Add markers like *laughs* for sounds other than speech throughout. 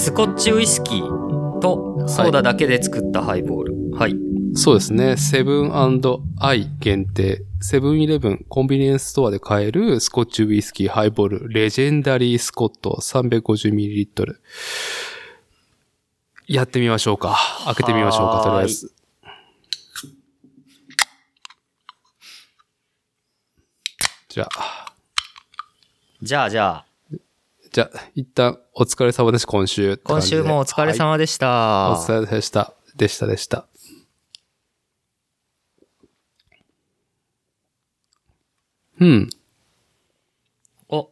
スコッチウイスキーとソーダだけで作ったハイボール。はい。そうですね、セブンアイ限定、セブンイレブンコンビニエンスストアで買えるスコッチウイスキーハイボール、レジェンダリースコット 350ml。やってみましょうか。開けてみましょうか、とりあえず。じゃあ、じゃあじゃあ、じゃあ、一旦お疲れ様です、今週今。週もお疲れはい様でした。お疲れ様でした。でした、でした。うん。お、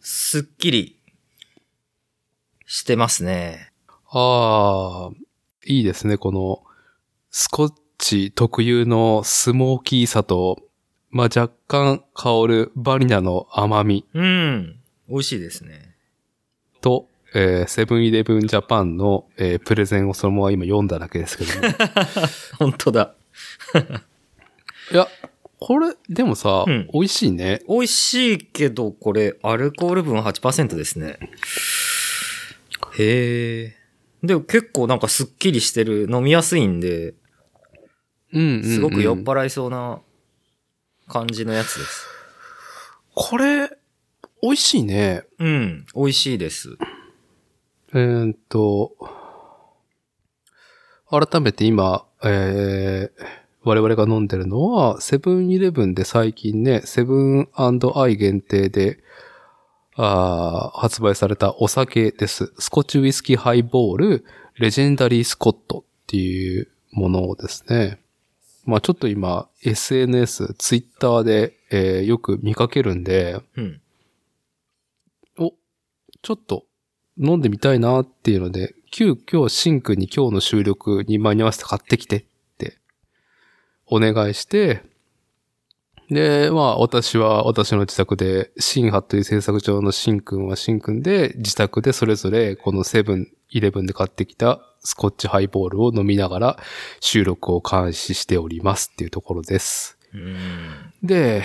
すっきりしてますね。ああ、いいですね。この、スコッチ特有のスモーキーさと、まあ、若干香るバニラの甘みうん。美味しいですね。と、えーセブンイレブンジャパンの、えープレゼンをそのまま今読んだだけですけども。*laughs* 本当だ。いや、これ、でもさ、うん美味しいね。美味しいけど、これ、アルコール分8%ですね。へえ。でも結構なんかすっきりしてる、飲みやすいんで、うんうん、うん。すごく酔っ払いそうな感じのやつです。これ、美味しいね。うん、美味しいです。えーっと、改めて今、えー、我々が飲んでるのは、セブンイレブンで最近ね、セブンアイ限定で、あー発売されたお酒です。スコッチウイスキーハイボール、レジェンダリースコットっていうものですね。まあちょっと今、SNS、ツイッターで、えーよく見かけるんで、うん。お、ちょっと飲んでみたいなっていうので、急遽シンクに今日の収録に間に合わせて買ってきてってお願いして、で、まあ私は私の自宅で、シンハという制作上のシンくんはシンくんで、自宅でそれぞれこのセブンイレブンで買ってきたスコッチハイボールを飲みながら収録を監視しておりますっていうところです。うん。で、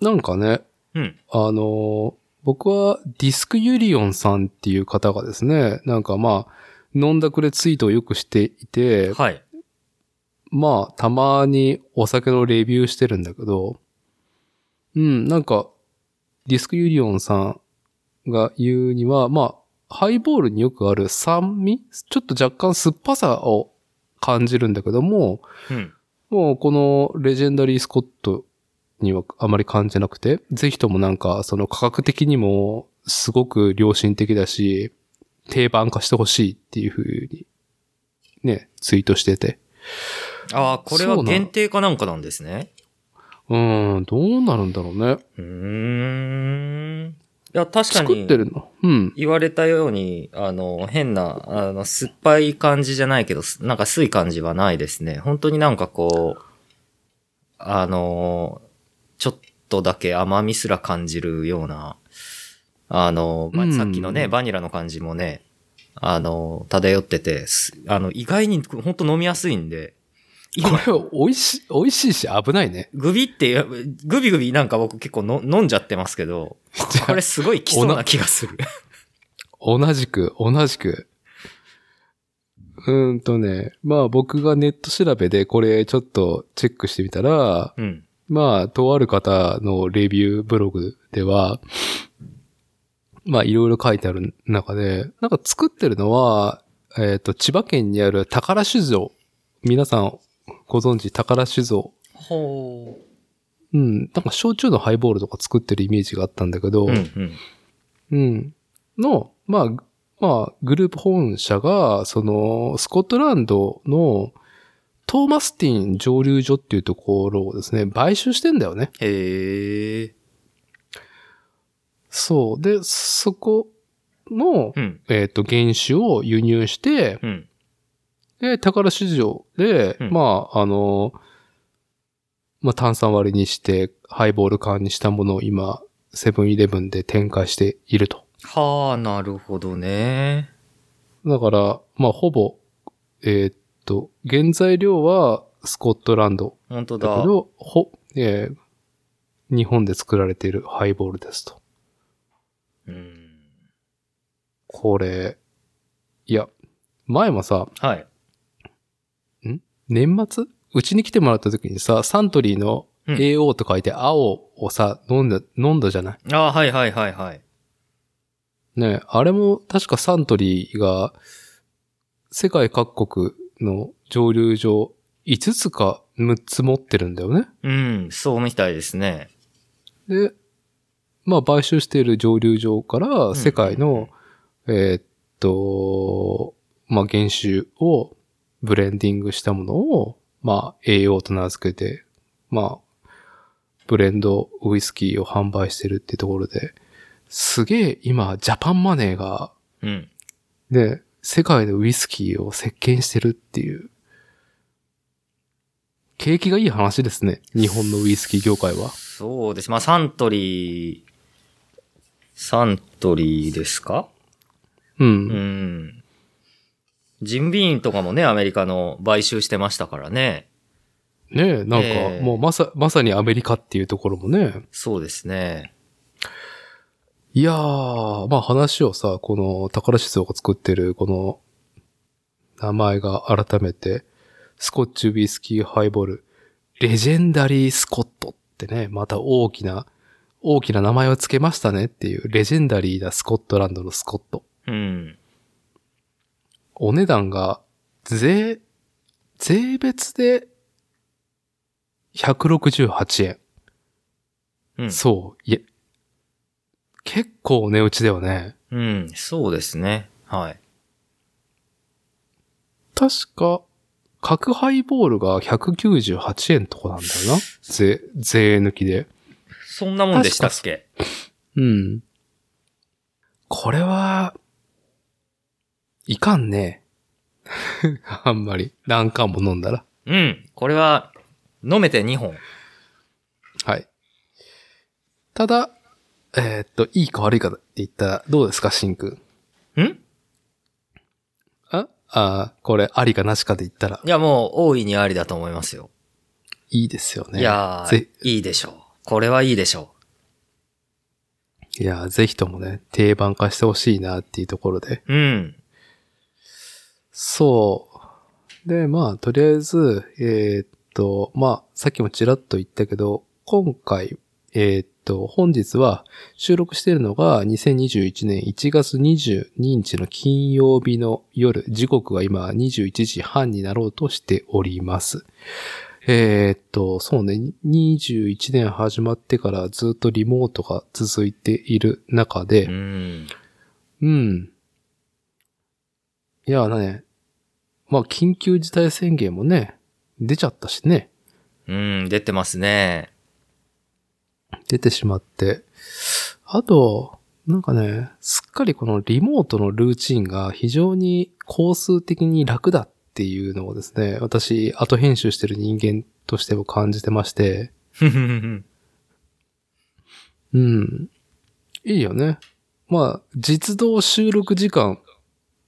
なんかね、うん。あのー僕はディスクユリオンさんっていう方がですね、なんかまあ、飲んだくれツイートをよくしていて、はい。まあ、たまにお酒のレビューしてるんだけど、うん、なんか、ディスクユリオンさんが言うには、まあ、ハイボールによくある酸味ちょっと若干酸っぱさを感じるんだけども、うん。もうこのレジェンダリースコットにはあまり感じなくて、ぜひともなんかその価格的にもすごく良心的だし、定番化してほしいっていう風にね、ツイートしてて。ああ、これは限定かなんかなんですね。うーん、どうなるんだろうね。うーん。いや、確か作にってるの。うん。言われたように、あの、変な、あの、酸っぱい感じじゃないけど、すなんか酸い感じはないですね。本当になんかこう、あの、ちょっとだけ甘みすら感じるような、あの、まあうんさっきのね、バニラの感じもね、あの、漂ってて、すあの、意外に本当飲みやすいんで、これ美味しい、美味しいし危ないね。グビって、グビグビなんか僕結構の飲んじゃってますけど、これすごい来そうな気がする。同じく、同じく。うーんとね、まあ僕がネット調べでこれちょっとチェックしてみたら、うん。まあ、とある方のレビューブログでは、まあ、いろいろ書いてある中で、なんか作ってるのは、えっ、と、千葉県にある宝酒造。皆さんご存知宝酒造。ほうん。なんか焼酎のハイボールとか作ってるイメージがあったんだけど、う。うん、うん。うん。の、まあ、まあ、グループ本社が、その、スコットランドのトーマスティン蒸留所っていうところをですね、買収してんだよね。へえ。そう。で、そこの、うん。えっ、と、原酒を輸入して、うん。で、宝市場で、うんまあ、あの、まあ、炭酸割りにして、ハイボール缶にしたものを今、セブンイレブンで展開していると。はあ、なるほどね。だから、まあ、ほぼ、えーっと、原材料はスコットランド本当だ。だけど、ほ、えー日本で作られているハイボールですと。うん。これ、いや、前もさ、はい。年末？うちに来てもらった時にさ、サントリーのうん AO と書いて青をさ、飲んだ、飲んだじゃない？ああ、はいはいはいはい。ねあれも確かサントリーが世界各国の蒸留所5つか6つ持ってるんだよね。うん、そうみたいですね。で、まあ買収している蒸留所から世界の、えーっと、まあ原酒をブレンディングしたものを、まあ AO と名付けて、まあブレンドウイスキーを販売してるってところで、すげえ今ジャパンマネーがうん。ね、世界のウイスキーを席巻してるっていう、景気がいい話ですね。日本のウイスキー業界は。そうです。まあ、サントリー、サントリーですか？う。うんん。ジンビーンとかもね、アメリカの買収してましたからね。ねえ、なんか、ええもうまさ、まさにアメリカっていうところもね。そうですね。いやー、まあ話をさ、この宝酒造が作ってるこの名前が改めて、スコッチウイスキーハイボール、レジェンダリースコットってね、また大きな、大きな名前を付けましたねっていう、レジェンダリーなスコットランドのスコット。うん。お値段が、税、税別で、168円。うん。そう。いえ、結構値打ちだよね。うん。そうですね。はい。確か、角ハイボールが198円とかなんだよな。税、税抜きで。そんなもんでしたっけ？うん。これは、いかんね。*laughs* あんまり。何缶も飲んだら。うん。これは、飲めて2本。はい。ただ、えーっと、いいか悪いかって言ったら、どうですか、シンくん？ん？あ？あーこれ、ありかなしかで言ったら、いや、もう、大いにありだと思いますよ。いいですよね。いやーぜ、いいでしょう。これはいいでしょいやー、ぜひともね、定番化してほしいなっていうところで。う。うん。そう。で、まあ、とりあえず、えーっと、まあ、さっきもちらっと言ったけど、今回、えーっと、本日は収録しているのが2021年1月22日の金曜日の夜、時刻は今21時半になろうとしております。えーっと、そうね、21年始まってからずっとリモートが続いている中で、うん。うん。いや、ね、まあ、緊急事態宣言もね、出ちゃったしね、うん、出てますね。出てしまって。あと、なんかね、すっかりこのリモートのルーチンが非常に工数的に楽だっていうのをですね、私、後編集してる人間としても感じてまして、うん。いいよね。まあ、実動収録時間、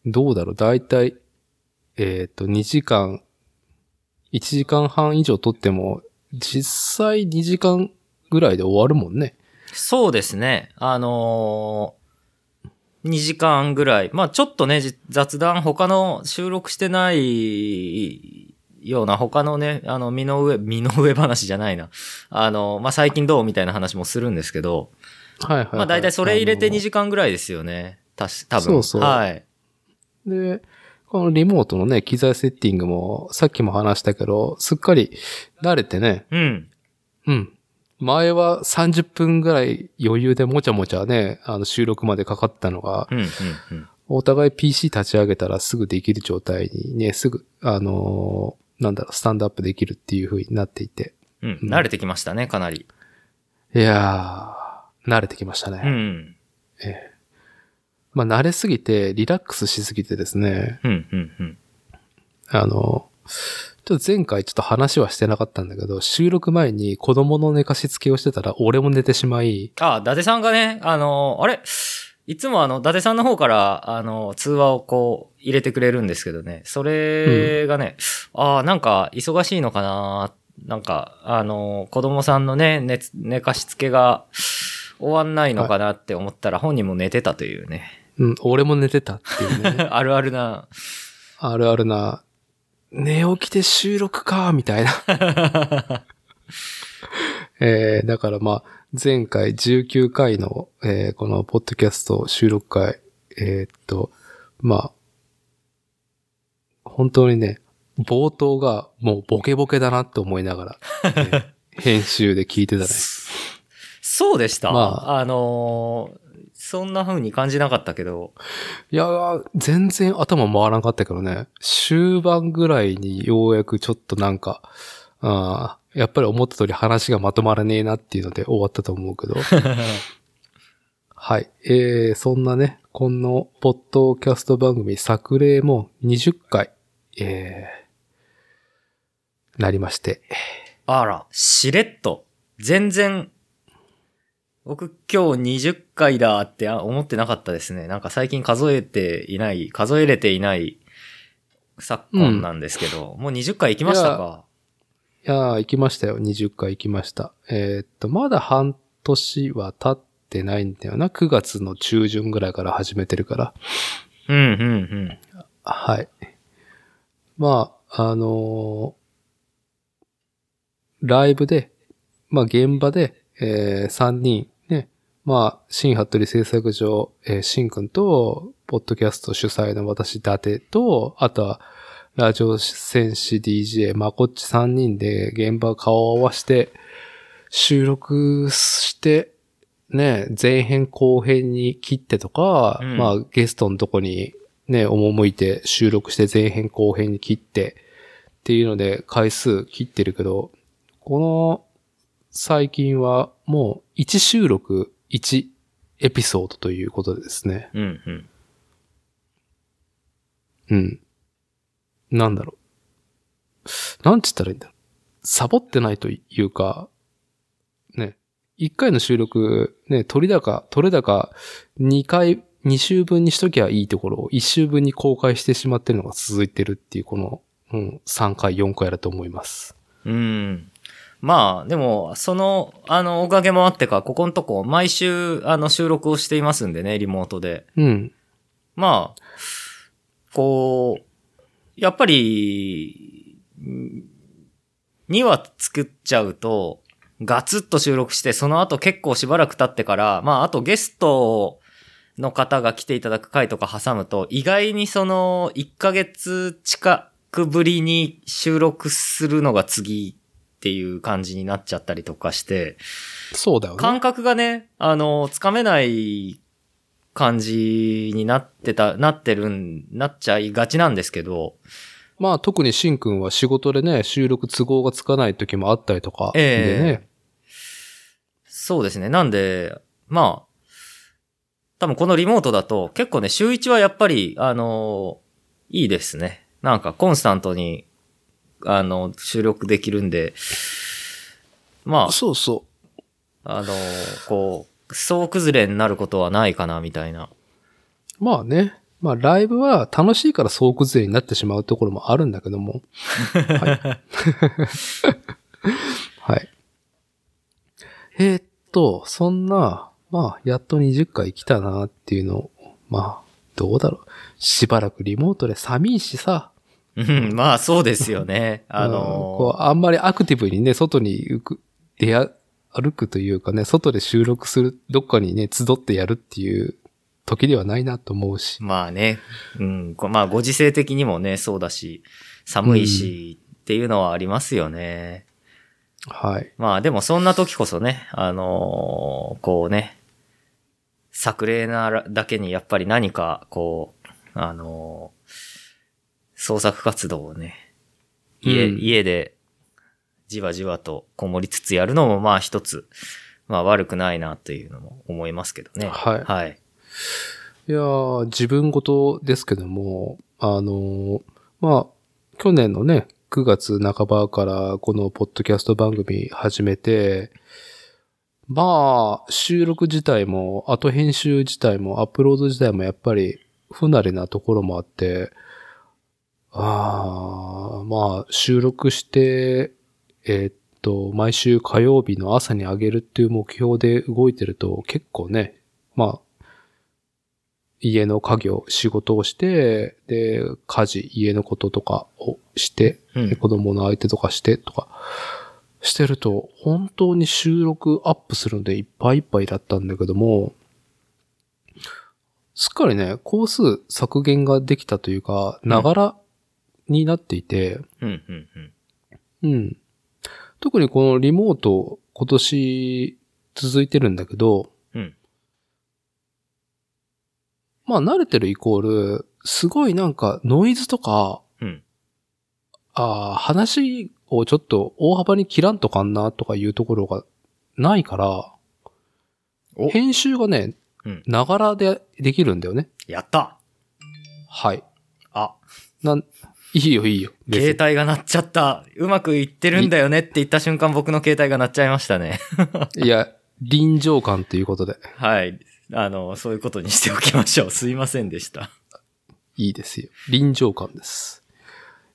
どうだろう？だいたい、えっ、と、2時間、1時間半以上撮っても、実際2時間ぐらいで終わるもんね。そうですね。あのー、2時間ぐらい。まあちょっとね、じ雑談、他の収録してないような他のね、あの、身の上、身の上話じゃないな。あの、まあ最近どうみたいな話もするんですけど、はいはい、はい。まあ大体それ入れてあの2時間ぐらいですよね。たし、多分。そうそうはい。で、このリモートのね、機材セッティングも、さっきも話したけど、すっかり慣れてね、うん。うん。前は30分ぐらい余裕でもちゃもちゃね、あの収録までかかったのが、うん、うん、うん。お互い PC 立ち上げたらすぐできる状態にね、すぐ、あのーなんだろう、スタンドアップできるっていう風になっていて。うん。慣れてきましたね、かなり。いやー、慣れてきましたね。うん。まあ慣れすぎて、リラックスしすぎてですね、うん、うん、うん。あの、ちょっと前回ちょっと話はしてなかったんだけど、収録前に子供の寝かしつけをしてたら俺も寝てしまい、あ、伊達さんがね、あの、あれ？いつもあの、伊達さんの方から、あの、通話をこう、入れてくれるんですけどね。それがね、ああ、なんか、忙しいのかな？なんか、あの、子供さんのね、寝つ、寝かしつけが終わんないのかなって思ったら本人も寝てたというね。うん、俺も寝てたっていうね。*laughs* あるあるな。あるあるな、寝起きて収録か、みたいな。*laughs* えー、だからまあ、前回19回の、えーこのポッドキャスト収録会、えーっと、まあ、本当にね、冒頭がもうボケボケだなって思いながら、*laughs* えー編集で聞いてたね。*laughs* そうでした。まあ、あのーそんな風に感じなかったけど。いやー、全然頭回らなかったけどね。終盤ぐらいにようやくちょっとなんか、あーやっぱり思った通り話がまとまらねえなっていうので終わったと思うけど。*laughs* はい。えー、そんなね、このポッドキャスト番組作例も20回、えー、なりまして。あら、しれっと。全然、僕今日20回だってあ思ってなかったですね。なんか最近数えていない、数えれていない昨今なんですけど、もう20回行きましたか？いやー、行きましたよ。20回行きました。えーっと、まだ半年は経ってないんだよな。9月の中旬ぐらいから始めてるから。うん、うん、うん。はい。まあ、あのーライブで、まあ現場で、えー、3人、ね、まあ、新服部製作所、えー、新くんと、ポッドキャスト主催の私、伊達と、あとは、ラジオ戦士 DJ、まこっち3人で現場顔を合わせて、収録して、ね、前編後編に切ってとか、うん。まあゲストのとこにね、赴いて収録して前編後編に切ってっていうので回数切ってるけど、この最近はもう1収録1エピソードということでですね。うん、うん。うん。なんだろう。なんつったらいいんだろう。サボってないというか、ね、一回の収録、ね、取り高、取れ高、二回、二週分にしときゃいいところを一週分に公開してしまってるのが続いてるっていう、この、うん、3回、4回だと思います。うん。まあ、でも、その、あの、おかげもあってか、ここのとこ、毎週、あの、収録をしていますんでね、リモートで。うん。まあ、こう、やっぱり、2話作っちゃうと、ガツッと収録して、その後結構しばらく経ってから、まあ、あとゲストの方が来ていただく回とか挟むと、意外にその、1ヶ月近くぶりに収録するのが次っていう感じになっちゃったりとかして、そうだよね。感覚がね、あの、つかめない感じになってた、なってるん、なっちゃいがちなんですけど、まあ特にしんくんは仕事でね、収録都合がつかない時もあったりとか、ええでね。そうですね。なんで、まあ、多分このリモートだと結構ね、週1はやっぱり、あの、いいですね。なんかコンスタントに、あの、収録できるんで、まあ、そうそう。あの、こう、総崩れになることはないかな、みたいな。まあね。まあライブは楽しいから総崩れになってしまうところもあるんだけども。はい。はい。えーっと、そんな、まあ、やっと20回来たなっていうのを、まあ、どうだろう。しばらくリモートで寒いしさ。うん、まあそうですよね。あ *laughs* うんのこう、あんまりアクティブにね、外に行く、出や、歩くというかね、外で収録する、どっかにね、集ってやるっていう時ではないなと思うし。まあね、うん、こまあご時世的にもね、そうだし、寒いし、っていうのはありますよね。はい。まあでもそんな時こそね、あのーこうね、作例なだけにやっぱり何か、こう、あのー創作活動をね、家、うん家でじわじわとこもりつつやるのもまあ一つ、まあ悪くないなというのも思いますけどね。はいはい。いやー、自分事ですけども、あのーまあ、去年のね、9月半ばからこのポッドキャスト番組始めて、まあ、収録自体も、あと編集自体も、アップロード自体もやっぱり不慣れなところもあって、ああ、まあ、収録して、えーっと、毎週火曜日の朝に上げるっていう目標で動いてると結構ね、まあ、家の家業、仕事をして、で、家事、家のこととかをして、うん。で子供の相手とかしてとか、してると、本当に収録アップするのでいっぱいいっぱいだったんだけども、すっかりね、工数削減ができたというか、ながらになっていて、うん、うん、うん。うん。特にこのリモート今年続いてるんだけど、うん。まあ慣れてるイコール、すごいなんかノイズとか、うん。あー話をちょっと大幅に切らんとかんなとかいうところがないから、お編集がねうん、ながらでできるんだよね。やったはい。あ、なん、いいよいいよ。携帯が鳴っちゃった。うまくいってるんだよねって言った瞬間僕の携帯が鳴っちゃいましたね。いや、臨場感ということで、はい。あの、そういうことにしておきましょう。すいませんでした。いいですよ。臨場感です。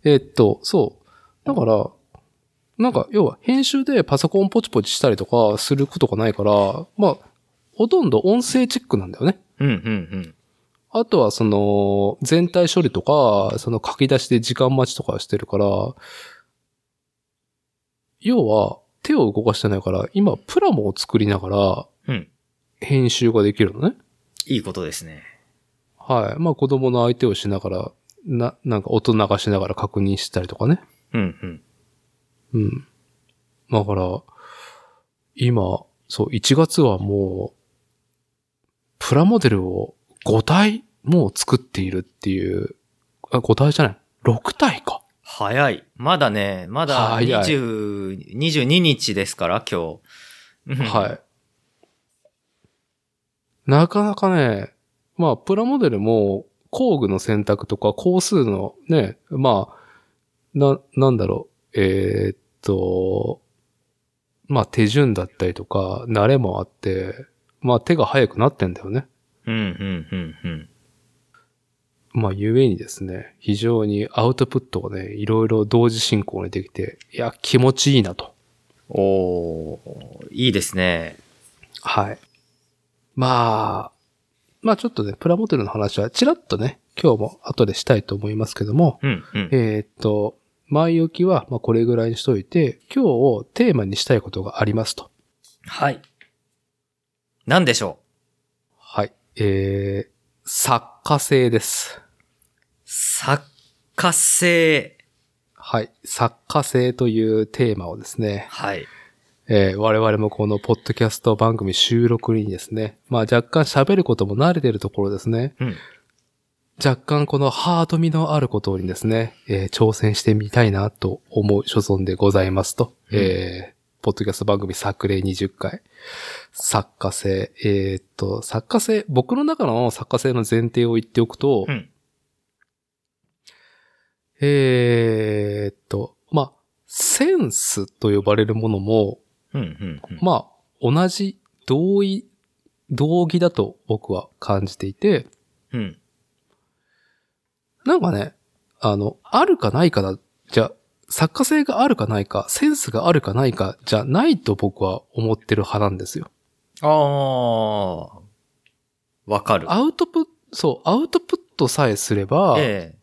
えーっと、そう。だから、なんか、要は、編集でパソコンポチポチしたりとかすることがないから、まあ、ほとんど音声チェックなんだよね。うん、うん、うん。あとは、その、全体処理とか、その書き出しで時間待ちとかしてるから、要は、手を動かしてないから、今、プラモを作りながら、うん。編集ができるのね。いいことですね。はい。まあ、子供の相手をしながら、な、なんか音流しながら確認したりとかね。うん、うん。うん。だから、今、そう、1月はもう、プラモデルを5体もう作っているっていう、あ、5体じゃない、6体か。早い。まだね、まだ早い20、22日ですから、今日。うんはい。なかなかね、まあ、プラモデルも工具の選択とか工数のね、まあ、な、なんだろう、えーっと、まあ手順だったりとか、慣れもあって、まあ手が早くなってんだよね。うん、うん、うん、うん。まあ、ゆえにですね、非常にアウトプットがね、いろいろ同時進行にできて、いや、気持ちいいなと。おー、いいですね。はい。まあ、まあちょっとね、プラモデルの話はちらっとね、今日も後でしたいと思いますけども、うん、うん。えーっと、前置きは、まあこれぐらいにしといて、今日をテーマにしたいことがありますと。はい。何でしょはい。えー、作家性です。う作家性。はい。作家性というテーマをですね、はい。えー我々もこのポッドキャスト番組収録にですね、まあ若干喋ることも慣れてるところですね。うん。若干このハード味のあることにですね、えー挑戦してみたいなと思う所存でございますと。うんえーポッドキャスト番組作例20回。作家性。えーっと、作家性、僕の中の作家性の前提を言っておくと、うん。えーっと、まあ、センスと呼ばれるものも、うん、うん、うん。まあ、同じ、同意、同義だと僕は感じていて、うん。なんかね、あの、あるかないかだ、じゃ、作家性があるかないか、センスがあるかないか、じゃないと僕は思ってる派なんですよ。あー。わかる。アウトプット、そう、アウトプットさえすれば、え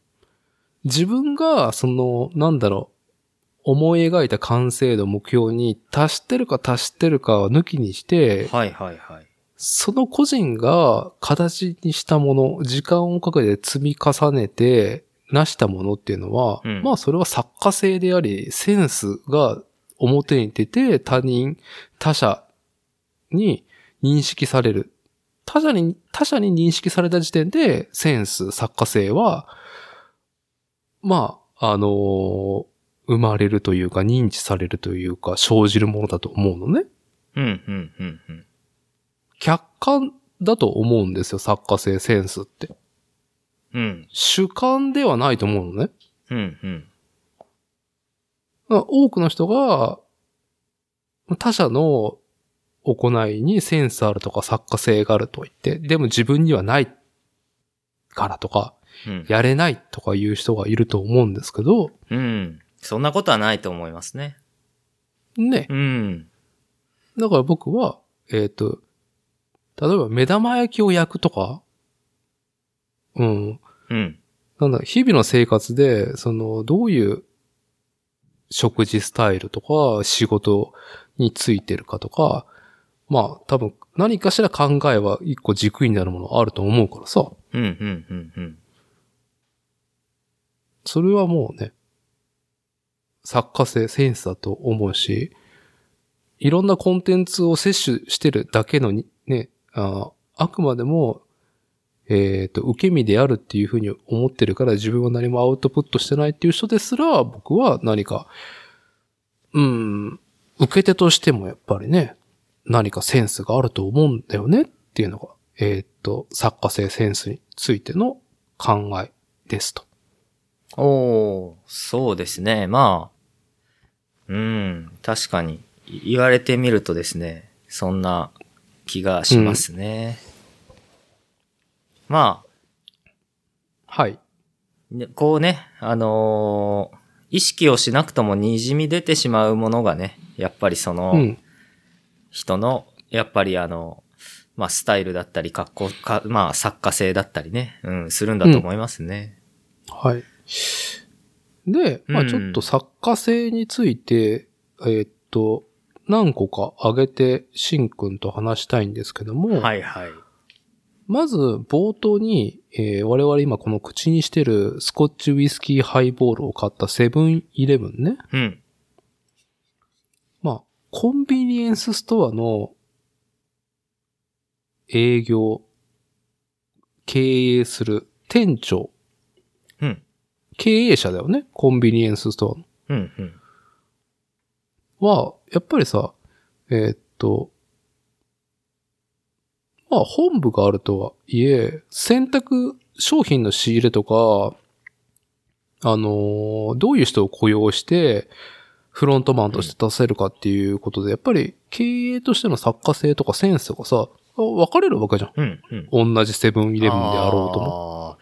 自分が、その、なんだろう、思い描いた完成度、目標に達してるか達してるかを抜きにしてえ、はい、はい、はい。その個人が形にしたもの、時間をかけて積み重ねて、成したものっていうのは、うんまあそれは作家性であり、センスが表に出て他人、他者に認識される。他者に、他者に認識された時点で、センス、作家性は、まあ、あのー生まれるというか、認知されるというか、生じるものだと思うのね。うん、うん、うん、うん。客観だと思うんですよ、作家性、センスって。うん、主観ではないと思うのね。うん、うん。まあ多くの人が、他者の行いにセンスあるとか作家性があると言って、でも自分にはないからとか、うん。やれないとかいう人がいると思うんですけど、うん。そんなことはないと思いますね。ね。うん。だから僕は、えっ、と、例えば目玉焼きを焼くとか、うん。うん。なんだ、日々の生活で、その、どういう食事スタイルとか、仕事についてるかとか、まあ、多分、何かしら考えは一個軸になるものあると思うからさ、うん、うん、うん、うん。それはもうね、作家性、センスだと思うし、いろんなコンテンツを摂取してるだけのに、ね、ああくまでも、えっ、と、受け身であるっていうふうに思ってるから自分は何もアウトプットしてないっていう人ですら、僕は何か、うん、受け手としてもやっぱりね、何かセンスがあると思うんだよねっていうのが、えっ、と、作家性センスについての考えですと。おー、そうですね。まあ、うん、確かに。言われてみるとですね、そんな気がしますね。まはい。あ、ねこうね、あのー意識をしなくとも滲み出てしまうものがね、やっぱりその、うん。人の、やっぱりあの、まあ、スタイルだったり、格好か、まあ、作家性だったりね、うん、するんだと思いますね。はい。で、まうんあちょっと作家性について、えーっと、何個か挙げて、しんくんと話したいんですけども、はいはい。まず冒頭に、えー我々今この口にしてるスコッチウイスキーハイボールを買ったセブンイレブンね。うん。まあ、コンビニエンスストアの営業、経営する店長、うん。経営者だよね。コンビニエンスストアの。うん。うん。は、やっぱりさ、えーっと、まあ本部があるとはいえ、選択商品の仕入れとか、あのーどういう人を雇用して、フロントマンとして出せるかっていうことで、やっぱり経営としての作家性とかセンスがさ、分かれるわけじゃん。うん。うん。同じセブンイレブンであろうとも。も。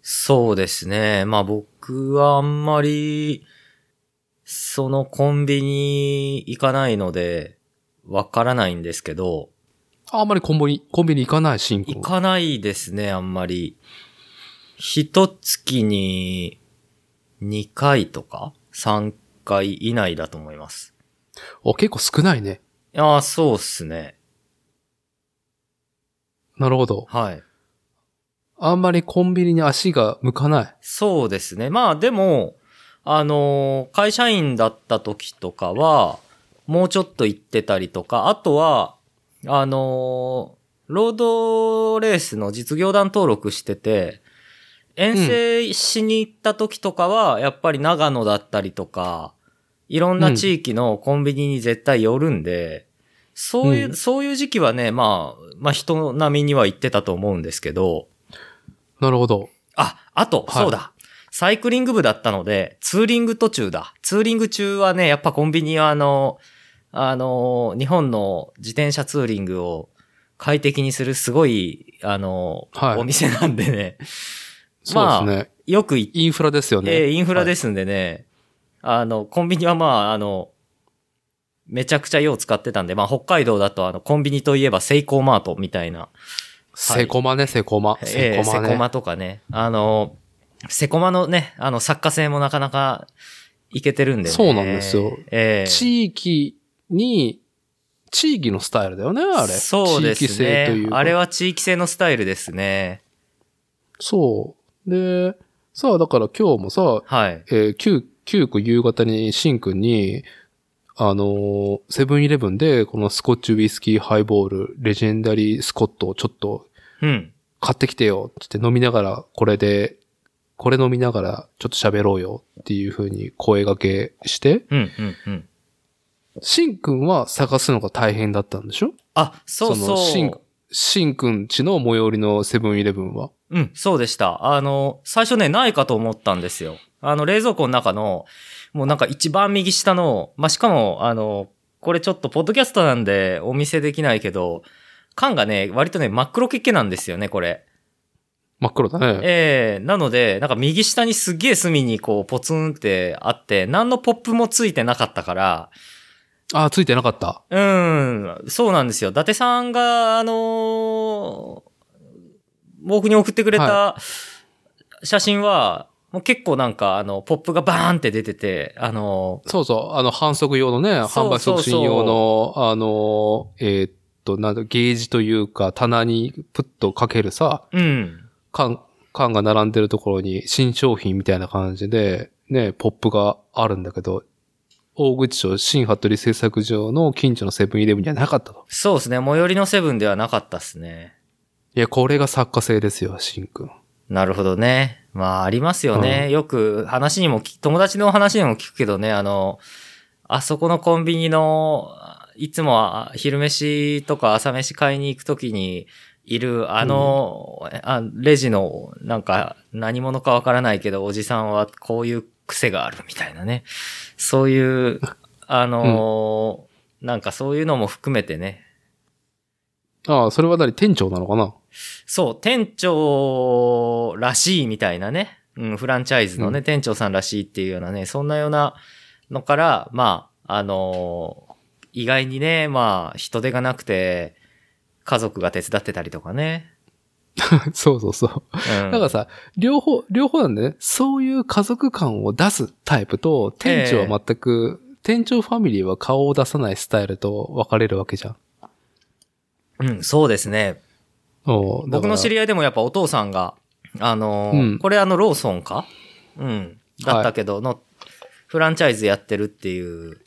そうですね。まあ僕はあんまり、そのコンビニ行かないので、わからないんですけど、あんまりコンビニ、コンビニ行かないシーン行かないですね、あんまり。一月に2回とか3回以内だと思います。あ結構少ないね。いやーそうっすね。なるほど。はい。あんまりコンビニに足が向かない？そうですね。まあでも、あのー会社員だった時とかは、もうちょっと行ってたりとか、あとは、あのーロードレースの実業団登録してて、遠征しに行った時とかは、やっぱり長野だったりとか、いろんな地域のコンビニに絶対寄るんで、そういう、うんそういう時期はね、まあ、まあ人並みには行ってたと思うんですけど、なるほど。あ、あと、はいそうだ。サイクリング部だったので、ツーリング途中だ。ツーリング中はね、やっぱコンビニはあの、あの、日本の自転車ツーリングを快適にするすごい、あの、はいお店なんでね。*laughs* そうですね。よくインフラですよね。えーインフラです。すんでね、あの、コンビニはまあ、あの、めちゃくちゃよう使ってたんで、まあ、北海道だとあの、コンビニといえばセイコーマートみたいな、セコマね、セコマ。えセえコマね。セコマとかね。あの、セコマのね、あの、作家性もなかなかいけてるんでね。そうなんですよええ地域に、地域のスタイルだよね、あれ。そうです地域性というね。か。あれは地域性のスタイルですね。そう。で、さあ、だから今日もさ、はい。えー、9、9区夕方にシンくんに、あのーセブンイレブンでこのスコッチウイスキーハイボール、レジェンダリースコットをちょっとうん。買ってきてよって飲みながら、これで、これ飲みながらちょっと喋ろうよっていう風に声掛けして、うん、うん、うん。シンくんは探すのが大変だったんでしょ？あ、そうそう。のシン、シンくんちの最寄りのセブンイレブンは？うん、そうでした。あの、最初ね、ないかと思ったんですよ。あの、冷蔵庫の中の、もうなんか一番右下の、まあ、しかも、あの、これちょっとポッドキャストなんでお見せできないけど、缶がね、割とね、真っ黒けっけなんですよね、これ。真っ黒だね。ええなので、なんか右下にすっげえ隅にこう、ポツンってあって、何のポップもついてなかったから、あ、ついてなかった。うん、そうなんですよ。伊達さんが、あのー僕に送ってくれたは写真は、もう結構なんか、あの、ポップがバーンって出てて、あのそうそう、あの、反則用のね、販売促進用の、あの、えーっと、なんだ、ゲージというか、棚にプッとかけるさ、ーうん。缶、缶が並んでるところに新商品みたいな感じで、ね、ポップがあるんだけど、大口町新服部製作所の近所のセブンイレブンにはなかったと。そうですね。最寄りのセブンではなかったっすね。いや、これが作家性ですよ、シンくん。なるほどね。まあ、ありますよね。よく話にもき、友達の話にも聞くけどね、あの、あそこのコンビニの、いつもは昼飯とか朝飯買いに行くときにいる、あの、あレジの、なんか、何者かわからないけど、おじさんはこういう癖があるみたいなね。そういう、あの、なんかそういうのも含めてね、ああ、それは何？店長なのかな？そう、店長らしいみたいなね。うん、フランチャイズのね、うん。店長さんらしいっていうようなね、そんなようなのから、まあ、あのー意外にね、まあ、人手がなくて、家族が手伝ってたりとかね。*laughs* そうそうそう。うん。だからさ、両方、両方なんでね、そういう家族感を出すタイプと、店長は全く、店長ファミリーは顔を出さないスタイルと分かれるわけじゃん。うん、そうですね。お僕の知りり合いでもやっぱお父さんが、あのーうんこれあのローソンか？うん。だったけど、の、フランチャイズやってるっていう。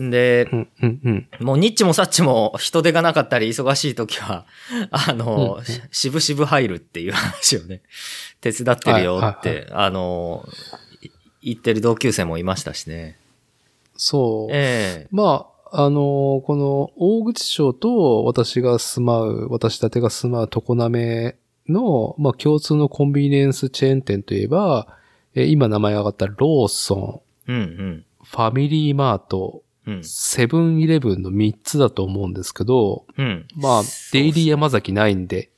んで、うん、うん、うん。もうニッチもサッチも人手がなかったり忙しい時は、*laughs* あの、うんししぶしぶ入るっていう話をね、手伝ってるよって、はいはいあの、い言ってる同級生もいましたしね。そう。ええまあ、あのこの大口町と私が住まう、私たちが住まう常滑の、まあ、共通のコンビニエンスチェーン店といえば、えー今名前が上がったローソン、うんファミリーマート、うん。うん。セブンイレブンの3つだと思うんですけど、うん。まあ、デイリー山崎ないんで、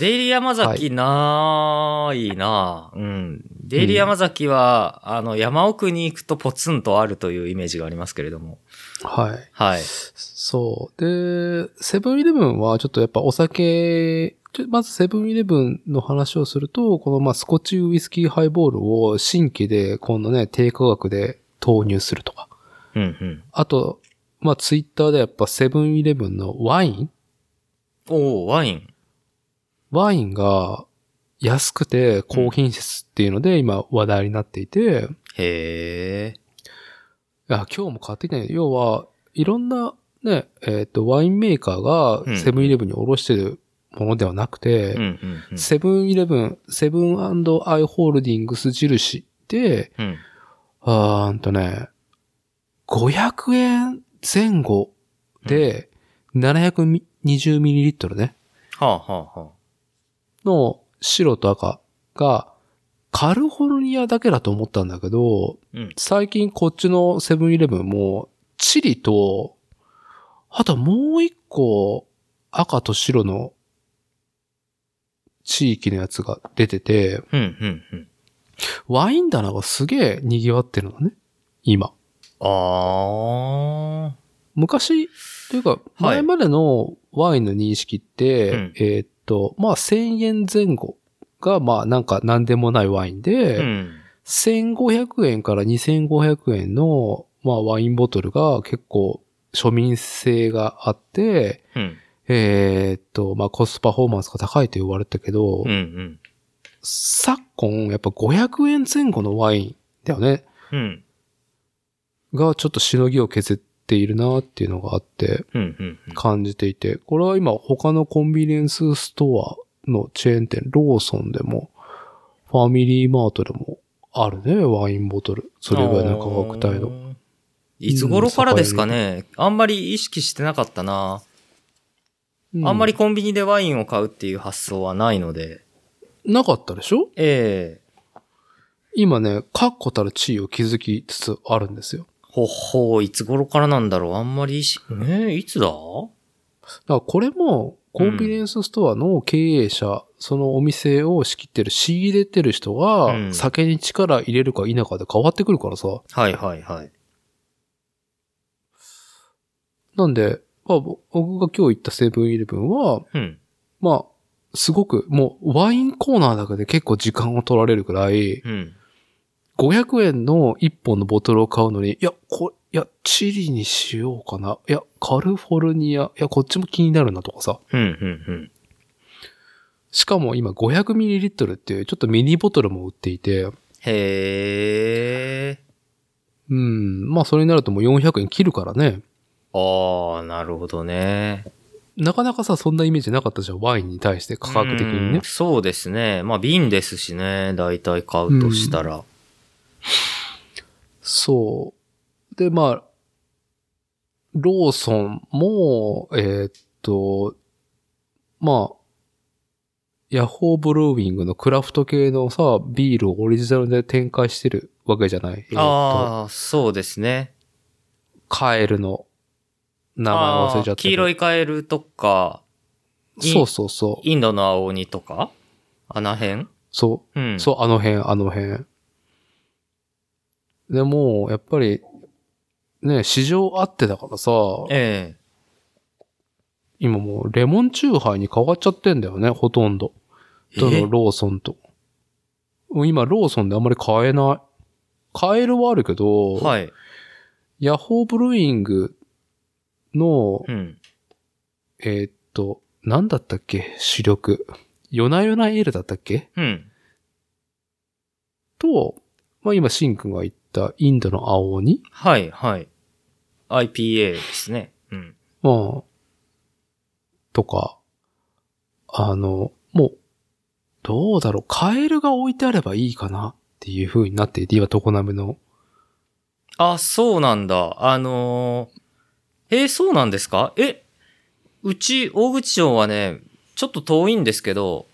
デイリー山崎ないな、うん。デイリー山崎は、あの、山奥に行くとポツンとあるというイメージがありますけれども。はい。はい。そう。で、セブンイレブンはちょっとやっぱお酒、ちょまずセブンイレブンの話をすると、このまあスコッチウイスキーハイボールを新規で今度ね、低価格で投入するとか。うんうん。あと、まあツイッターでやっぱセブンイレブンのワイン？おー、ワイン。ワインが安くて高品質っていうので今話題になっていて、へえ。いや、今日も買ってきたん要は、いろんなね、えっ、と、ワインメーカーがうんセブンイレブンに卸してるものではなくて、うんうんうん。セブンイレブン、セブンアイ・ホールディングス印で、うん。あーんとね、500円前後で、720ml ね、はあはあはあ。の白と赤が、カルフォルニアだけだと思ったんだけど、うん。最近こっちのセブンイレブンも、チリと、あともう一個赤と白の地域のやつが出てて、うん、うん、うん。ワイン棚がすげえ賑わってるのね。今。あ昔、というか、はい前までのワインの認識って、うんえーっと、まあ、1000円前後が、まあ、なんか何でもないワインで、ー。うん。1500円から2500円の、まあ、ワインボトルが結構庶民性があって、うん。えーっと、まあ、コストパフォーマンスが高いと言われたけど、うん、うん。昨今、やっぱ500円前後のワインだよね。うん。がちょっとしのぎを削っているなっていうのがあって感じていて、これは今他のコンビニエンスストアのチェーン店、ローソンでも、ファミリーマートでもあるね、ワインボトル。それぐらいの価格帯の。の。いつ頃からですかね、あんまり意識してなかったな、うあんまりコンビニでワインを買うっていう発想はないので。なかったでしょ？ええ今ね、確固たる地位を築きつつあるんですよ。ほっほう、いつ頃からなんだろう？あんまり意識、ええいつだ？だからこれも、コンビニエンスストアの経営者、そのお店を仕切ってる、仕入れてる人うが、ん酒に力入れるか否かで変わってくるからさ。はいはいはい。なんで、まあ、ぼ僕が今日行ったセブンイレブンは、うん。まあ、すごく、もう、ワインコーナーだけで結構時間を取られるくらい、うん。500円の1本のボトルを買うのに、いや、こいや、チリにしようかな。いや、カリフォルニア、いや、こっちも気になるなとかさ。うん、うん、しかも今 500ml っていうちょっとミニボトルも売っていて、へえ。うん、まあそれになるともう400円切るからね。ああ、なるほどね。なかなかさ、そんなイメージなかったじゃん。ワインに対して価格的にねうん。そうですね。まあ瓶ですしね。だいたい買うとしたら。そう。で、まあ、ローソンも、えーっと、まあ、ヤホーブルーウィングのクラフト系のさ、ビールをオリジナルで展開してるわけじゃない？ああ、そうですね。カエルの名前忘れちゃった黄色いカエルとか、いそうそうそう。インドの青鬼とか？あの辺？そうう。ん。そう、あの辺、あの辺。でも、やっぱり、ね、市場あってだからさ、え今もうレモンチューハイに変わっちゃってんだよね、ほとんど。え？どのローソンと。もう今、ローソンであんまり買えない。買えるはあるけど、はい。ヤホーブルーイングの、うん。えーっと、なんだったっけ主力。ヨナヨナエールだったっけ？うん。と、まあ今、シンくんが言ったインドの青鬼？はい、はい。IPA ですね。うん。まあ、とか、あの、もう、どうだろう、カエルが置いてあればいいかなっていう風になっていて、今、トコナメの。あ、そうなんだ。あのー、えーそうなんですか？え、うち、大口町はね、ちょっと遠いんですけど、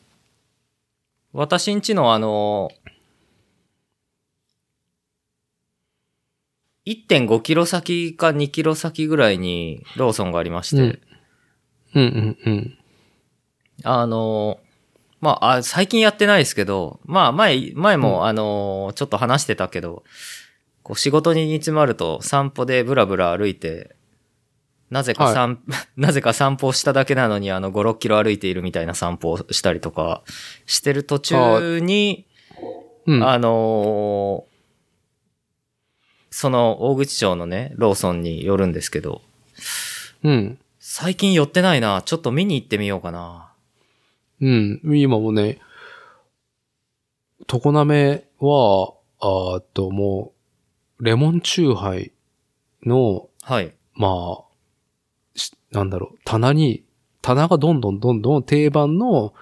私んちのあのー、1.5キロ先か2キロ先ぐらいにローソンがありまして、うん。うんうんうん。あのー、まああ、最近やってないですけど、まあ前、前も、うん。あのーちょっと話してたけど、こう仕事に煮詰まると散歩でブラブラ歩いて、なぜか散、*laughs* なぜか散歩をしただけなのにあの5、6キロ歩いているみたいな散歩をしたりとかしてる途中に、うん。あのーその大口町のね、ローソンに寄るんですけど、うん。最最近寄ってないな。ちょっと見に行ってみようかな。うん。今もね、トコナメは、あと、もう、レモンチューハイの、はい。まあ、しなんだろう、棚に、棚がどんどんどんどん定番の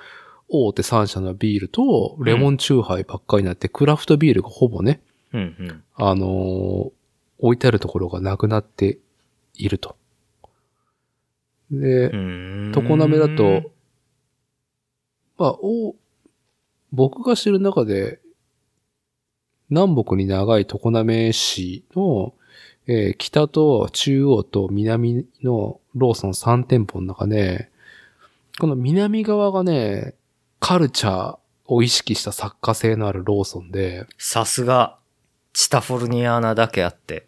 大手3社のビールとレモンチューハイばっかりになって、クラフトビールがほぼね、うんうん。あのー置いてあるところがなくなっていると。で、常常滑だと、まあ、お、僕が知る中で、南北に長い常滑市の、えー北と中央と南のローソン3店舗の中で、この南側がね、カルチャーを意識した作家性のあるローソンで、さすが、チタフォルニアなだけあって。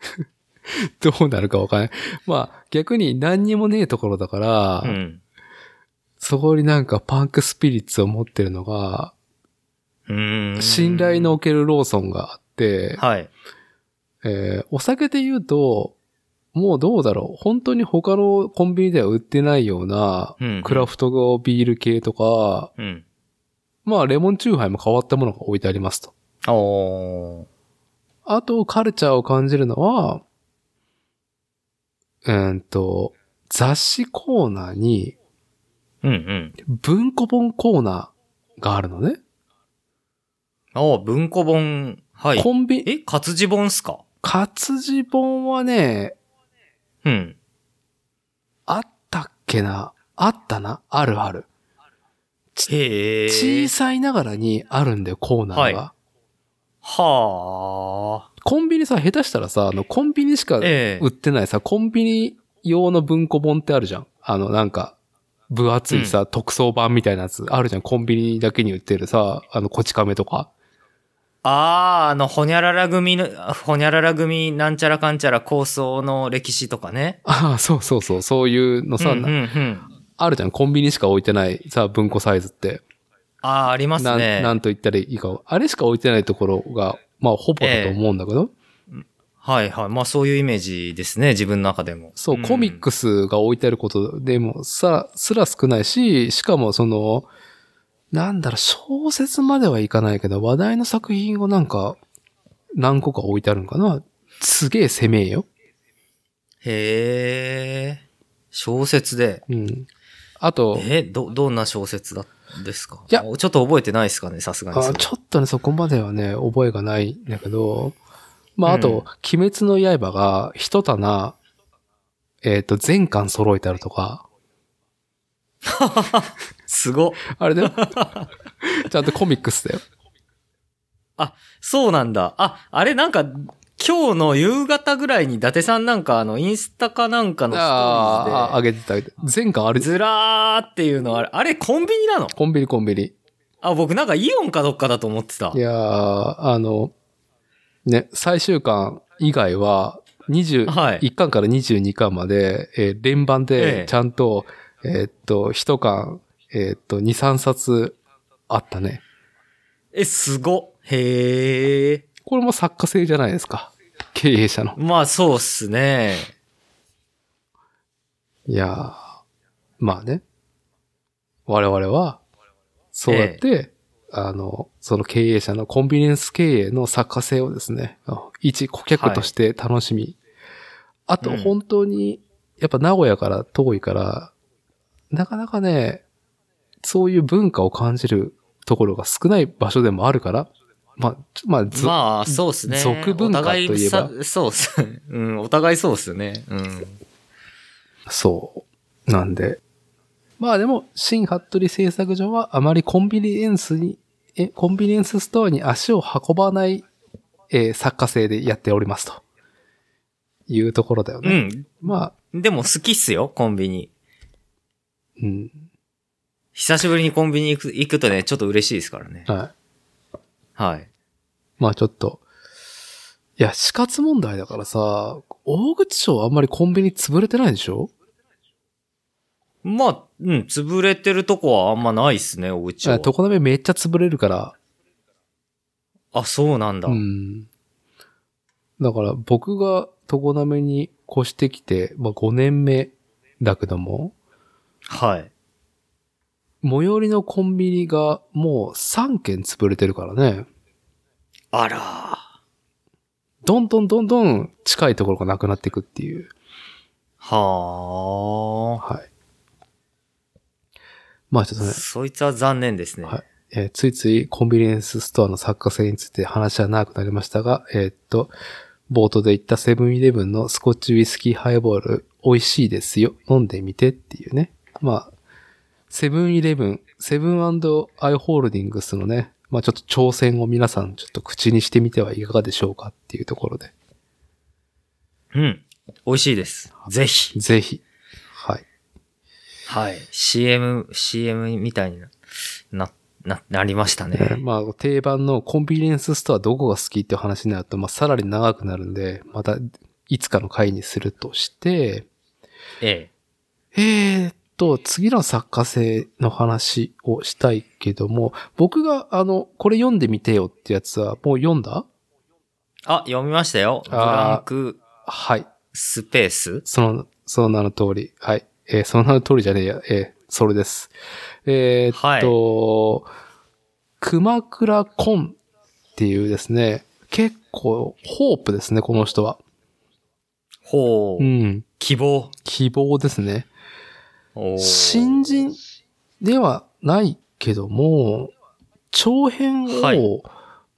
*laughs* どうなるかわかんない。まあ、逆に何にもねえところだから、うん。そこになんかパンクスピリッツを持ってるのが、うーん。信頼のおけるローソンがあって、はい。えーお酒で言うと、もうどうだろう本当に他のコンビニでは売ってないようなうん、クラフトビール系とか、うん。まあレモンチューハイも変わったものが置いてありますと。あと、カルチャーを感じるのは、うーんと、雑誌コーナーにうんうん。文庫本コーナーがあるのね。お文庫本。はい。コンビ、え活字本っすか？活字本はね、うん。あったっけな？あったな？あるある。へえ。小さいながらにあるんだよ、コーナーが。ははコンビニさ、下手したらさ、あの、コンビニしかええ売ってないさ、コンビニ用の文庫本ってあるじゃん。あの、なんか、分厚いさ、特装版みたいなやつあるじゃん。コンビニだけに売ってるさ、あの、こち亀とか。あー、あの、ほにゃらら組の、ほにゃらら組なんちゃらかんちゃら構想の歴史とかね。ああ、そうそうそう、そういうのさ、うんうんうん。あるじゃん。コンビニしか置いてないさ、文庫サイズって。あー、ありますね。なんと言ったらいいか。あれしか置いてないところが、まあ、ほぼだと思うんだけど。はいはい。まあそういうイメージですね、自分の中でも。そう、んコミックスが置いてあることでもさ、すら少ないし、しかもその、なんだろう、小説まではいかないけど、話題の作品をなんか、何個か置いてあるのかなすげえ攻めえよ。へー。小説で。うん。あと、え、ど、どんな小説だ、ですか？いやちょっと覚えてないですかね、さすがにそあれ。ちょっとね、そこまではね、覚えがないんだけど、まあ、あと、うん鬼滅の刃が一棚、えっ、と、全巻揃えてあるとか、*laughs* すご。あれだよ。*laughs* ちゃんとコミックスだよ。そうなんだ。あ、あれなんか、今日の夕方ぐらいに伊達さんなんかあの、インスタかなんかのストーああ、あリーげてたあげてた。全巻あるで、ずらーっていうのあれ、あれコンビニなの？コンビニコンビニ。あ、僕なんかイオンかどっかだと思ってたい。やー、あの、ね、最終巻以外は、20、はい1巻から22巻まで、えー連番えでえちゃんと、えーっと、1巻、えーっと、2、3冊あったね。え、すご。へー。これも作家性じゃないですか。経営者の。まあそうっすね。いやー、まあね。我々は、そうやって、あの、その経営者のコンビニエンス経営の作家性をですね、あ一顧客として楽しみ。あとうん本当に、やっぱ名古屋から遠いから、なかなかね、そういう文化を感じるところが少ない場所でもあるから、まあ、まあ、ずまあ、そうっすね。俗文化といえばそうっす。うん、お互いそうっすね。うん。そう。なんで。まあでも、新服部製作所はあまりコンビニエンスに、え、コンビニエンスストアに足を運ばない、えー作家性でやっておりますと。いうところだようね。ん。まあ、でも好きっすよ、コンビニ。うん。久しぶりにコンビニ行く行くとね、ちょっと嬉しいですからね。はい。はい。まあちょっと。いや、死活問題だからさ、大口町あんまりコンビニ潰れてないでしょ？まあ、うん、潰れてるとこはあんまないっすね、おうちは。常滑めっちゃ潰れるから、あ、そうなんだ。うん。だから僕が常滑に越してきて、まあ5年目だけども、はい。最寄りのコンビニがもう3軒潰れてるからね。あらどんどんどんどん近いところがなくなっていくっていう。はあ。はい。まあちょっとね、そいつは残念ですね。はいえーついついコンビニエンスストアの作家性について話は長くなりましたが、えーっと、冒頭で言ったセブンイレブンのスコッチウイスキーハイボール美味しいですよ。飲んでみてっていうね。まあ、セブンイレブン、セブンアイ・ホールディングスのね、まあちょっと挑戦を皆さんちょっと口にしてみてはいかがでしょうかっていうところで。うん。美味しいです。ぜひ。ぜひ。はい。はい。CM、CM みたいにな、な、な、なりましたねね。まあ、定番のコンビニエンスストアどこが好きっていう話になると、まあ、さらに長くなるんで、また、いつかの回にするとして、ええーっと、次の作家性の話をしたいけども、僕が、あの、これ読んでみてよってやつは、もう読んだ？あ、読みましたよ。ブランクはい。スペースその、その名の通り。はい。えーその名の通りじゃねえや。えーそれです。えーっと、熊倉コンっていうですね、結構、ホープですね、この人は。ほう。うん。希望。希望ですね。新人ではないけども、長編を、はい。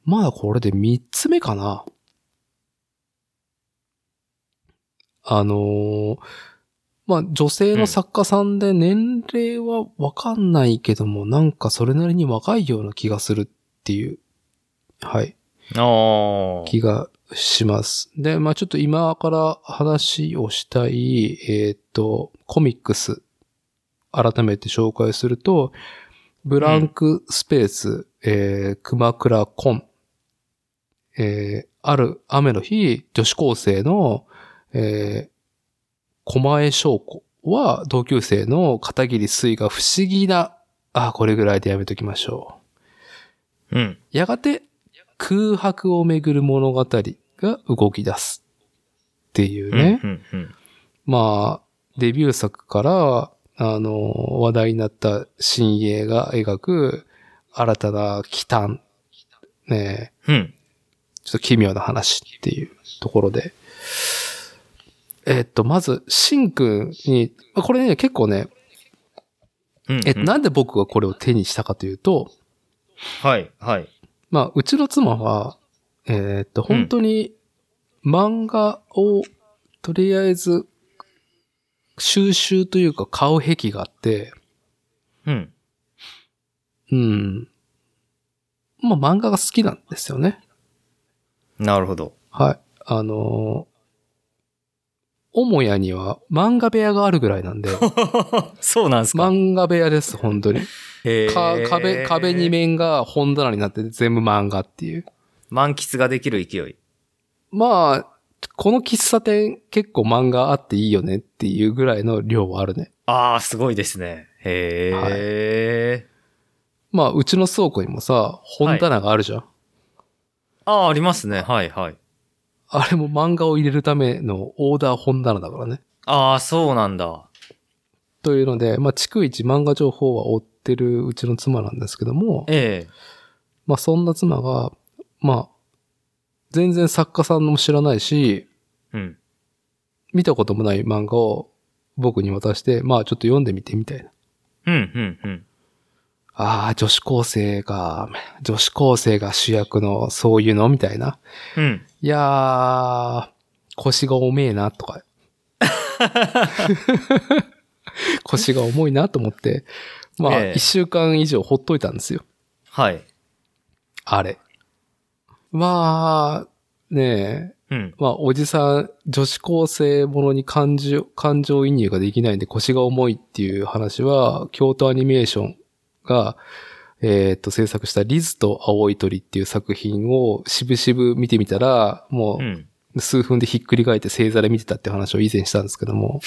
まだこれで3つ目かな。あのーまあ、女性の作家さんで年齢はわかんないけども、なんかそれなりに若いような気がするっていう、はい、あー。気がします。で、まあちょっと今から話をしたい、えっ、と、コミックス、改めて紹介すると、ブランクスペース、えー、熊倉コンっえーある雨の日、女子高生の、えー、狛江翔子は同級生の片桐水が不思議な、あ、これぐらいでやめときましょうん。う。やがて空白をめぐる物語が動き出す。っていうね。うん。うん。まあ、デビュー作から、あの、話題になった新鋭が描く新たな奇端。ねえうん。ちょっと奇妙な話っていうところで。えっと、まず、シンくんに、まあこれね、結構ね、うん。え、なんで僕がこれを手にしたかというと、はい。はい。まあ、うちの妻は、えっと、本当に漫画を、とりあえず、収集というか買う癖があって、うん。うん。まあ、漫画が好きなんですよね。なるほど。はい。あのー母屋には漫画部屋があるぐらいなんで、*laughs* そうなんですか？漫画部屋です、本当に。壁、壁に面が本棚になってて全部漫画っていう。満喫ができる勢い。まあ、この喫茶店結構漫画あっていいよねっていうぐらいの量はあるね。ああ、すごいですね。へえ、まあ、うちの倉庫にもさ、本棚があるじゃん。ああ、ありますね。はいはい。あれも漫画を入れるためのオーダー本棚だからね。ああ、そうなんだ。というので、まあ、逐一漫画情報は追ってるうちの妻なんですけども、ええまあ、そんな妻が、まあ、全然作家さんも知らないし、うん。見たこともない漫画を僕に渡して、まあ、ちょっと読んでみてみたいな。うん、うん、うん。ああ、女子高生が、女子高生が主役のそういうのみたいな。うん。いやー、腰が重えなとか。腰が重いなと思って、まあ、ええ一週間以上ほっといたんですよ。はい。あれ。まあ、ねえ、うん。まあ、おじさん、女子高生ものに感情、感情移入ができないんで腰が重いっていう話は、京都アニメーションが、えっ、と、制作したリズと青い鳥っていう作品を渋々見てみたら、もう数分でひっくり返って星座で見てたっていう話を以前したんですけども、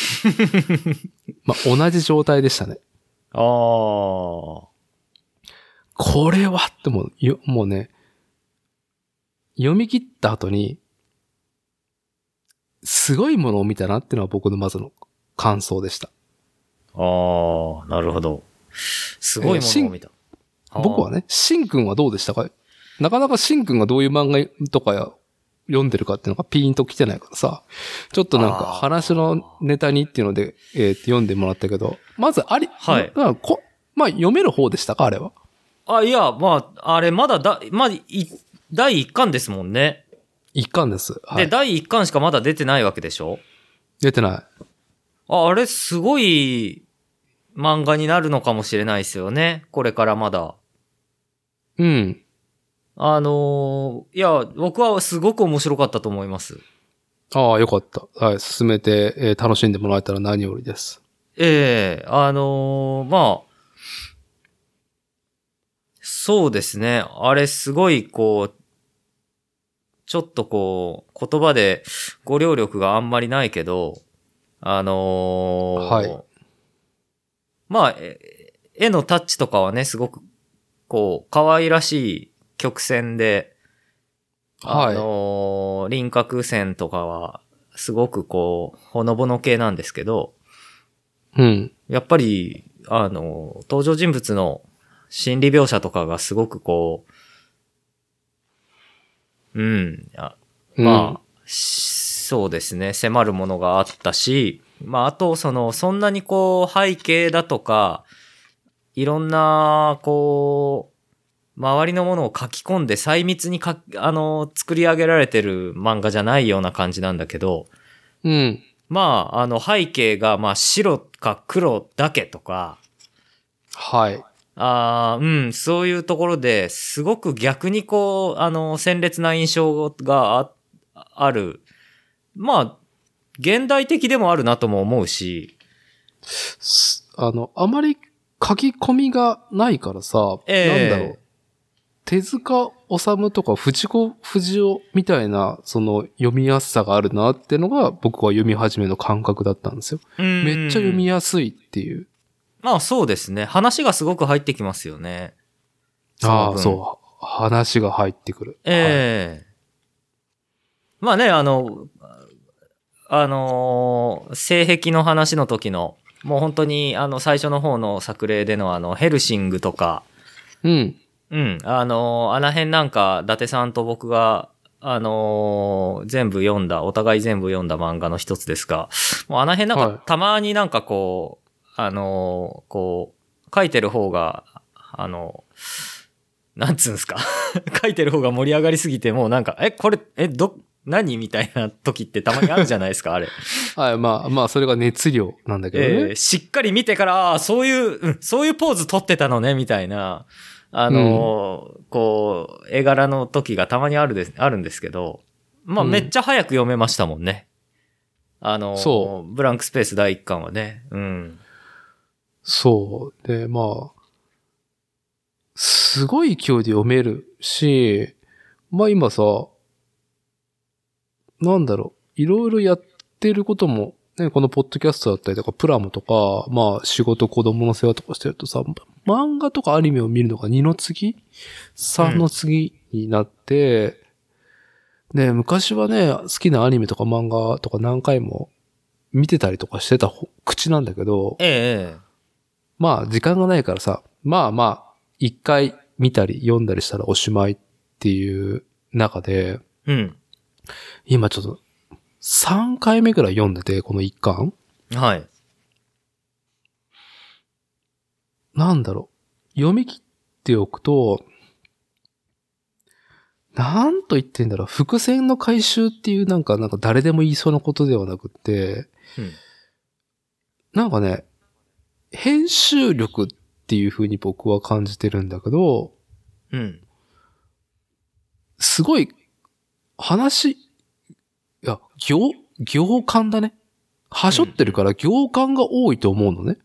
*laughs* まあ、同じ状態でしたね。ああ。これはってもう、よ、もうね、読み切った後に、すごいものを見たなっていうのは僕のまずの感想でした。ああ、なるほど。すごいものを見た。ね。僕はね、シンくんはどうでしたか？なかなかシンくんがどういう漫画とかや読んでるかっていうのがピーンと来てないからさ、ちょっとなんか話のネタにっていうので、えー読んでもらったけど、まずあり、はいだからこまあ読める方でしたかあれは？あ、いや、まあ、あれ、まだだ、まだ、い、第1巻ですもんね。一巻です。はで、い。第1巻しかまだ出てないわけでしょ？出てない。あ、あれ、すごい漫画になるのかもしれないですよね。これからまだ。うん。あのーいや、僕はすごく面白かったと思います。ああ、よかった。はい。進めて、えー楽しんでもらえたら何よりです。ええあのーまあ、そうですね。あれすごいこう、ちょっとこう、言葉で語量力があんまりないけど、あのーはいまあ、え絵のタッチとかはね、すごく、こう、可愛らしい曲線で、はいあのー輪郭線とかは、すごくこう、ほのぼの系なんですけど、うん。やっぱり、あの、登場人物の心理描写とかがすごくこう、うん、あまあ、しそうですね、迫るものがあったし、まあ、あと、その、そんなにこう、背景だとか、いろんな、こう、周りのものを書き込んで細密にか、あの、作り上げられてる漫画じゃないような感じなんだけど、うん。うん。まあ、あの、背景が、まあ、白か黒だけとか、はい。ああ、うん、そういうところですごく逆にこう、あの、鮮烈な印象があある。まあ、現代的でもあるなとも思うし、すあの、あまり書き込みがないからさ、ええなんだろう。手塚治虫とか藤子不二雄みたいな、その読みやすさがあるなってのが僕は読み始めの感覚だったんですよ。めっちゃ読みやすいっていう。まあそうですね。話がすごく入ってきますよね。ああ、そう。話が入ってくる。ええはい、まあね、あの、あのー、性癖の話の時の、もう本当に、あの、最初の方の作例での、あの、ヘルシングとか、うん。うん。あのー、あの辺なんか、伊達さんと僕が、あのー、全部読んだ、お互い全部読んだ漫画の一つですが、もうあの辺なんか、はい、たまになんかこう、あのこう、書いてる方が、あのなんつうんすか？*laughs* 書いてる方が盛り上がりすぎて、もうなんか、え、これ、え、ど、何？みたいな時ってたまにあるじゃないですか、あれ。*laughs* はい、まあ、まあ、それが熱量なんだけどね。えー、しっかり見てから、そういう、うん、そういうポーズ撮ってたのね、みたいな、あのーうん、こう、絵柄の時がたまにあるです、あるんですけど、まあ、めっちゃ早く読めましたもんね。うん、あのー、そう。ブランクスペース第一巻はね。うん。そう。で、まあ、すごい勢いで読めるし、まあ今さ、なんだろう、いろいろやってることも、ね、このポッドキャストだったりとか、プラムとか、まあ仕事、子供の世話とかしてるとさ、漫画とかアニメを見るのが2の次 ?3 の次になって、うん、ね、昔はね、好きなアニメとか漫画とか何回も見てたりとかしてた口なんだけど、ええ。まあ時間がないからさ、まあまあ、一回見たり読んだりしたらおしまいっていう中で、うん。今ちょっと、3回目ぐらい読んでて、この一巻はい。なんだろう。読み切っておくと、なんと言ってんだろう。伏線の回収っていうなんか、なんか誰でも言いそうなことではなくて、うん、なんかね、編集力っっていう風に僕は感じてるんだけど、うん。すごい、話、いや、行、行間だね。はしょってるから行間が多いと思うのね。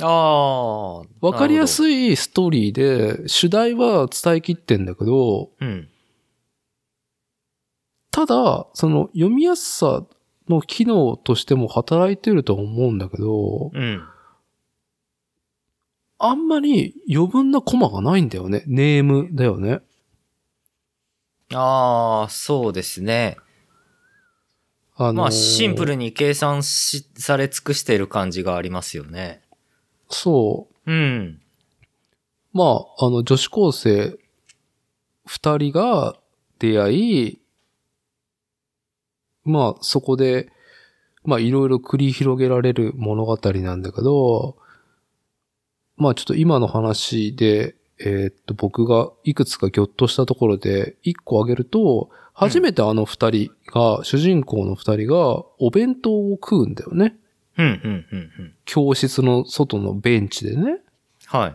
ああ。わかりやすいストーリーで、主題は伝えきってんだけど、うん。ただ、その読みやすさの機能としても働いてると思うんだけど、うん。あんまり余分なコマがないんだよね。ネームだよね。ああ、そうですね。あのー、まあ、シンプルに計算し、され尽くしている感じがありますよね。そう。うん。まあ、あの、女子高生二人が出会い、まあ、そこで、まあ、いろいろ繰り広げられる物語なんだけど、まあちょっと今の話で、えー、っと、僕がいくつかぎょっとしたところで、一個挙げると、初めてあの二人が、うん、主人公の二人が、お弁当を食うんだよね。うん、うん、うん、うん。教室の外のベンチでね。は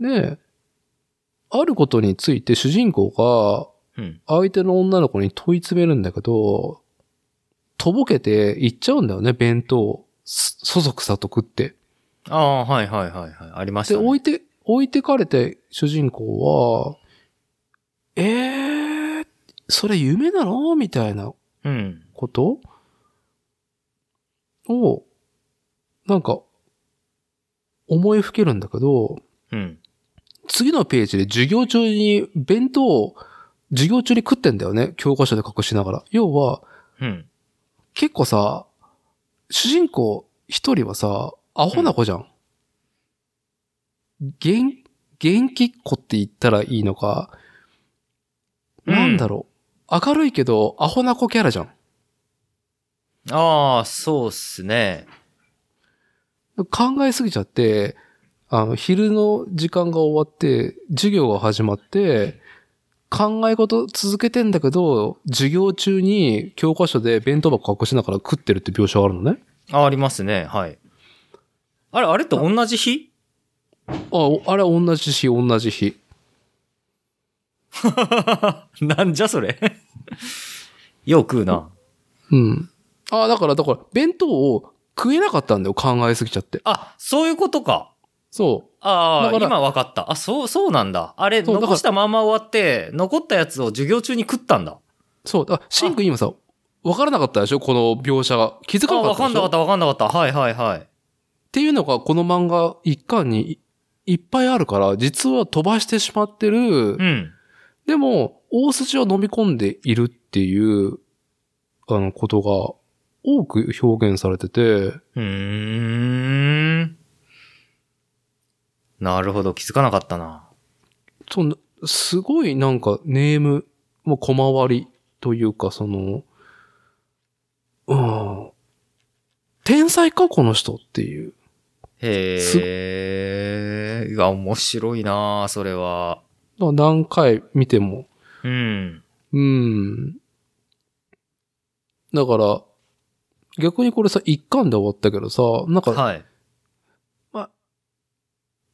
い。で、あることについて主人公が、相手の女の子に問い詰めるんだけど、とぼけて行っちゃうんだよね、弁当。そそくさと食って。ああ、はいはいはいはい。ありましたね。で、置いて、置いてかれて主人公は、ええー、それ夢なの？みたいなこと、うん、を、なんか、思いふけるんだけど、うん。次のページで授業中に弁当を、授業中に食ってんだよね？教科書で隠しながら。要は、うん。結構さ、主人公一人はさ、アホな子じゃん。元、元気っ子って言ったらいいのか、なんだろう。明るいけど、アホな子キャラじゃん。ああ、そうっすね。考えすぎちゃって、あの、昼の時間が終わって、授業が始まって、考え事続けてんだけど、授業中に教科書で弁当箱隠しながら食ってるって描写があるのね。あ、ありますね。はい。あれ、あれって同じ日？あ、あれ同じ日、同じ日。*laughs* なんじゃそれ？*laughs* よく食うな。うん。あ、だから、だから、弁当を食えなかったんだよ、考えすぎちゃって。あ、そういうことか。そああ、だから今わかった。あ、そう、そうなんだ。あれ、残したまんま終わって、残ったやつを授業中に食ったんだ。う。そう。だからシンくん今さ、わからなかったでしょ？この描写が。気づかあ、なかったでしょ？わかんなかった、わかんなかった。はいはいはい。っていうのがこの漫画一巻にいいっぱいあるから、実は飛ばしてしまってる。うん。でも、大筋は飲み込んでいるっていう、あの、ことが多く表現されてて、うーん。なるほど、気づかなかったな。その、すごいなんかネームも小回りというか、その、うん。天才かこの人っていう。へえ。いや、面白いなそれは。まあ何回見ても。うん。うん。だから、逆にこれさ、一巻で終わったけどさ、なんか、はい。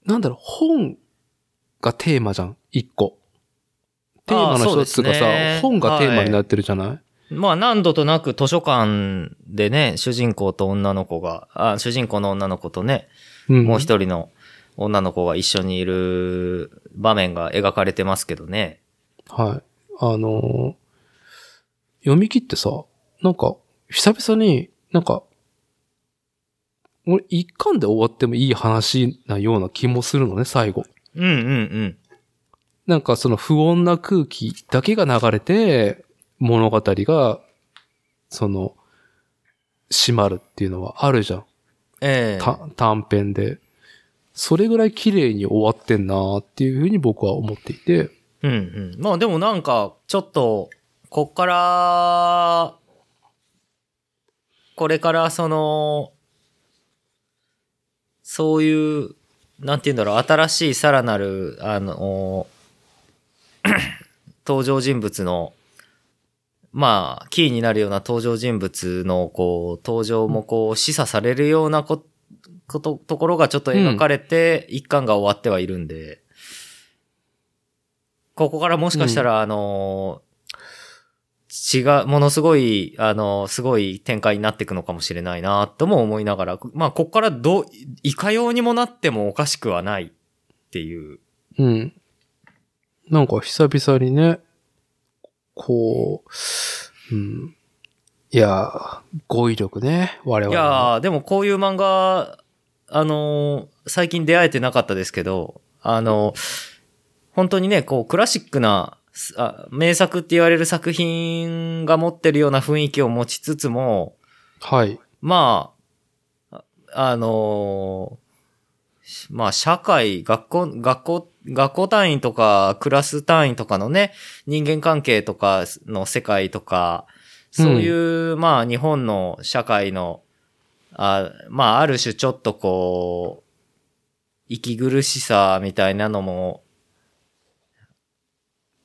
なんだろう、本がテーマじゃん、一個。テーマの一つがさ、ね本がテーマになってるじゃない、まあ何度となく図書館でね、主人公と女の子が、あ主人公の女の子とね、うんもう一人の女の子が一緒にいる場面が描かれてますけどね。はい。あのー読み切ってさ、なんか、久々になんか、俺一巻で終わってもいい話なような気もするのね、最後。うんうんうん。なんかその不穏な空気だけが流れて、物語が、その、閉まるっていうのはあるじゃん。ええた短編で。それぐらい綺麗に終わってんなーっていうふうに僕は思っていて。うんうん。まあでもなんか、ちょっと、こっから、これからその、そういう、なんて言うんだろう、新しいさらなる、あの、*clears throat* 登場人物の、まあ、キーになるような登場人物の、こう、登場もこう、示唆されるようなここと、ところがちょっと描かれて、一巻が終わってはいるんで、ここからもしかしたら、あの、違う、ものすごい、あの、すごい展開になっていくのかもしれないな、とも思いながら、まあ、ここからどう、いかようにもなってもおかしくはないっていう。うん。なんか久々にね、こう、うん。いやー、語彙力ね、我い々の。やー、でもこういう漫画、あのー最近出会えてなかったですけど、あの本当にね、こう、クラシックな、すあ名作って言われる作品が持ってるような雰囲気を持ちつつも、はい。まあ、ああのーしまあ、社会、学校、学校、学校単位とか、クラス単位とかのね、人間関係とかの世界とか、そういう、まあ、日本の社会の、あまあ、ある種ちょっとこう、息苦しさみたいなのも、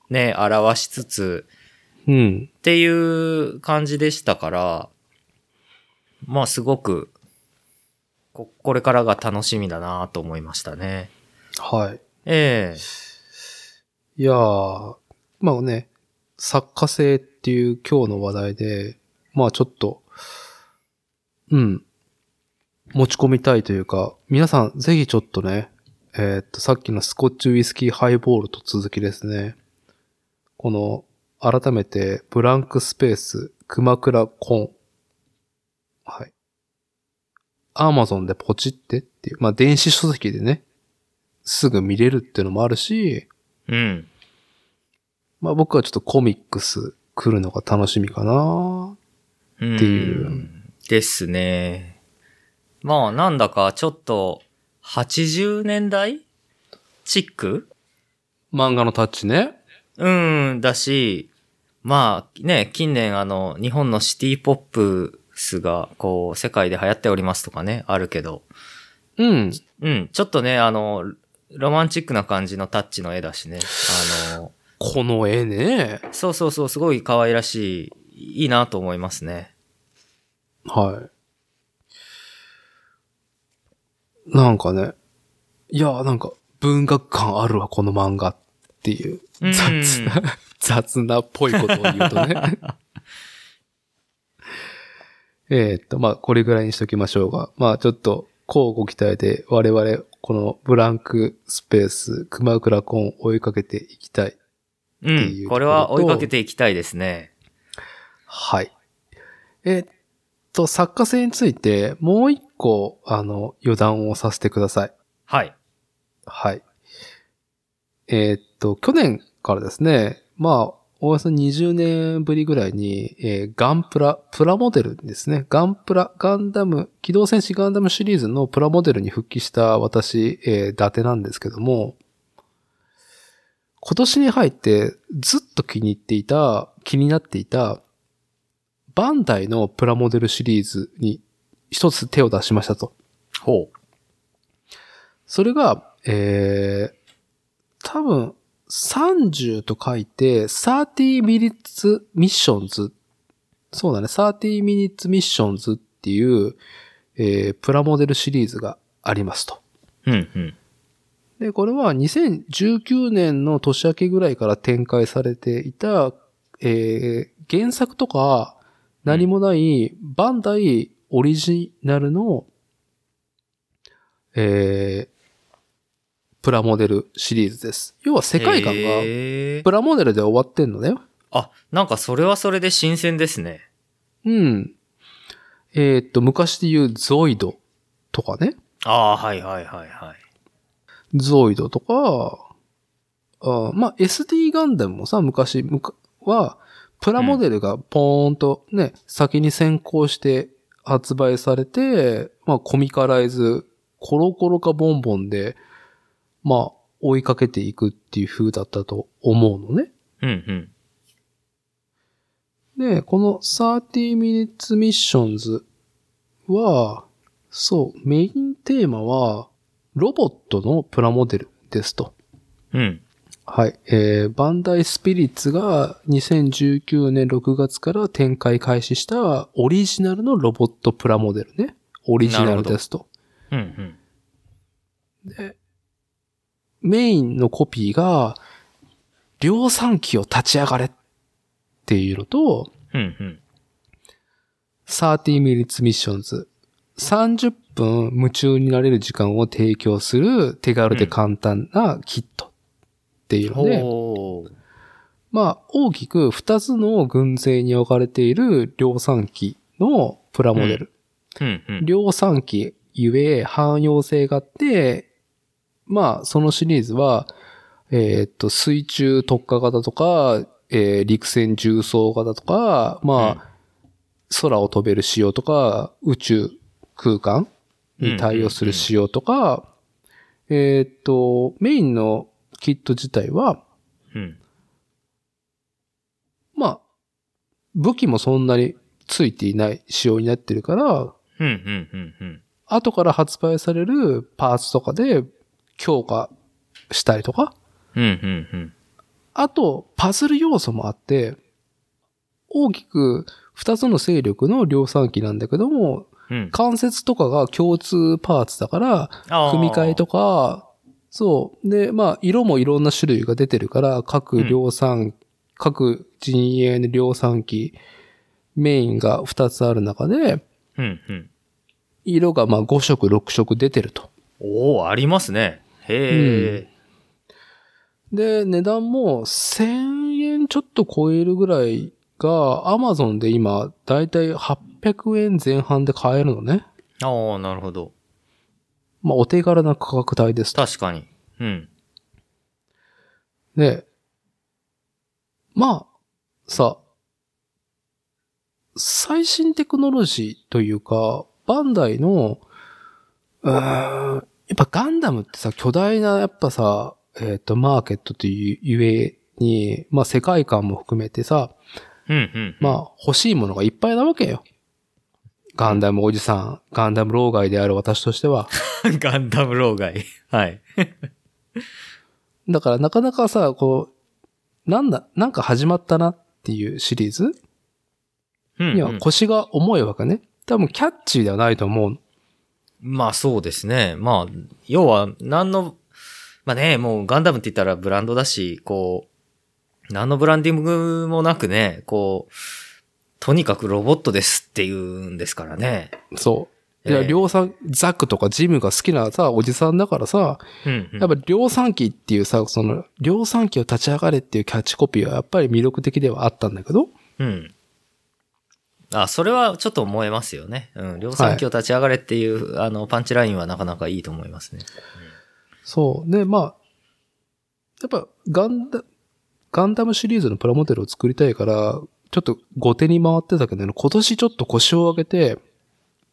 ね、表しつつ、うん。っていう感じでしたから、まあすごく、こ、これからが楽しみだなと思いましたね。はい。ええいやー、まあね、作家性っていう今日の話題で、まあちょっと、うん、持ち込みたいというか、皆さんぜひちょっとね、えーっと、さっきのスコッチウイスキーハイボールと続きですね。この、改めて、ブランクスペース、熊倉コン。はい。アマゾンでポチってっていう、まあ電子書籍でね、すぐ見れるっていうのもあるし、うん。まあ僕はちょっとコミックス来るのが楽しみかなっていうですね。まあなんだかちょっと、80年代チック？漫画のタッチね。うん、だし、まあね、近年あの、日本のシティポップスが、こう、世界で流行っておりますとかね、あるけど、うん。うん、ちょっとね、あの、ロマンチックな感じのタッチの絵だしね。あの、この絵ね。そうそうそう、すごい可愛らしい、いいなと思いますね。はい。なんかね。いやーなんか文学感あるわ、この漫画っていう。うん雑な、雑なっぽいことを言うとね。*laughs* えーっと、まあ、これぐらいにしときましょうが。まあ、ちょっと、こうご期待で、我々、このブランクスペース、熊倉コンを追いかけていきたいうんこれは追いかけていきたいですね。はい。えっと、作家性について、もう一個、あの、余談をさせてください。はい。はい。えーっと、去年からですね、まあ、およそ20年ぶりぐらいに、えーガンプラ、プラモデルですね。ガンプラ、ガンダム、機動戦士ガンダムシリーズのプラモデルに復帰した私、えー伊達なんですけども、今年に入ってずっと気に入っていた、気になっていた、バンダイのプラモデルシリーズに一つ手を出しましたと。ほそれが、えー、多分、30と書いて、30 minutes missions。そうだね、30 minutes missions っていう、えー、プラモデルシリーズがありますと。う。うん、うん。で、これは2019年の年明けぐらいから展開されていた、えー、原作とか何もないバンダイオリジナルの、えー、プラモデルシリーズです。要は世界観がプラモデルで終わってんのね。あ、なんかそれはそれで新鮮ですね。うん。えーっと、昔で言うゾイドとかね。ああ、はいはいはいはい。ゾイドとか、あまあ、SD ガンダムもさ、昔むかは、プラモデルがポーンとね、先に先行して発売されて、まあ、コミカライズ、コロコロかボンボンで、まあ、追いかけていくっていう風だったと思うのね。うんうん。で、この30 minutes missions は、そう、メインテーマは、ロボットのプラモデルですと。うん。はい。えー、バンダイスピリッツが2019年6月から展開開始したオリジナルのロボットプラモデルね。オリジナルですと。うんうん。で、メインのコピーが、量産機を立ち上がれっていうのと、うんうん。30 minutes missions。30分夢中になれる時間を提供する手軽で簡単なキットっていうので、ほう。まあ、大きく2つの軍勢に置かれている量産機のプラモデル。うんうん。量産機ゆえ汎用性があって、まあ、そのシリーズは、えーっと、水中特化型とか、えー陸戦重装型とか、まあ、空を飛べる仕様とか、宇宙空間に対応する仕様とか、えーっと、メインのキット自体は、うん。まあ、武器もそんなについていない仕様になってるから、うんうんうんうん。後から発売されるパーツとかで強化したりとか、うんうんうん。あと、パズル要素もあって、大きく二つの勢力の量産機なんだけども、うん。関節とかが共通パーツだから、組み替えとか、そう。で、まあ、色もいろんな種類が出てるから、各量産、各陣営の量産機、メインが2つある中で、うんうん。色がまあ5色、6色出てると。おおありますね。へえ。で、値段も1000円ちょっと超えるぐらいが、Amazon で今、だいたい800円前半で買えるのね。ああ、なるほど。まあ、お手軽な価格帯ですと。確かに。うん。で、まあ、さ、最新テクノロジーというか、バンダイの、うーん、やっぱガンダムってさ、巨大な、やっぱさ、えっ、と、マーケットというゆえに、まあ世界観も含めてさ、うんうん。まあ欲しいものがいっぱいなわけよ。ガンダムおじさん、ガンダム老害である私としては。*laughs* ガンダム老害。はい。だからなかなかさ、こう、なんだ、なんか始まったなっていうシリーズうん、にはうん。腰が重いわけね。多分キャッチーではないと思う。まあそうですね。まあ、要は、何の、まあね、もうガンダムって言ったらブランドだし、こう、何のブランディングもなくね、こう、とにかくロボットですっていうんですからね。そいや、ええ量産、ザックとかジムが好きなさ、おじさんだからさ、うんうんやっぱ量産機っていうさ、その、量産機を立ち上がれっていうキャッチコピーはやっぱり魅力的ではあったんだけど、うん。あ、それはちょっと思いますよね。うん。量産機を立ち上がれっていう、あの、パンチラインはなかなかいいと思いますね。そう。で、まあ、やっぱガンダ、ガンダムシリーズのプラモデルを作りたいから、ちょっと後手に回ってたけど、今年ちょっと腰を上げて、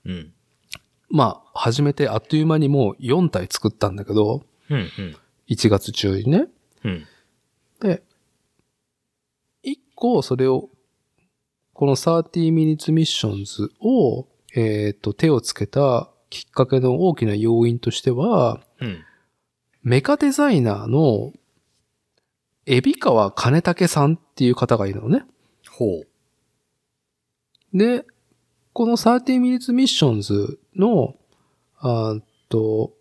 うん。まあ、始めてあっという間にもう4体作ったんだけど、うん、うん。1月中にね。うん。で、1個それを、この30 minutes missions を、えっ、と、手をつけたきっかけの大きな要因としては、うん。メカデザイナーの、エビ川金武さんっていう方がいるのね。ほう。で、この30 minutes missions の、あと、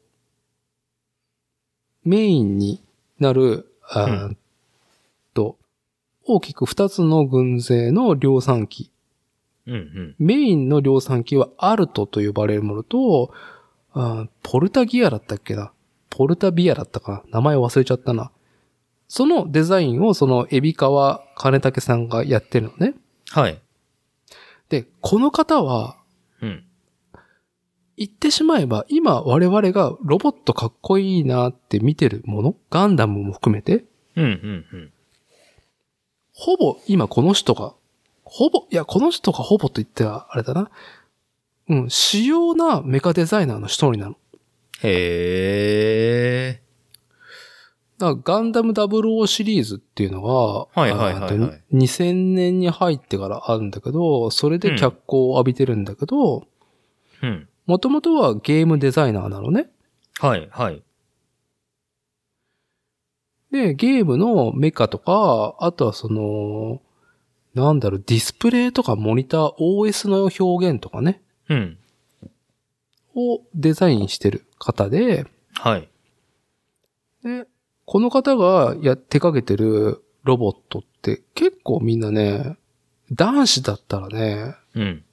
メインになる、あ大きく2つの軍勢の量産機。うん、うん。メインの量産機はアルトと呼ばれるものと、ポルタギアだったっけな？ポルタビアだったかな？名前忘れちゃったな。そのデザインをそのエビ川金武さんがやってるのね。はい。で、この方は、うん。言ってしまえば、今我々がロボットかっこいいなって見てるもの、ガンダムも含めて、うん、うん、うん。ほぼ今この人が、ほぼ、いや、この人がほぼと言ってはあれだな。うん、主要なメカデザイナーの一人なの。へー。だからガンダム00シリーズっていうのが、はいはいはいはいあーと2000年に入ってからあるんだけど、それで脚光を浴びてるんだけど、うん。もともとはゲームデザイナーなのね。はい、はい。で、ゲームのメカとか、あとはその、なんだろう、ディスプレイとかモニター、OS の表現とかね、うん。をデザインしてる方で、はい。で、この方がや、手掛けてるロボットって結構みんなね、男子だったらね、うん。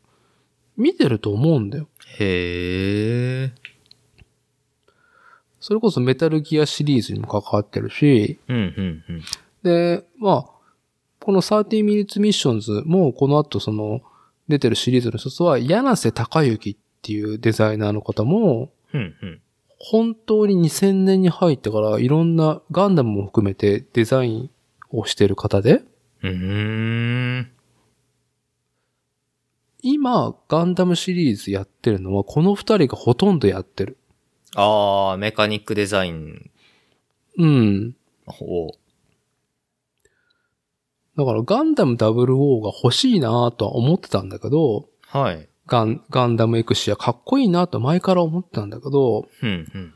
見てると思うんだよ。へー。それこそメタルギアシリーズにも関わってるし、うん、うん、うん。で、まあ、この30 minutes missions もこの後その出てるシリーズの一つは、柳瀬隆之っていうデザイナーの方も、うん、うん。本当に2000年に入ってからいろんなガンダムも含めてデザインをしてる方で、うーん。今ガンダムシリーズやってるのはこの二人がほとんどやってる。あー、メカニックデザイン。うん。ほだからガンダム00が欲しいなとは思ってたんだけど、う。はい。ガン、ガンダムエクシアかっこいいなと前から思ってたんだけど、うん、うん。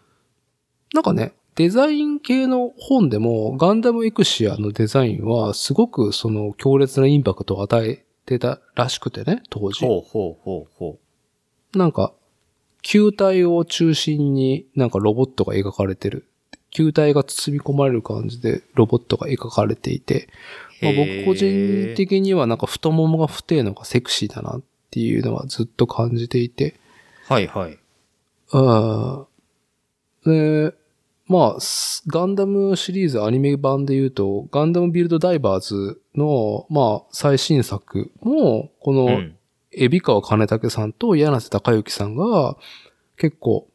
なんかね、デザイン系の本でもガンダムエクシアのデザインはすごくその強烈なインパクトを与えてたらしくてね、当時。ほうほうほうほなんか、球体を中心になんかロボットが描かれてる。球体が包み込まれる感じでロボットが描かれていて、まあ、僕個人的にはなんか太ももが太いのがセクシーだなっていうのはずっと感じていて、う。はいはい。うん。で、まあ、スガンダムシリーズアニメ版で言うと、ガンダムビルドダイバーズの、まあ、最新作も、この、うん。エビ川金武さんと柳瀬隆之さんが、結構、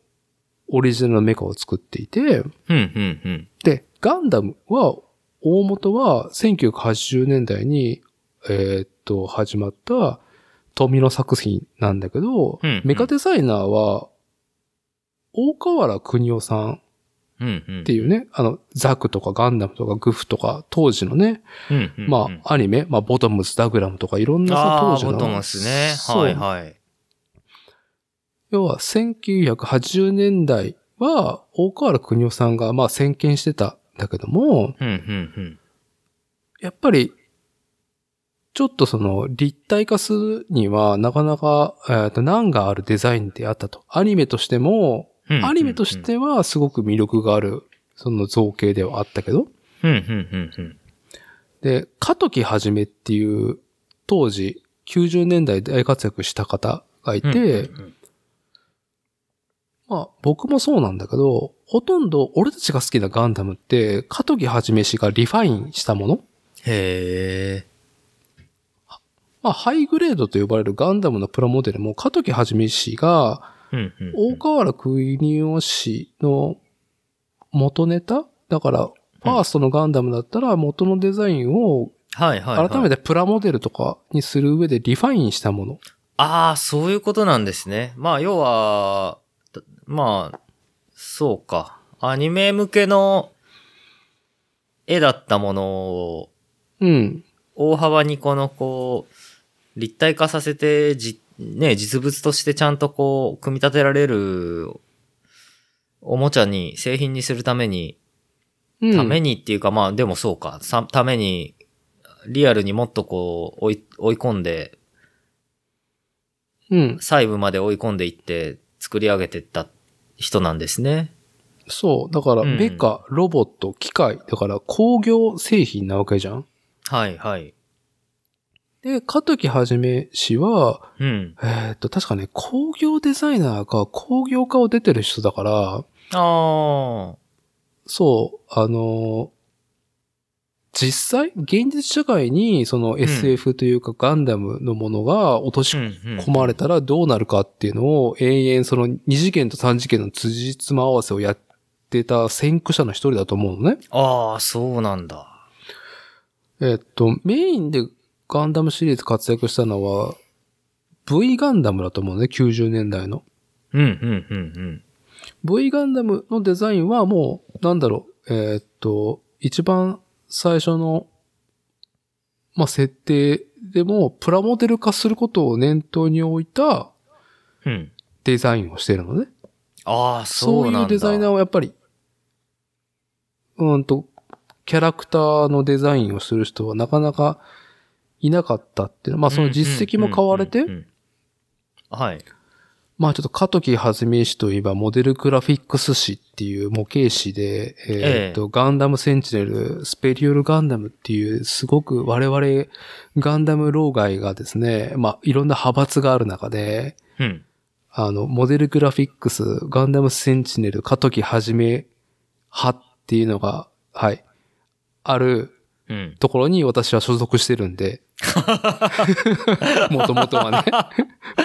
オリジナルのメカを作っていて、うん、うん、うん。で、ガンダムは、大元は1980年代に、えーっと、始まった富野作品なんだけど、うんうんメカデザイナーは、大河原邦夫さんうん、うん。っていうね、あの、ザクとかガンダムとかグフとか、当時のね、うん、うんうん。まあ、アニメ、まあ、ボトムス、ダグラムとかいろんな当時の。ボトムスね。はいはい。要は、1980年代は、大河原邦夫さんが、まあ、先見してたんだけども、うん、うん、うん。やっぱり、ちょっとその、立体化するには、なかなか、えーと、難があるデザインであったと。アニメとしても、うんアニメとしては、すごく魅力がある、その造形ではあったけど、うん、うん、うん、うん。で、加時はじめっていう、当時、90年代大活躍した方がいて、まあ僕もそうなんだけど、ほとんど俺たちが好きなガンダムって、加藤木はじめ氏がリファインしたものへえ。まあハイグレードと呼ばれるガンダムのプラモデルも加藤木はじめ氏が、うんうんうん。大河原国夫氏の元ネタ？だから、ファーストのガンダムだったら元のデザインをはいはい、はい。改めてプラモデルとかにする上でリファインしたもの。ああ、そういうことなんですね。まあ、要は、たまあ、そうか。アニメ向けの絵だったものを、うん。大幅にこの、こう、立体化させて、じ、ね、実物としてちゃんとこう、組み立てられる、おもちゃに、製品にするために、うん。ためにっていうか、まあ、でもそうか。さ、ために、リアルにもっとこう、追い、追い込んで、うん。細部まで追い込んでいって作り上げてった人なんですね。そう。だから、うんメカ、ロボット、機械。だから、工業製品なわけじゃん？はいはい。で、加藤木はじめ氏は、うん。えーっと、確かね、工業デザイナーか工業科を出てる人だから、ああ。そう、あのー実際、現実社会に、その SF というかガンダムのものが落とし込まれたらどうなるかっていうのを、永遠その2次元と3次元の辻褄合わせをやってた先駆者の一人だと思うのね。ああ、そうなんだ。えっと、メインでガンダムシリーズ活躍したのは、V ガンダムだと思うね、90年代の。うん、うん、うん、V ガンダムのデザインはもう、なんだろう、えーっと、一番最初の、まあ、設定でも、プラモデル化することを念頭に置いたうん。うん。デザインをしてるのね。ああ、そそううなんだ。いうデザイナーはやっぱり、うーんと、キャラクターのデザインをする人はなかなかいなかったっていうのは、まあその実績も買われて？はい。まあちょっと加藤木はじめ氏といえばモデルグラフィックス誌っていう模型誌で、えーっと、ガンダムセンチネル、スペリオルガンダムっていうすごく我々ガンダム老害がですね、まあいろんな派閥がある中で、うん。あの、モデルグラフィックス、ガンダムセンチネル、加藤木はじめ派っていうのが、はい、あるうん。ところに私は所属してるんで、もともとはね、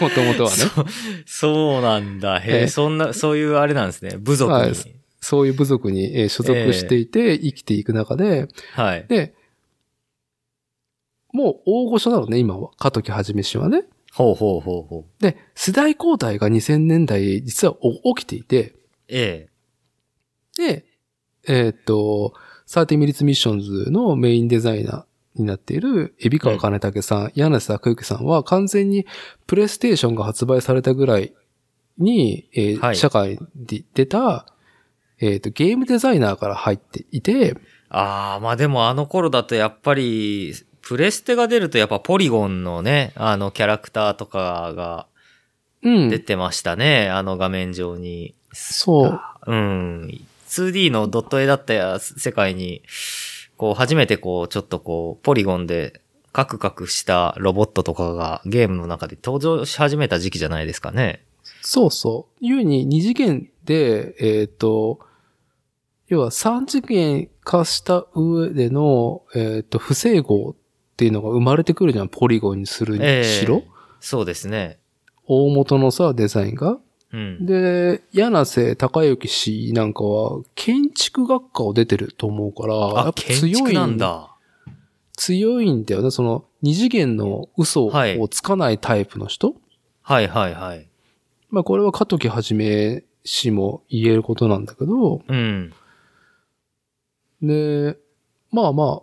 もともとはね。そう、なんだ。へえ、ええそんな、そういうあれなんですね。部族に。はいそういう部族にえー所属していて生きていく中で、はい。で、もう大御所なのね、今は。加藤木はじめ氏はね。ほうほうほうほう。で、世代交代が2000年代実はお起きていて、えで、えーっと、30 minutes missions のメインデザイナーになっている、海老川金武さん、柳瀬隆之さんは完全にプレイステーションが発売されたぐらいに、えーはい社会に出た、えーっと、ゲームデザイナーから入っていて、ああ、まあでもあの頃だとやっぱり、プレステが出るとやっぱポリゴンのね、あのキャラクターとかがうん。出てましたね、あの画面上に。そう。うん。2D のドット絵だった世界に、こう初めてこうちょっとこうポリゴンでカクカクしたロボットとかがゲームの中で登場し始めた時期じゃないですかね。そうそう。ゆうに二次元で、えっ、と、要は三次元化した上での、えっ、と、不整合っていうのが生まれてくるじゃん。ポリゴンにするにしろ。そうですね。大元のさ、デザインが。うん。で、柳瀬隆之氏なんかは、建築学科を出てると思うから、やあ、っぱ建強いんだ。強いんだよね。その、二次元の嘘はいをつかないタイプの人。はいはいはい。まあこれは加藤木はじめ氏も言えることなんだけど、うん。で、まあまあ、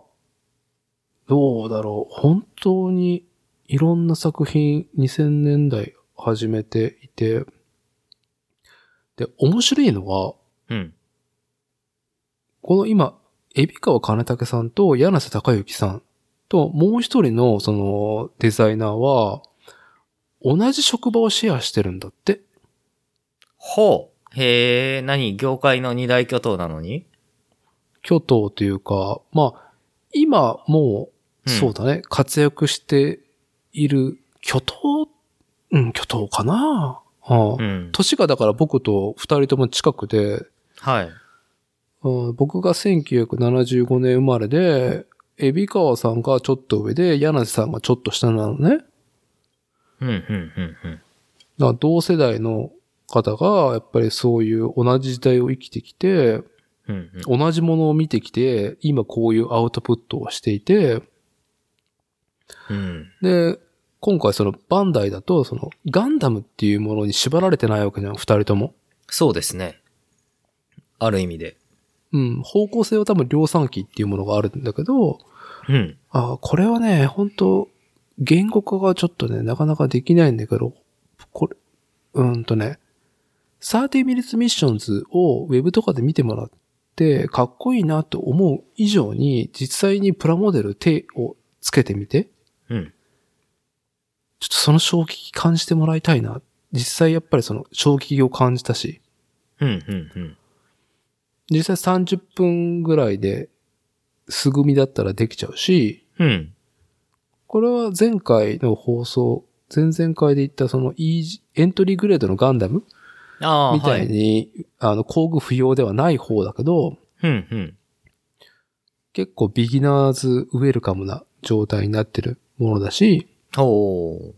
どうだろう。本当にいろんな作品2000年代始めていて、で、面白いのは、うん。この今、海老川金武さんと柳瀬隆之さんともう一人のそのデザイナーは、同じ職場をシェアしてるんだって。ほう。へえ、何？業界の二大巨頭なのに？巨頭というか、まあ、今もう、うん。そうだね、活躍している巨頭、うん、巨頭かな？うん。年がだから僕と二人とも近くで、はい。うん僕が1975年生まれで、海老川さんがちょっと上で、柳瀬さんがちょっと下なのね。うん、うん、うん、同世代の方が、やっぱりそういう同じ時代を生きてきて、うん、うん。同じものを見てきて、今こういうアウトプットをしていて、うん。で、今回そのバンダイだと、そのガンダムっていうものに縛られてないわけじゃん、二人とも。そうですね。ある意味で。うん、方向性は多分量産機っていうものがあるんだけど、うん。あこれはね、本当言語化がちょっとね、なかなかできないんだけど、これ、うーんとね、30 minutes missions をウェブとかで見てもらって、かっこいいなと思う以上に、実際にプラモデル手をつけてみて、うん。ちょっとその衝撃感じてもらいたいな。実際やっぱりその衝撃を感じたし、うん、うん、うん。実際30分ぐらいで素組みだったらできちゃうし、うん。これは前回の放送、前々回で言ったそのイージエントリーグレードのガンダムああ、みたはいい。に、あの、工具不要ではない方だけど、うん、うん。結構ビギナーズウェルカムな状態になってるものだし、おー。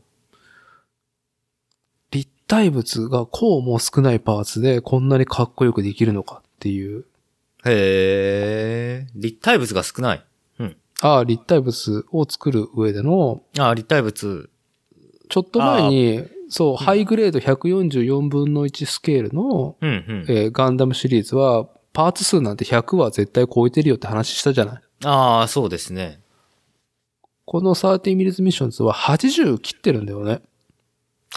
立体物がこうも少ないパーツでこんなにかっこよくできるのかっていう、へえ。立体物が少ない。うん。ああ、立体物を作る上での、ああ、立体物。ちょっと前に、そう、ハイグレード144分の1スケールの、うん、うん。えーガンダムシリーズは、パーツ数なんて100は絶対超えてるよって話したじゃない。ああ、そうですね。この30 minutes missions は80切ってるんだよね。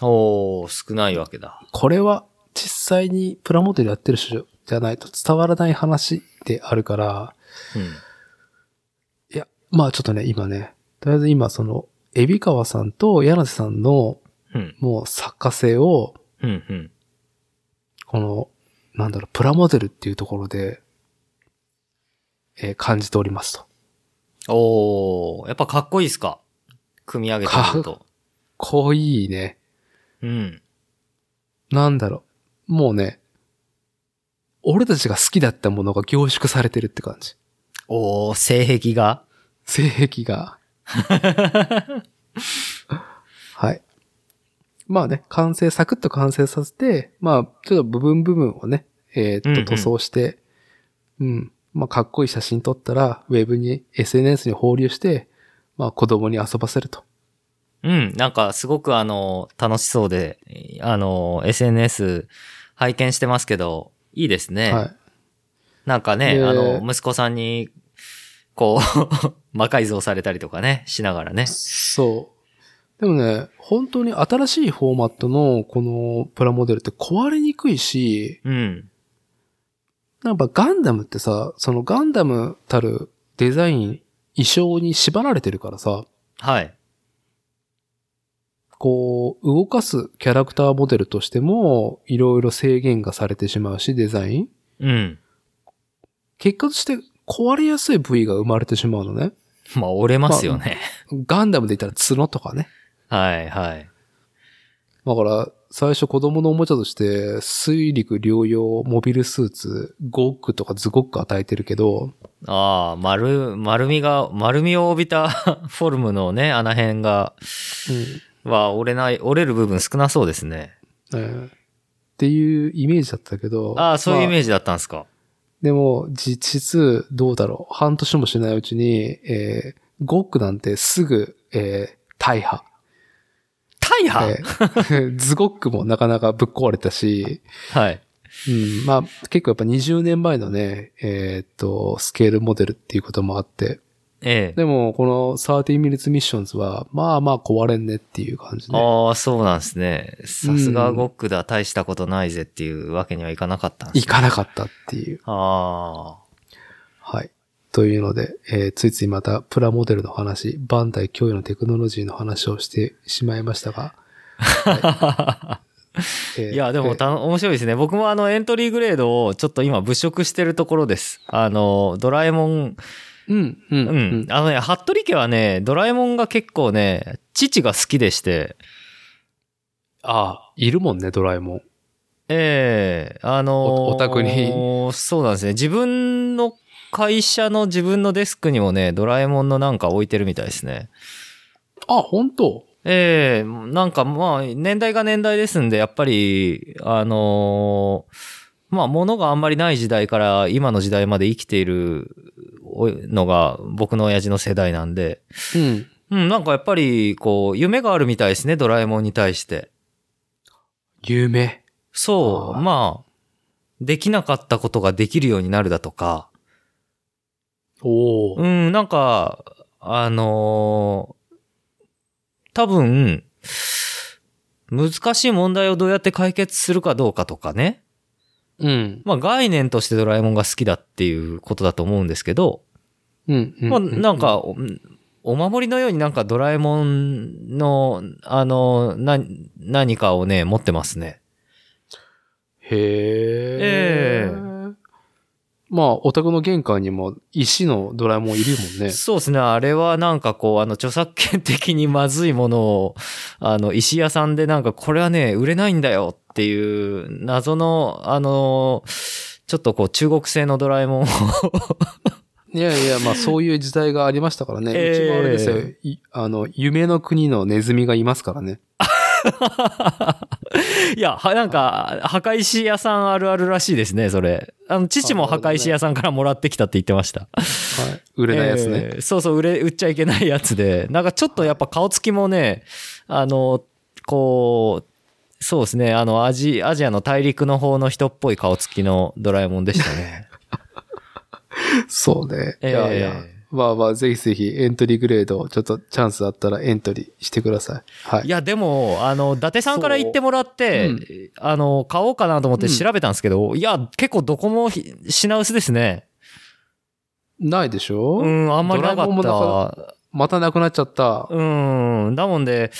おー、少ないわけだ。これは実際にプラモデルやってる人じゃないと伝わらない話であるから、うん。いや、まあちょっとね、今ね、とりあえず今その、エビ川さんと柳瀬さんのうん。もう作家性を、うん、うん。この、なんだろう、プラモデルっていうところで、えー感じておりますと。おー、やっぱかっこいいっすか？組み上げてみると。こういいね。うん。なんだろう。もうね、俺たちが好きだったものが凝縮されてるって感じ。おー、性癖が？性癖が。*laughs* はい。まあね、完成、サクッと完成させて、まあ、ちょっと部分部分をね、えーうんうんっと、塗装して、うん、まあ、かっこいい写真撮ったら、ウェブに、SNS に放流して、まあ、子供に遊ばせると。うん、なんかすごくあの、楽しそうで、あの、SNS 拝見してますけど、いいですね。はい。なんかね、であの、息子さんに、こう、*laughs* 魔改造されたりとかね、しながらね。そう。でもね、本当に新しいフォーマットのこのプラモデルって壊れにくいし、うん。なんかガンダムってさ、そのガンダムたるデザイン、衣装に縛られてるからさ、はい。こう、動かすキャラクターモデルとしても、いろいろ制限がされてしまうし、デザイン。うん。結果として壊れやすい部位が生まれてしまうのね。まあ、折れますよね。ガンダムで言ったら角とかね。はい、はい。だから、最初子供のおもちゃとして、水陸両用モビルスーツ、ゴックとかズゴック与えてるけど、ああ、丸、丸みが、丸みを帯びた *laughs* フォルムのね、穴辺が、は折れない、折れる部分少なそうですね。うんえーっていうイメージだったけど。ああ、そういうイメージ。だったんですか。でも、実質、どうだろう。半年もしないうちに、えー、ゴックなんてすぐ、えー、大破。大破、えーズゴックもなかなかぶっ壊れたし、はい。うん、まあ、結構やっぱ20年前のね、えーっと、スケールモデルっていうこともあって、ええ。でも、この30 minutes missions は、まあまあ壊れんねっていう感じね。ああ、そうなんですね。さすがゴックだ、大したことないぜっていうわけにはいかなかったんですいかなかったっていう。あはい。というので、えーついついまたプラモデルの話、バンダイ脅威のテクノロジーの話をしてしまいましたが。*laughs* あ。えーいや、でもた、面白いですね。僕もあの、エントリーグレードをちょっと今物色してるところです。あの、ドラえもん、うん、うん、ううんん。あのね、服部家はね、ドラえもんが結構ね、父が好きでして、ああ、いるもんね、ドラえもん。ええあのーおお宅にそうなんですね。自分の会社の自分のデスクにもね、ドラえもんのなんか置いてるみたいですね。あ、本当？ええなんかまあ、年代が年代ですんで、やっぱり、あのーまあ、物があんまりない時代から今の時代まで生きているのが僕の親父の世代なんで、うん。うん、なんかやっぱり、こう、夢があるみたいですね、ドラえもんに対して。有名。そう、まあ、できなかったことができるようになるだとか、おお、うん、なんか、あのー多分、難しい問題をどうやって解決するかどうかとかね。うん。まあ概念としてドラえもんが好きだっていうことだと思うんですけど、うん。うんまあなん、か、おお守りのようになんかドラえもんの、あの、な、何かをね、持ってますね。へえ。えまあ、お宅の玄関にも石のドラえもんいるもんね。そうですね。あれはなんかこう、あの、著作権的にまずいものを、あの、石屋さんでなんか、これはね、売れないんだよっていう、謎の、あの、ちょっとこう、中国製のドラえもんをいやいや、まあそういう時代がありましたからね。ええうちもあれですよ。いあの、夢の国のネズミがいますからね。いや、は、なんか、墓石屋さんあるあるらしいですね、それ。あの、父も墓石屋さんからもらってきたって言ってました。はい。売れないやつね。えーそうそう、売れ、売っちゃいけないやつで、なんかちょっとやっぱ顔つきもね、あの、こう、そうですね、あの、アジ、アジアの大陸の方の人っぽい顔つきのドラえもんでしたね。*laughs* そうね。いええやいや。まあまあ、ぜひぜひエントリーグレード、ちょっとチャンスあったらエントリーしてください。はいい。や、でも、あの、伊達さんから言ってもらって、そうあの、買おうかなと思って調べたんですけど、いや、結構どこもひ品薄ですね。ないでしょ？うん、あんまりなかった。またなくなっちゃった。うん。だもんで、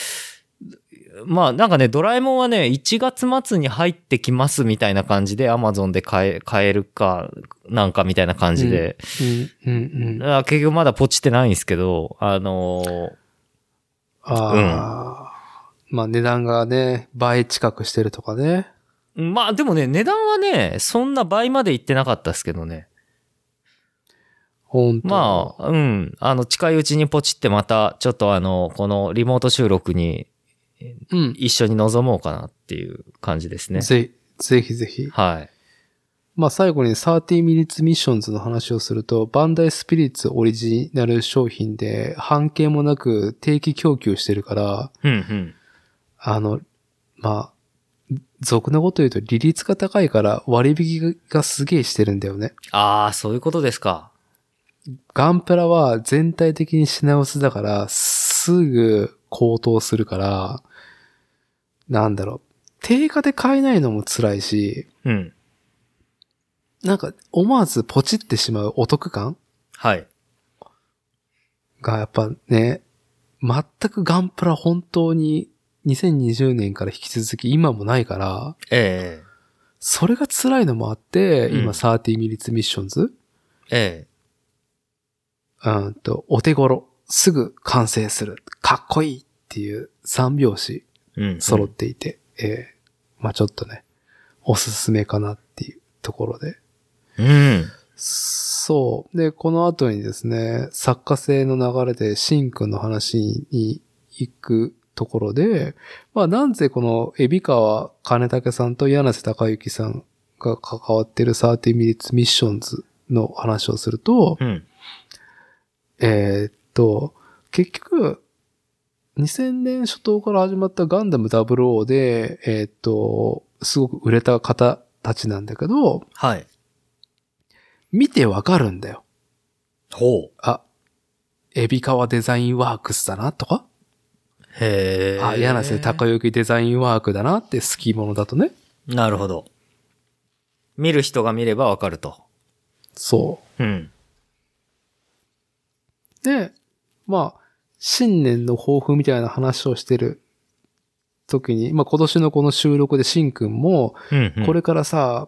まあなんかね、ドラえもんはね、1月末に入ってきますみたいな感じで Amazon で買え、買えるか、なんかみたいな感じで。うん、うん、うん。あ結局まだポチってないんですけど、あのーああ、まあ値段がね、倍近くしてるとかね。まあでもね、値段はね、そんな倍までいってなかったですけどね。本当まあ、うん。あの、近いうちにポチってまた、ちょっとあの、このリモート収録にうん。一緒に臨もうかなっていう感じですね。ぜ、ぜひぜひ。はい。まあ最後に30 minutes missions の話をすると、バンダイスピリッツオリジナル商品で半径もなく定期供給してるから、うんうん。あの、まあ、俗なこと言うと利率が高いから割引がすげえしてるんだよね。ああ、そういうことですか。ガンプラは全体的に品薄だから、すぐ高騰するから、なんだろう。定価で買えないのも辛いし、うん。なんか思わずポチってしまうお得感はい。がやっぱね、全くガンプラ本当に2020年から引き続き今もないから、えそれが辛いのもあって、うん今30 minutes missions? ええうんと、お手頃、すぐ完成する、かっこいいっていう三拍子。揃っていて、ええまあちょっとね、おすすめかなっていうところで。うん。そう。で、この後にですね、作家性の流れでシンくんの話に行くところで、まあなんぜこの海老川金武さんと柳瀬隆之さんが関わってる30 minutes missions の話をすると、うん。えーっと、結局、2000年初頭から始まったガンダム00で、えーっと、すごく売れた方たちなんだけど、はい。見てわかるんだよ。ほう。あ、エビカワデザインワークスだなとか、へえ。あ、柳瀬高之デザインワークだなって好きものだとね。なるほど。見る人が見ればわかると。そうん。う。で、まあ、新年の抱負みたいな話をしてる時に、まあ今年のこの収録でシンくんも、うん、うん。これからさ、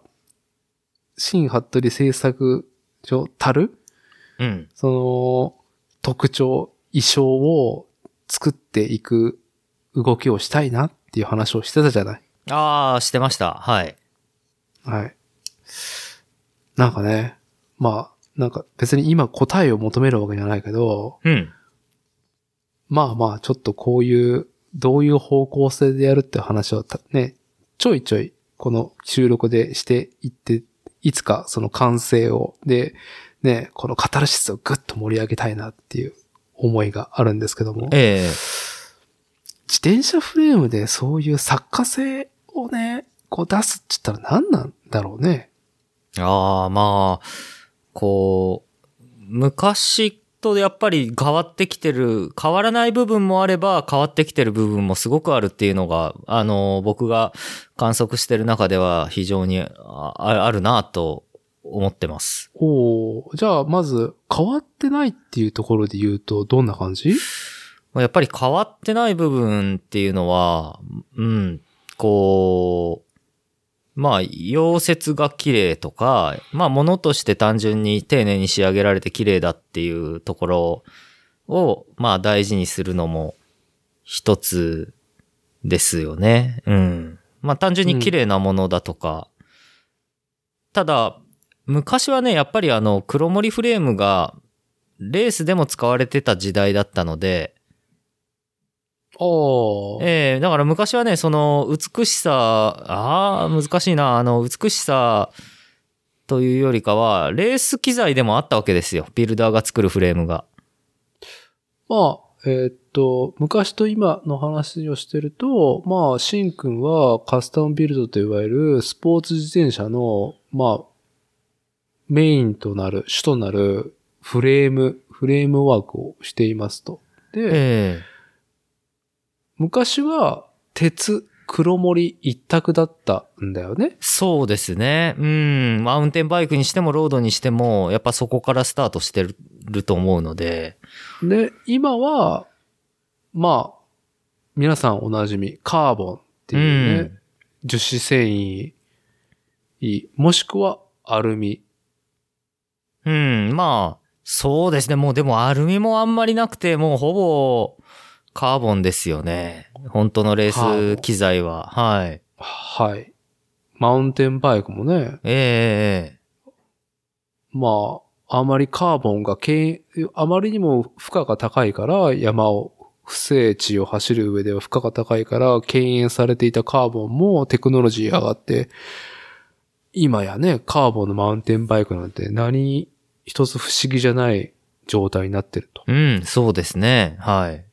新服部製作所たる、うん。その、特徴、衣装を作っていく動きをしたいなっていう話をしてたじゃない？ああ、してました。はい。はい。なんかね、まあ、なんか別に今答えを求めるわけじゃないけど、うん。まあまあ、ちょっとこういう、どういう方向性でやるって話をたね、ちょいちょい、この収録でしていって、いつかその完成を、で、ね、このカタルシスをぐっと盛り上げたいなっていう思いがあるんですけども、自ええ転車フレームでそういう作家性をね、こう出すって言ったら何なんだろうね。ああ、まあ、こう、昔とやっぱり変わってきてる、変わらない部分もあれば変わってきてる部分もすごくあるっていうのが、あの、僕が観測してる中では非常にああるなと思ってます。おーじゃあまず変わってないっていうところで言うとどんな感じ？やっぱり変わってない部分っていうのは、うん、こう、まあ、溶接が綺麗とか、まあ、物として単純に丁寧に仕上げられて綺麗だっていうところを、まあ、大事にするのも一つですよね。うん。まあ、単純に綺麗なものだとか、ただ、昔はね、やっぱりあの、黒森フレームが、レースでも使われてた時代だったので、ええだから昔はね、その美しさ、ああ、難しいな、あの、美しさというよりかは、レース機材でもあったわけですよ。ビルダーが作るフレームが。まあ、えーっと、昔と今の話をしてると、まあ、シンくんはカスタムビルドといわゆるスポーツ自転車の、まあ、メインとなる、主となるフレーム、フレームワークをしていますと。で、え昔は鉄、黒森一択だったんだよね。そうですね。うん。マウンテンバイクにしてもロードにしても、やっぱそこからスタートしてると思うので。で、今は、まあ、皆さんおなじみ、カーボンっていうね、うん樹脂繊維、もしくはアルミ。うん。まあ、そうですね。もうでもアルミもあんまりなくて、もうほぼカーボンですよね。本当のレース機材は。はい。はい。マウンテンバイクもね、ええまあ、あまりカーボンがけん、あまりにも負荷が高いから、山を、不整地を走る上では負荷が高いから、敬遠されていたカーボンもテクノロジー上がって、今やね、カーボンのマウンテンバイクなんて何一つ不思議じゃない状態になってると。うん、そうですね。はい。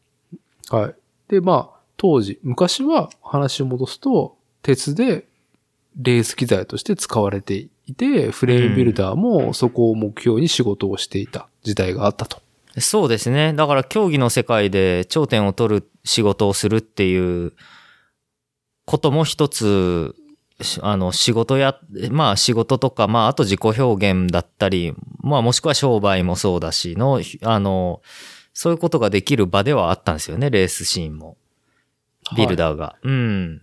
はい。で、まあ、当時、昔は話を戻すと、鉄でレース機材として使われていて、フレームビルダーもそこを目標に仕事をしていた時代があったと。そうですね。だから競技の世界で頂点を取る仕事をするっていうことも一つ、しあの、仕事や、まあ仕事とか、まああと自己表現だったり、まあもしくは商売もそうだしの、あの、そういうことができる場ではあったんですよね、レースシーンも。ビルダーが。うん。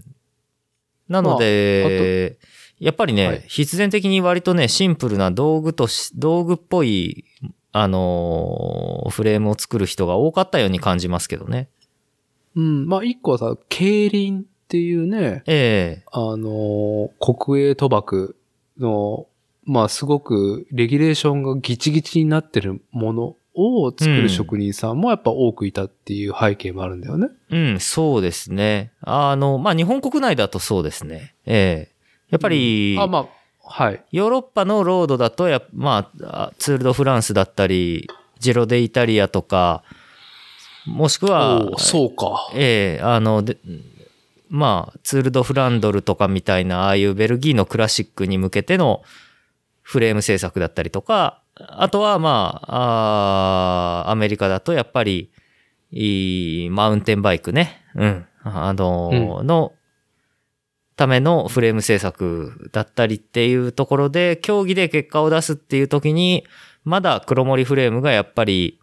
なので、やっぱりね、はい必然的に割とね、シンプルな道具とし、道具っぽい、あのーフレームを作る人が多かったように感じますけどね。うん。まあ、一個はさ、競輪っていうね、ええあのー国営賭博の、まあ、すごくレギュレーションがギチギチになってるものを作る職人さんもやっぱ多くいたっていう背景もあるんだよね。うん、そうですね。あの、まあ、日本国内だとそうですね。ええやっぱり、あ、まあ、はい。ヨーロッパのロードだとや、まあ、ツール・ド・フランスだったり、ジロ・デ・イタリアとか、もしくはそうか。ええあの、で、まあ、ツール・ド・フランドルとかみたいな、ああいうベルギーのクラシックに向けてのフレーム制作だったりとか、あとは、まあ、あーアメリカだとやっぱり、いいマウンテンバイクね。うん。あの、の、ためのフレーム制作だったりっていうところで、競技で結果を出すっていう時に、まだ黒森フレームがやっぱり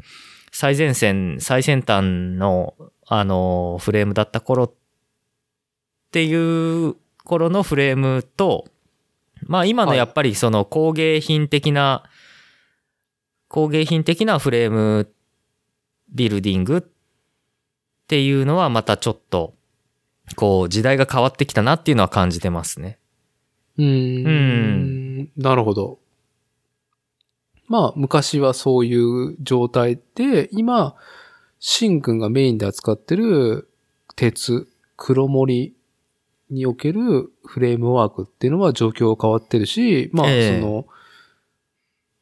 最前線、最先端の、あの、フレームだった頃っていう頃のフレームと、まあ今のはいやっぱりその工芸品的な、工芸品的なフレームビルディングっていうのはまたちょっとこう、時代が変わってきたなっていうのは感じてますね。うーん。なるほど。まあ、昔はそういう状態で、今、シン君がメインで扱ってる鉄、黒森におけるフレームワークっていうのは状況が変わってるし、まあ、ええその、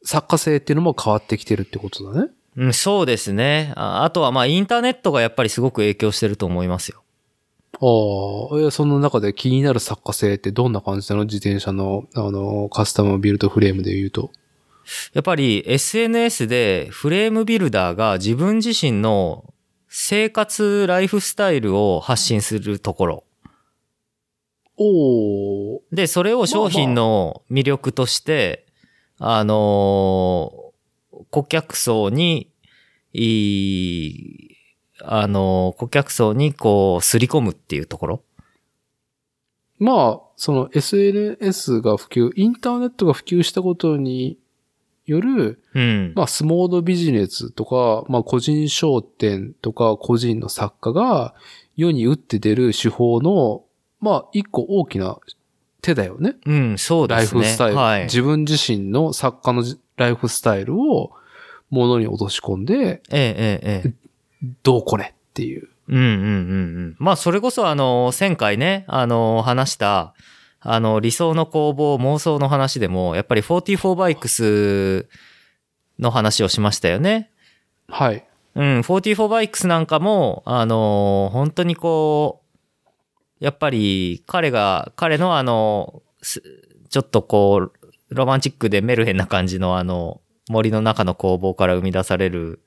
作家性っていうのも変わってきてるってことだね。うん、そうですね。ああとはまあインターネットがやっぱりすごく影響してると思いますよ。ああ、えその中で気になる作家性ってどんな感じなの？自転車の、あの、カスタムビルドフレームで言うと。やっぱり SNS でフレームビルダーが自分自身の生活ライフスタイルを発信するところ。おー、で、それを商品の魅力として、あのー顧客層に、いい、あのー顧客層にこう、すり込むっていうところ？まあ、その SNS が普及、インターネットが普及したことによる、うん。まあ、スモールビジネスとか、まあ、個人商店とか、個人の作家が世に打って出る手法の、まあ、一個大きな手だよね。うん、そうライですね。フスタイル、はい。自分自身の作家のじライフスタイルを物に落とし込んで、ええ、ええ、ええ。どうこれっていう。うんうんうんうん。まあ、それこそあの、前回ね、あの、話した、あの、理想の工房妄想の話でも、やっぱり44バイクスの話をしましたよね。はい。うん、44バイクスなんかも、あの、本当にこう、やっぱり彼が、彼のあの、すちょっとこう、ロマンチックでメルヘンな感じのあの、森の中の工房から生み出される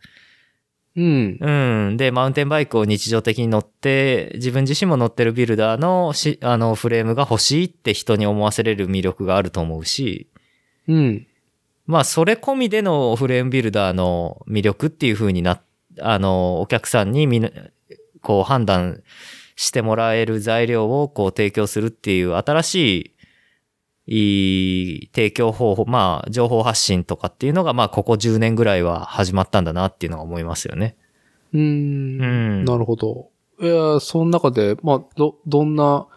うん。うん。で、マウンテンバイクを日常的に乗って、自分自身も乗ってるビルダーのし、あの、フレームが欲しいって人に思わせれる魅力があると思うし、うん。まあ、それ込みでのフレームビルダーの魅力っていう風にな、あの、お客さんにみな、こう判断してもらえる材料をこう提供するっていう新しい、提供方法、まあ、情報発信とかっていうのが、まあ、ここ10年ぐらいは始まったんだなっていうのは思いますよね。うーうんん。なるほど。いや、その中で、まあ、ど、どんな、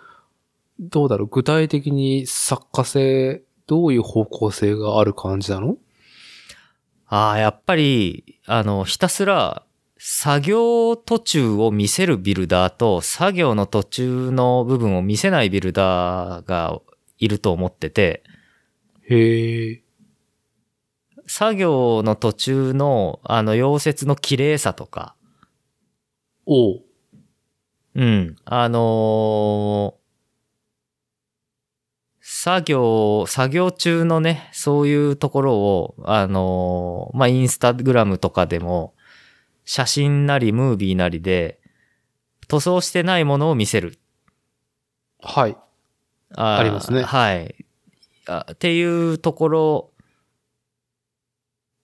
どうだろう、具体的に作家性、どういう方向性がある感じなの？ああ、やっぱり、あの、ひたすら、作業途中を見せるビルダーと、作業の途中の部分を見せないビルダーがいると思ってて、へえ。作業の途中の、あの、溶接の綺麗さとか、おう。うん、あのー作業、作業中のね、そういうところを、あのーまあ、インスタグラムとかでも、写真なりムービーなりで、塗装してないものを見せる。はい。あーありますねはい。あっていうところ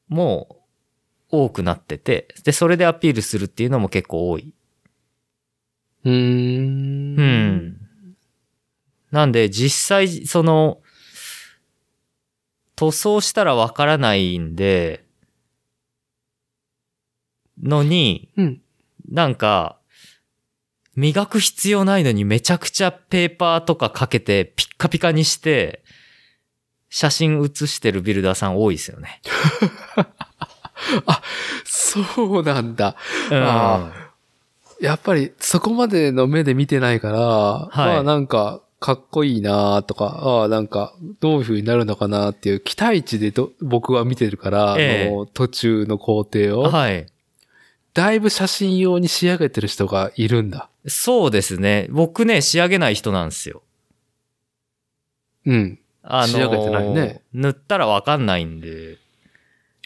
も多くなってて、で、それでアピールするっていうのも結構多い。うーん。うん。なんで、実際、その、塗装したらわからないんで、のに、うん。なんか、磨く必要ないのにめちゃくちゃペーパーとかかけてピッカピカにして、写真写してるビルダーさん多いですよね。*laughs* そうなんだ。うんあやっぱりそこまでの目で見てないから、まあなんか、かっこいいなとか、ああ、なんか、どういう風になるのかなっていう期待値でど僕は見てるから、ええあの途中の工程を、はい。だいぶ写真用に仕上げてる人がいるんだ。そうですね。僕ね、仕上げない人なんですよ。うん。あのー仕上げてないね塗ったらわかんないんで。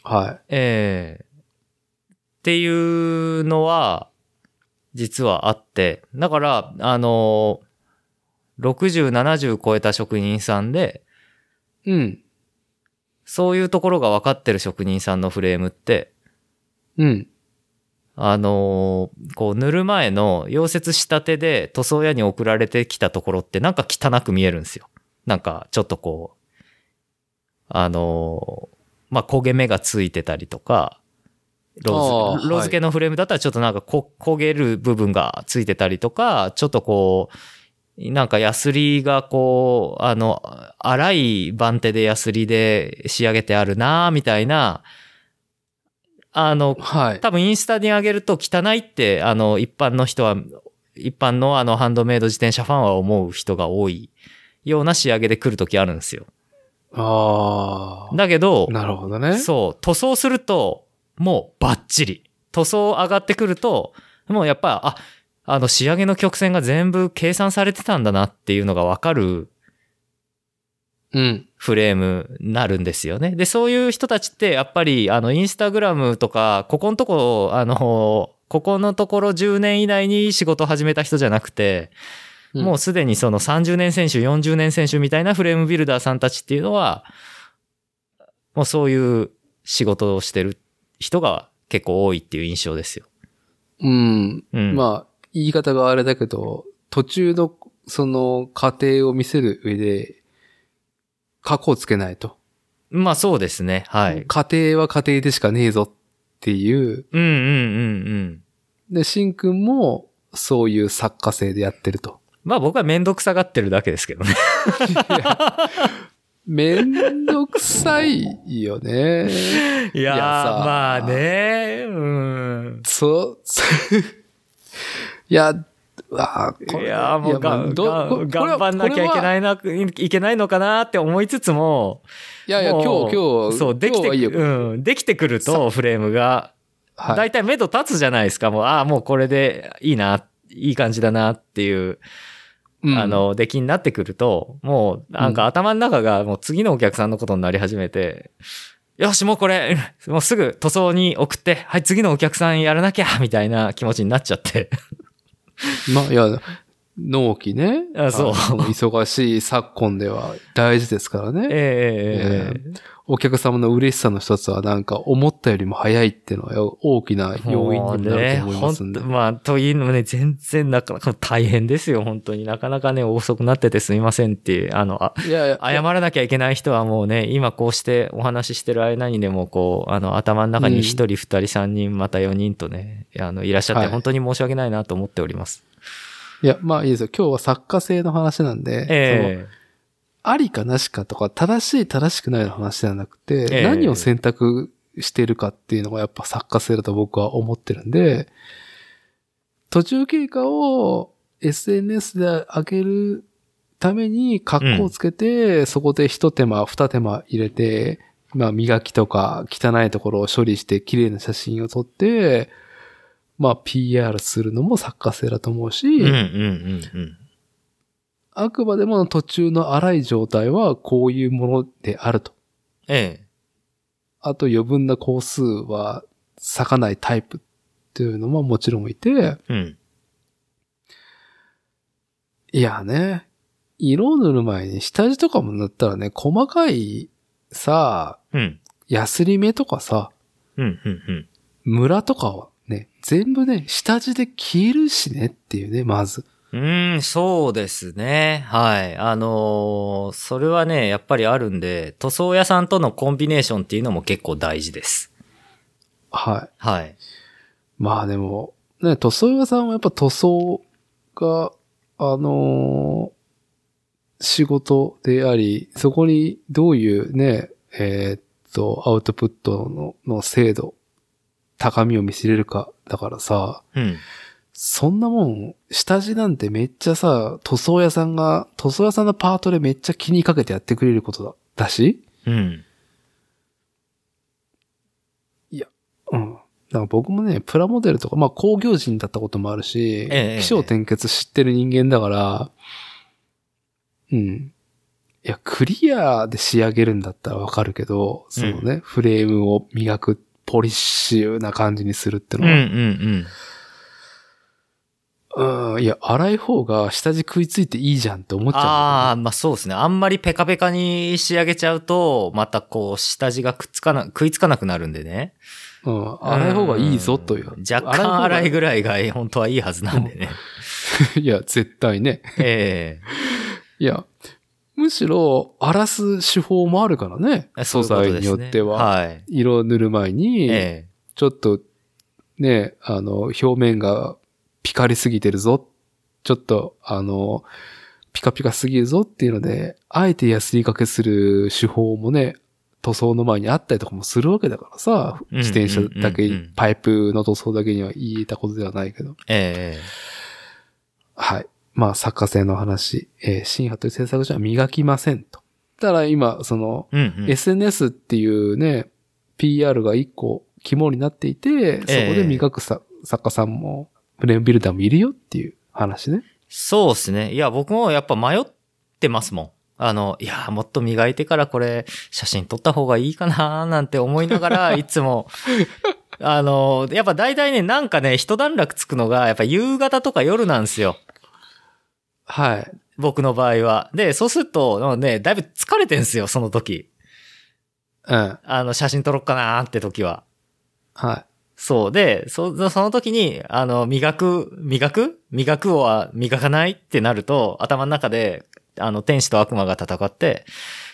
はい。ええっていうのは、実はあって。だから、あのー、60、70超えた職人さんで、うん。そういうところが分かってる職人さんのフレームって、うん。あのーこう塗る前の溶接したてで塗装屋に送られてきたところってなんか汚く見えるんですよ。なんかちょっとこう、あのーまあ、焦げ目がついてたりとか、ローズ、ローズ系のフレームだったらちょっとなんかこ焦げる部分がついてたりとか、ちょっとこう、なんかヤスリがこう、あの、粗い番手でヤスリで仕上げてあるなみたいな、あの、はい。多分インスタに上げると汚いって、あの、一般の人は、一般のあの、ハンドメイド自転車ファンは思う人が多いような仕上げで来るときあるんですよ。ああ。だけど、なるほどね。そう、塗装すると、もうバッチリ。塗装上がってくると、もうやっぱ、あ、あの仕上げの曲線が全部計算されてたんだなっていうのがわかるうん。フレームになるんですよね。で、そういう人たちって、やっぱり、あの、インスタグラムとか、ここのとこ、あの、ここのところ10年以内に仕事始めた人じゃなくて、うんもうすでにその30年選手、40年選手みたいなフレームビルダーさんたちっていうのは、もうそういう仕事をしてる人が結構多いっていう印象ですよ。うん。うん。まあ、言い方があれだけど、途中の、その、過程を見せる上で、過去をつけないと。まあそうですね。はい。過程は過程でしかねえぞっていう。うんうんうんうん。で、しんくんも、そういう作家性でやってると。まあ僕はめんどくさがってるだけですけどね。めんどくさいよね。*laughs* いやまあね、うん。そう *laughs* いや、あーこれいやーもうが、まあどがここれは頑張んなきゃいけないな、いけないのかなって思いつつも、いやいや、今日、今日、そう、できて。うん、できてくると、フレームが、はいたい目処立つじゃないですか。もう、ああ、もうこれでいいな、いい感じだなっていう、うんあの、出来になってくると、もう、なんか頭の中がもう次のお客さんのことになり始めて、よし、もうこれ、*laughs* もうすぐ塗装に送って、はい、次のお客さんやらなきゃ、みたいな気持ちになっちゃって。まあ、いや、納期ね。あそうの忙しい昨今では大事ですからね。ええお客様の嬉しさの一つはなんか思ったよりも早いっていうのは大きな要因にもなると思いますんで。ねまあ、というのもね、全然なかなか大変ですよ、本当に。なかなかね、遅くなっててすみませんって、あの、あいやいや、謝らなきゃいけない人はもうね、今こうしてお話ししてる間にでも、こう、あの、頭の中に一人、二人、三人、また四人とね、あの、いらっしゃって、はい本当に申し訳ないなと思っております。いや、まあいいですよ。今日は作家性の話なんで、えありかなしかとか、正しい正しくないの話ではなくて、ええ。何を選択してるかっていうのがやっぱ作家性だと僕は思ってるんで、途中経過を SNS で上げるために格好をつけて、そこで一手間、二手間入れて、まあ磨きとか汚いところを処理して綺麗な写真を撮って、まあ PR するのも作家性だと思うし、えうんうんうんうん。あくまでも途中の荒い状態はこういうものであると。ええあと余分な工数は咲かないタイプっていうのももちろんいて、うん。いやね、色を塗る前に下地とかも塗ったらね、細かいさ、うん。ヤスリ目とかさ、うん、うん、うん。ムラとかはね、全部ね、下地で消えるしねっていうね、まず。うーん、そうですね。はい。あのーそれはね、やっぱりあるんで、塗装屋さんとのコンビネーションっていうのも結構大事です。はい。はい。まあでも、ね、塗装屋さんはやっぱ塗装が、あのー仕事であり、そこにどういうね、えーっと、アウトプットのの精度、高みを見せれるか、だからさ、うん。そんなもん、下地なんてめっちゃさ、塗装屋さんが、塗装屋さんのパートでめっちゃ気にかけてやってくれることだ、だし、うん。うん。だから僕もね、プラモデルとか、まあ工業人だったこともあるし、ええ気象転結知ってる人間だから、うん。いや、クリアで仕上げるんだったらわかるけど、そのね、フレームを磨く、ポリッシュな感じにするってうん、うのん、は、うん。うん、いや、粗い方が下地食いついていいじゃんって思っちゃうねああ、まあそうですね。あんまりペカペカに仕上げちゃうと、またこう、下地がくっつかな、食いつかなくなるんでね。うん、粗い方がいいぞという。ん若干粗いぐぐらいが本当はいいはずなんでね。らい。*laughs* いや、絶対ね。えいや、むしろ、荒らす手法もあるからね。え素材によっては。はい。色を塗る前に、えちょっと、ね、あの、表面がピカリすぎてるぞ。ちょっと、あの、ピカピカすぎるぞっていうので、あえてヤスリかけする手法もね、塗装の前にあったりとかもするわけだからさ、うん自転車だけ、パイプの塗装だけには言えたことではないけど。えはい。まあ、作家性の話、えー、新という制作所は磨きませんと。ただ今、その、えうんうん。SNS っていうね、PR が一個肝になっていて、そこで磨くさ、作家さんも、フレームビルダーもいるよっていう話ね。そうですね。いや、僕もやっぱ迷ってますもん。あの、いや、もっと磨いてからこれ、写真撮った方がいいかななんて思いながら、*laughs* いつも、あの、やっぱ大体ね、なんかね、一段落つくのが、やっぱ夕方とか夜なんですよ。はい。僕の場合は。で、そうすると、ね、だいぶ疲れてんすよ、その時。うん。あの、写真撮ろっかなーって時は。はい。そう。で、そ、その時に、あの、磨く、磨く？磨くは磨かないってなると、頭の中で、あの、天使と悪魔が戦って、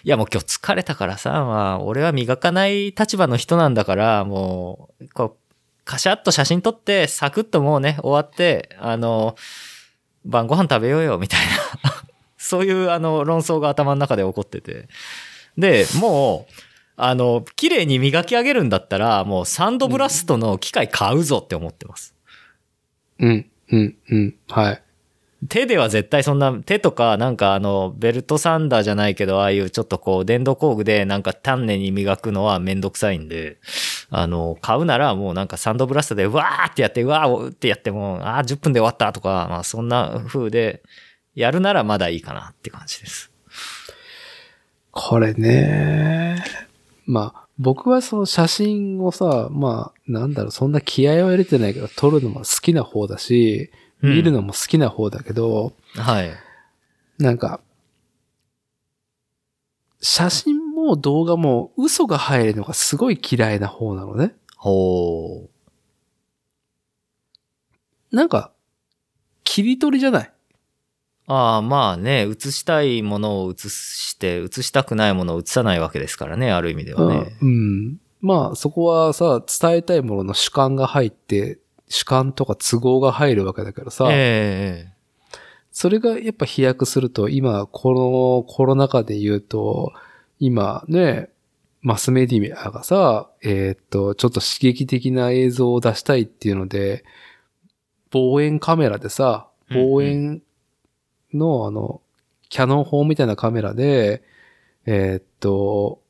いやもう今日疲れたからさ、まあ、俺は磨かない立場の人なんだから、もう、こう、カシャッと写真撮って、サクッともうね、終わって、あの、晩ご飯食べようよ、みたいな。*laughs* そういう、あの、論争が頭の中で起こってて。で、もう、あの、綺麗に磨き上げるんだったら、もうサンドブラストの機械買うぞって思ってます。うん、うん、うん。はい。手では絶対そんな、手とかなんかあの、ベルトサンダーじゃないけど、ああいうちょっとこう、電動工具でなんか丹念に磨くのはめんどくさいんで、あの、買うならもうなんかサンドブラストでわーってやって、わーってやっても、ああ、10分で終わったとか、まあそんな風で、やるならまだいいかなって感じです。これね。まあ、僕はその写真をさ、まあ、なんだろう、そんな気合を入れてないけど、撮るのも好きな方だし、うん見るのも好きな方だけど、はい。なんか、写真も動画も嘘が入るのがすごい嫌いな方なのね。ほう。なんか、切り取りじゃない？ああ、まあね、映したいものを映して、映したくないものを映さないわけですからね、ある意味ではね。うん。うんまあ、そこはさ、伝えたいものの主観が入って、主観とか都合が入るわけだけどさ、ええそれがやっぱ飛躍すると、今、このコロナ禍で言うと、今ね、マスメディアがさ、えーっと、ちょっと刺激的な映像を出したいっていうので、望遠カメラでさ、望遠のあの、キャノン砲みたいなカメラで、えーっと、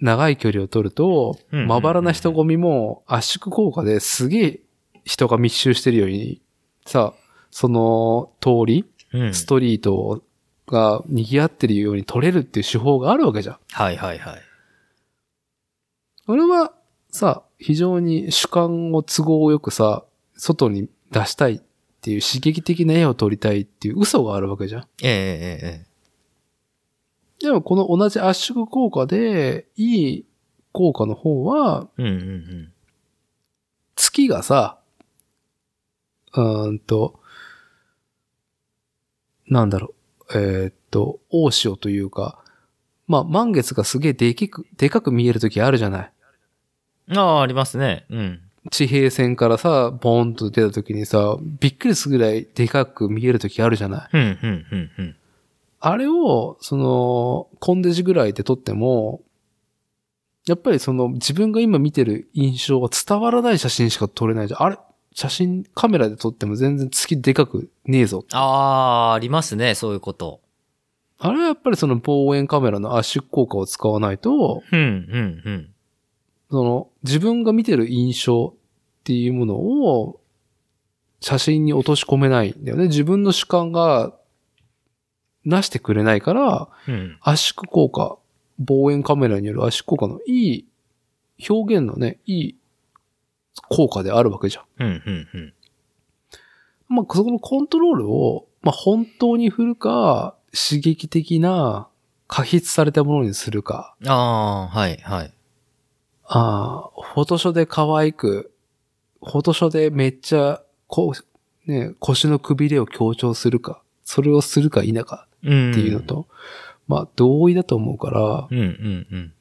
長い距離を撮ると、まばらな人混みも圧縮効果ですげえ人が密集してるように、さ、その通り、うん。ストリートが賑わってるように撮れるっていう手法があるわけじゃん。はいはいはい。俺はさ、非常に主観を都合よくさ、外に出したいっていう刺激的な絵を撮りたいっていう嘘があるわけじゃん。えええええでもこの同じ圧縮効果で、いい効果の方は、えうんうんうん。月がさ、うーんと、なんだろう、えーっと、大潮というか、まあ、満月がすげえできく、でかく見えるときあるじゃない。ああ、ありますね。うん。地平線からさ、ボーンと出たときにさ、びっくりするぐらいでかく見えるときあるじゃない。うん、うん、うん、うん。あれを、その、コンデジぐらいで撮っても、やっぱりその自分が今見てる印象が伝わらない写真しか撮れないじゃん。あれ写真、カメラで撮っても全然月でかくねえぞ。ああ、ありますね、そういうこと。あれはやっぱりその望遠カメラの圧縮効果を使わないと、うん、うん、うん。その自分が見てる印象っていうものを写真に落とし込めないんだよね。自分の主観がなしてくれないから、うん。圧縮効果、望遠カメラによる圧縮効果のいい表現のね、いい効果であるわけじゃん。うん、うん、うん。まあ、そこのコントロールを、まあ、本当に振るか、刺激的な、過筆されたものにするか。ああ、はい、はい。ああ、フォトショで可愛く、フォトショでめっちゃ、こう、ね、腰のくびれを強調するか、それをするか否かうん。っていうのと、まあ、同意だと思うから、うん、うん、うん。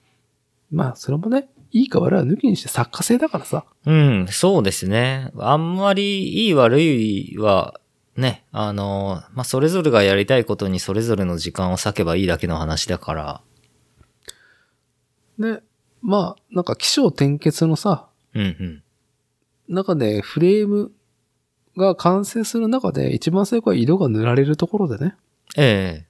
まあ、それもね、いいか悪いは抜きにして作家性だからさ。うん、そうですね。あんまりいい悪いは、ね、あの、まあ、それぞれがやりたいことにそれぞれの時間を割けばいいだけの話だから。で、まあ、なんか起承転結のさ、うんうん。中でフレームが完成する中で一番最後は色が塗られるところでね。え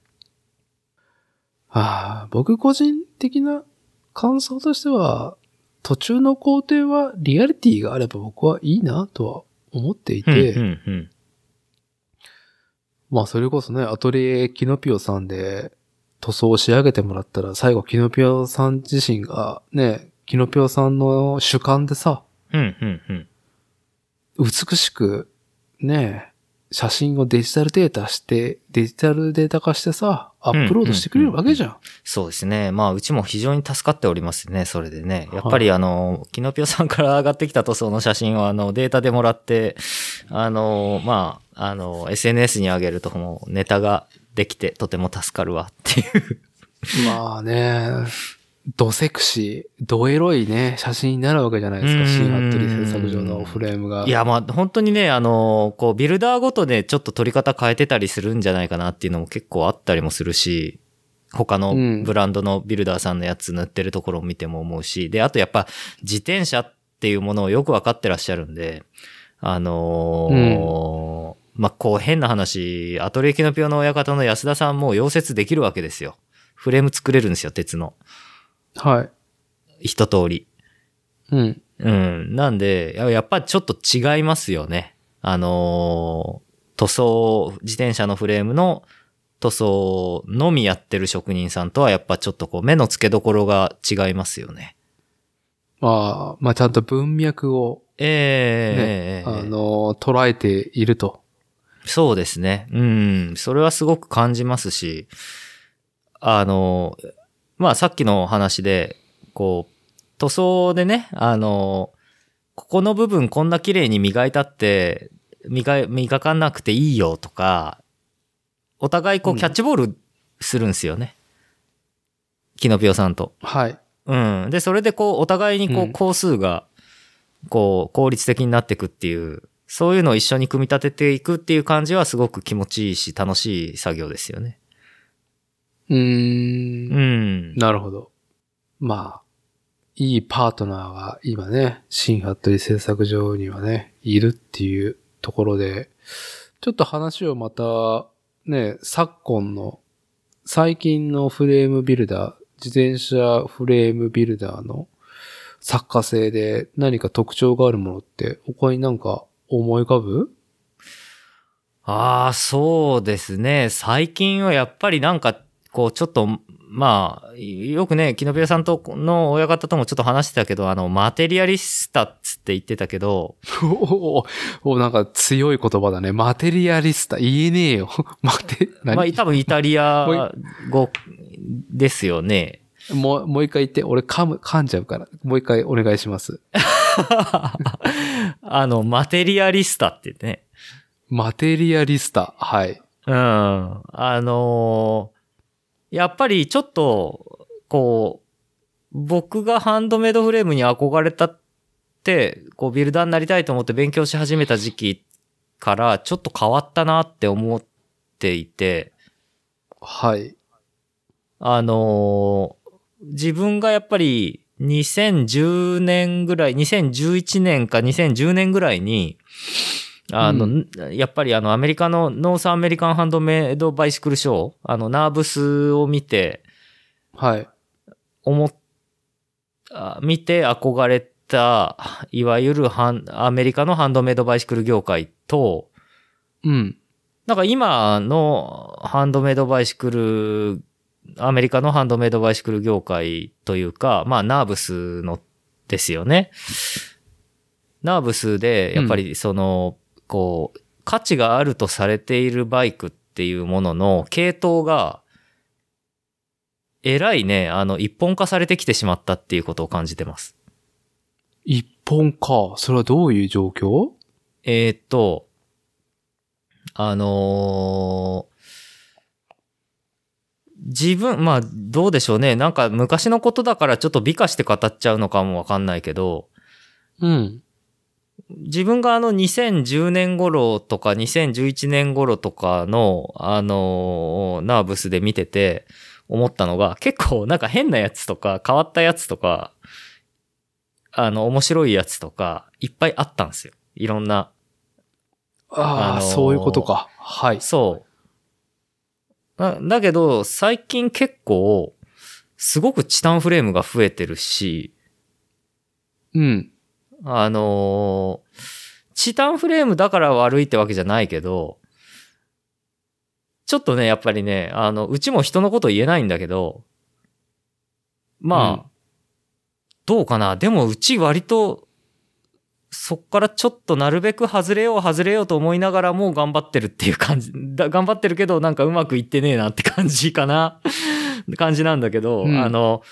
ああ、僕個人的な感想としては、途中の工程はリアリティがあれば僕はいいなとは思っていえて、うんうんうん。まあそれこそね、アトリエキノピオさんで塗装を仕上げてもらったら、最後キノピオさん自身がね、キノピオさんの主観でさ、うんうんうん。美しくね、写真をデジタルデータして、デジタルデータ化してさ、アップロードしてくれるわけじゃん。そうですね。まあ、うちも非常に助かっておりますね、それでね。やっぱりあの、キノピオさんから上がってきた塗装の写真をあの、データでもらって、あの、まあ、あの、SNS に上げるともうネタができてとても助かるわっていう。まあね、ドセクシー、ドエロいね、写真になるわけじゃないですか、うん新ハットリ製作所のフレームが。いや、まあ、本当にね、あの、こう、ビルダーごとでちょっと撮り方変えてたりするんじゃないかなっていうのも結構あったりもするし、他のうんブランドのビルダーさんのやつ塗ってるところを見ても思うし、で、あとやっぱ自転車っていうものをよくわかってらっしゃるんで、あのーまあ、こう変な話、アトリエキノピオの親方の安田さんも溶接できるわけですよ。フレーム作れるんですよ、鉄の。はい。一通り。うん。うん。なんで、ややっぱちょっと違いますよね。あのー塗装、自転車のフレームの塗装のみやってる職人さんとはやっぱちょっとこう目の付けどころが違いますよね。まあ、まあちゃんと文脈をええね、あの、捉えていると。そうですね。うん。それはすごく感じますし、あの、まあさっきの話で、こう、塗装でね、あの、ここの部分こんな綺麗に磨いたって、磨い、磨かなくていいよとか、お互いこううんキャッチボールするんですよね。キノピオさんと。はい。うん。で、それでこう、お互いにこう、うん工数が、こう、効率的になっていくっていう、そういうのを一緒に組み立てていくっていう感じはすごく気持ちいいし、楽しい作業ですよね。うー。うんん。なるほど。まあ、いいパートナーが今ね、新ハットリ製作所にはね、いるっていうところで、ちょっと話をまた、ね、昨今の、最近のフレームビルダー、自転車フレームビルダーの作家性で何か特徴があるものって、他になんか思い浮かぶ？ああ、そうですね。最近はやっぱりなんか、こう、ちょっと、まあ、よくね、キノピオさんとの親方ともちょっと話してたけど、あの、マテリアリスタっつって言ってたけど、*laughs* おおおなんか強い言葉だね。マテリアリスタ。言えねえよ。*laughs* マテ、何？まあ、多分イタリア *laughs* 語ですよね。もう、もう一回言って、俺噛む、噛んじゃうから。もう一回お願いします。あの、マテリアリスタって言ってね。マテリアリスタ。はい。うん。あのーやっぱりちょっと、こう、僕がハンドメイドフレームに憧れたって、こう、ビルダーになりたいと思って勉強し始めた時期から、ちょっと変わったなって思っていて、はい。あのー自分がやっぱり2010年ぐらい、2011年か2010年ぐらいに、あの、うやっぱりあのアメリカの North American Handmade Bicycle Show、あのナーブスを見て、はい。思っ、あ見て憧れた、いわゆるハンアメリカのハンドメイドバイシクル業界と、うん。なんか今のハンドメイドバイシクル、アメリカのハンドメイドバイシクル業界というか、まあナーブスのですよね。ナーブスで、やっぱりその、こう、価値があるとされているバイクっていうものの系統が、えらいね、あの、一本化されてきてしまったっていうことを感じてます。一本か。それはどういう状況？えーっと、あのー自分、まあ、どうでしょうね。なんか昔のことだからちょっと美化して語っちゃうのかもわかんないけど、うん。自分があの2010年頃とか2011年頃とかの、あのナーブスで見てて思ったのが、結構なんか変なやつとか変わったやつとか、あの、面白いやつとか、いっぱいあったんですよ。いろんな。ああ、あのーそういうことか。はい。そう。だだけど、最近結構、すごくチタンフレームが増えてるし、うん。あのーチタンフレームだから悪いってわけじゃないけど、ちょっとね、やっぱりね、あの、うちも人のこと言えないんだけど、まあ、うんどうかな？でもうち割と、そっからちょっとなるべく外れよう外れようと思いながらもう頑張ってるっていう感じ。*laughs* だ頑張ってるけどなんかうまくいってねえなって感じかな？*laughs* 感じなんだけど、うんあの、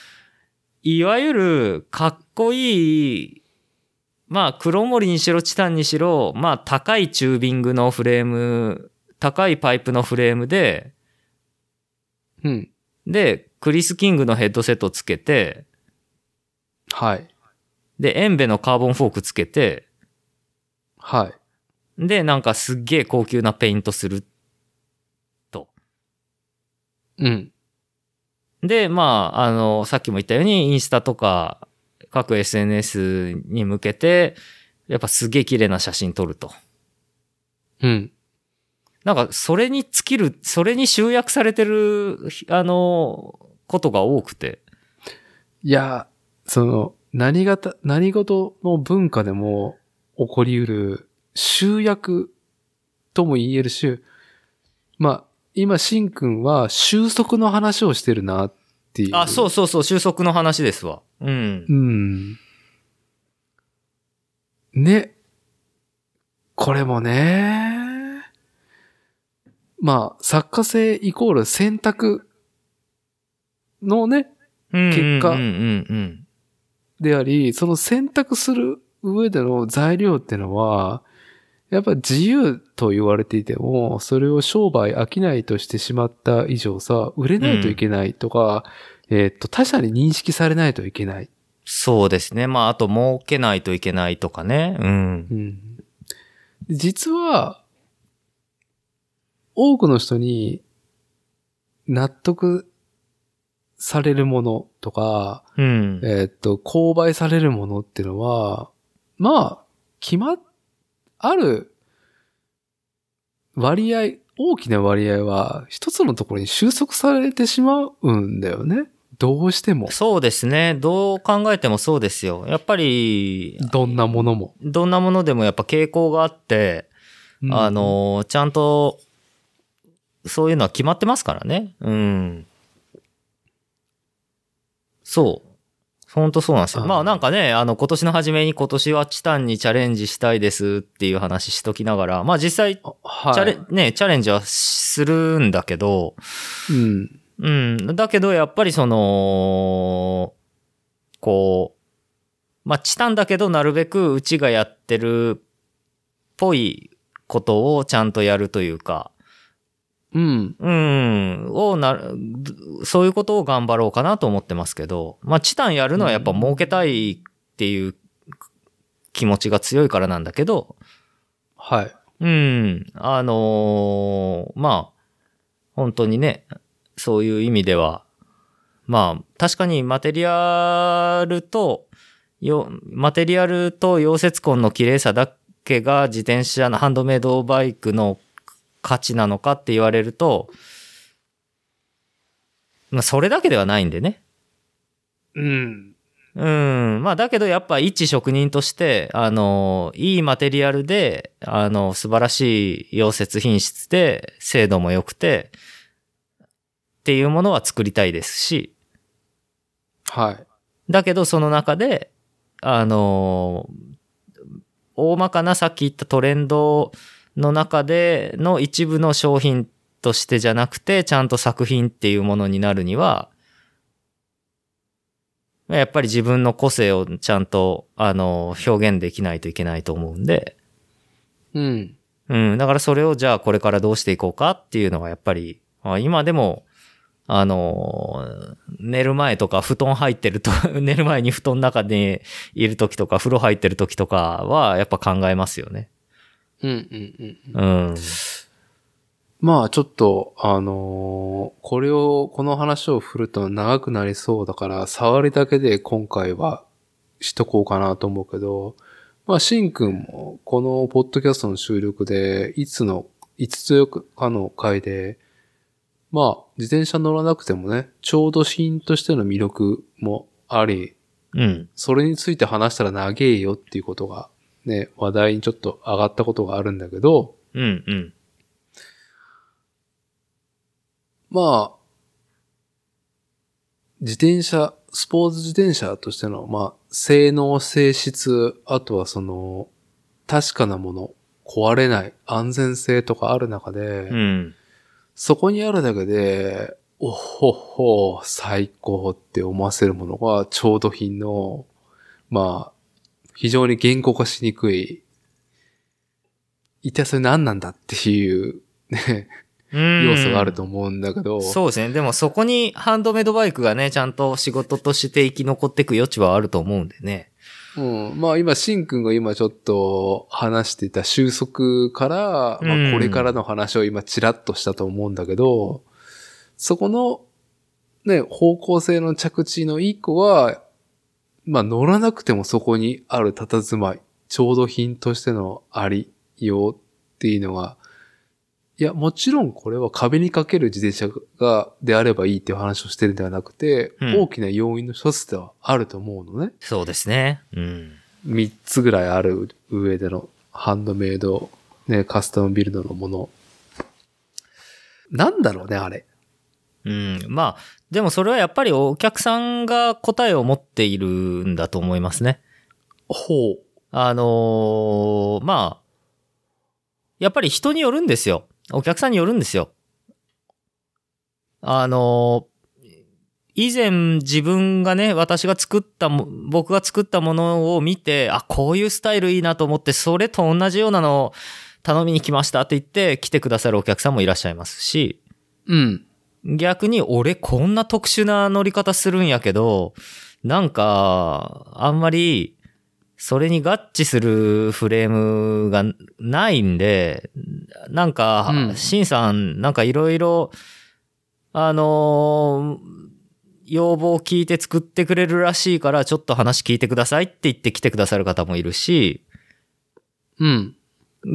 いわゆるかっこいい、まあ黒森にしろチタンにしろ、まあ高いチュービングのフレーム、高いパイプのフレームで、うん。で、クリス・キングのヘッドセットつけて、はい。で、エンベのカーボンフォークつけて、はい。で、なんかすっげえ高級なペイントすると。うん。で、まあ、あの、さっきも言ったように、インスタとか、各 SNS に向けて、やっぱすげえ綺麗な写真撮ると。うん。なんか、それに尽きる、それに集約されてる、あの、ことが多くて。いや、その、何型、何事の文化でも起こり得る集約とも言えるし、まあ、今、しんくんは収束の話をしてるなっていう。あ、そうそうそう、収束の話ですわ。うん。ね。これもね。まあ、作家性イコール選択のね、結果。であり、その選択する上での材料ってのは、やっぱ自由と言われていても、それを商売商いとしてしまった以上さ、売れないといけないとか、えーっと、他者に認識されないといけない。そうですね。まあ、あと、儲けないといけないとかね。うんう。ん。実は、多くの人に納得されるものとか、うん。えーっと、購買されるものっていうのは、まあ、決まっ、ある割合、大きな割合は一つのところに収束されてしまうんだよね。どうしても。そうですね。どう考えてもそうですよ。やっぱり、どんなものも。どんなものでもやっぱ傾向があって、うんあ、の、ちゃんと、そういうのは決まってますからね。うん。そう。ほんとそうなんですよ。まあなんかね、あの今年の初めに今年はチタンにチャレンジしたいですっていう話しときながら、まあ実際、チはい。ャレ、ね、チャレンジはするんだけど、うん。うん。だけど、やっぱりその、こう、まあ、チタンだけど、なるべくうちがやってるっぽいことをちゃんとやるというか、うん。うん、をなる、そういうことを頑張ろうかなと思ってますけど、まあ、チタンやるのはやっぱ儲けたいっていう気持ちが強いからなんだけど、はい。うん。あのーまあ、本当にね、そういう意味では、まあ、確かにマテリアルと、よ、マテリアルと溶接痕の綺麗さだけが自転車のハンドメイドバイクの価値なのかって言われると、まあ、それだけではないんでね。うん。うん。まあ、だけどやっぱ一職人として、あの、いいマテリアルで、あの、素晴らしい溶接品質で、精度も良くて、っていうものは作りたいですし、はい。だけどその中で、あの、大まかなさっき言ったトレンドの中での一部の商品としてじゃなくて、ちゃんと作品っていうものになるには、やっぱり自分の個性をちゃんと、あの、表現できないといけないと思うんで、うん。うん、だからそれをじゃあこれからどうしていこうかっていうのがやっぱり、あ今でもあのー寝る前とか布団入ってると、*laughs* 寝る前に布団の中にいる時とか、風呂入ってる時とかは、やっぱ考えますよね。うんうんうん。うん。まあちょっと、あのーこれを、この話を振ると長くなりそうだから、触りだけで今回はしとこうかなと思うけど、まあしんくんも、このポッドキャストの収録で、いつの、いつつかの回で、まあ自転車乗らなくてもね、ちょうど品としての魅力もあり、うん。それについて話したら長えよっていうことが、ね、話題にちょっと上がったことがあるんだけど、うん。うん。まあ、自転車、スポーツ自転車としての、まあ、性能、性質、あとはその、確かなもの、壊れない、安全性とかある中で、うん。そこにあるだけで、おほほ、最高って思わせるものが、ちょうど品の、まあ、非常に言語化しにくい、一体それ何なんだっていう、ね、うん。要素があると思うんだけど、そうですね。でもそこにハンドメイドバイクがね、ちゃんと仕事として生き残っていく余地はあると思うんでね。うん。まあ今、シンくんが今ちょっと話していた収束から、うんまあこれからの話を今チラッとしたと思うんだけど、そこの、ね、方向性の着地の一個は、まあ乗らなくてもそこにある佇まい、ちょうど品としてのありようっていうのが、いや、もちろんこれは壁にかける自転車が、であればいいっていう話をしてるんではなくて、うん大きな要因の一つではあると思うのね。そうですね。うん。3つぐらいある上でのハンドメイド、ね、カスタムビルドのもの。なんだろうね、あれ。うん。まあ、でもそれはやっぱりお客さんが答えを持っているんだと思いますね。ほう。あのーまあ、やっぱり人によるんですよ。お客さんによるんですよ。あのー以前自分がね、私が作ったも、僕が作ったものを見て、あ、こういうスタイルいいなと思って、それと同じようなのを頼みに来ましたって言って来てくださるお客さんもいらっしゃいますし、うん。逆に俺こんな特殊な乗り方するんやけど、なんか、あんまり、それに合致するフレームがないんで、なんか、うんシンさん、なんかいろいろ、あのー要望を聞いて作ってくれるらしいから、ちょっと話聞いてくださいって言って来てくださる方もいるし、うん。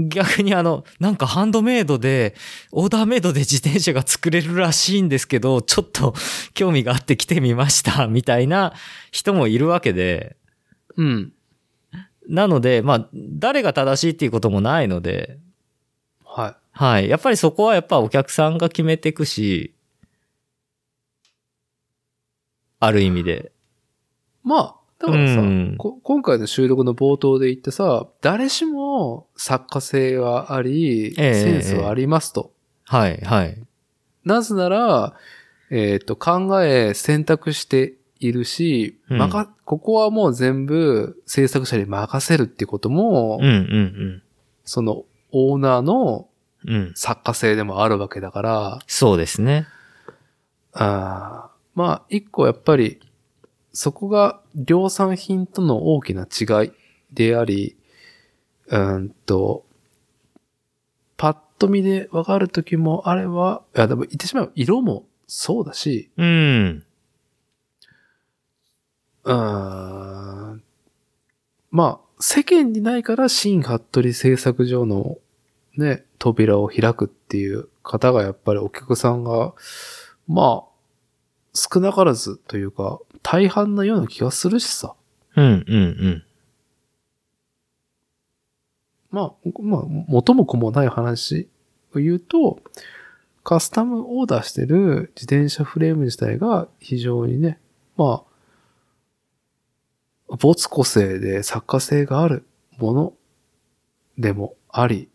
逆にあの、なんかハンドメイドで、オーダーメイドで自転車が作れるらしいんですけど、ちょっと興味があって来てみました、みたいな人もいるわけで、うん。なので、まあ、誰が正しいっていうこともないので、はい。はい。やっぱりそこはやっぱお客さんが決めていくし、ある意味で。まあ、だからさ、うんこ今回の収録の冒頭で言ってさ、誰しも作家性はあり、ええセンスはありますと。はい、はい。なぜなら、えっ、と、考え、選択しているし、うんまか、ここはもう全部制作者に任せるってことも、うん、うん、そのオーナーのうん。うん。作家性でもあるわけだから、そうですね。あーまあ、一個やっぱり、そこが量産品との大きな違いであり、うーんと、パッと見でわかるときもあれば、いや、でも言ってしまえば色もそうだし、うん。うーんまあ、世間にないから新服部製作所のね、扉を開くっていう方がやっぱりお客さんが、まあ、少なからずというか、大半なような気がするしさ。うん、うん、うん。まあ、まあ、元も子もない話を言うと、カスタムオーダーしてる自転車フレーム自体が非常にね、まあ、没個性で作家性があるものでもあり、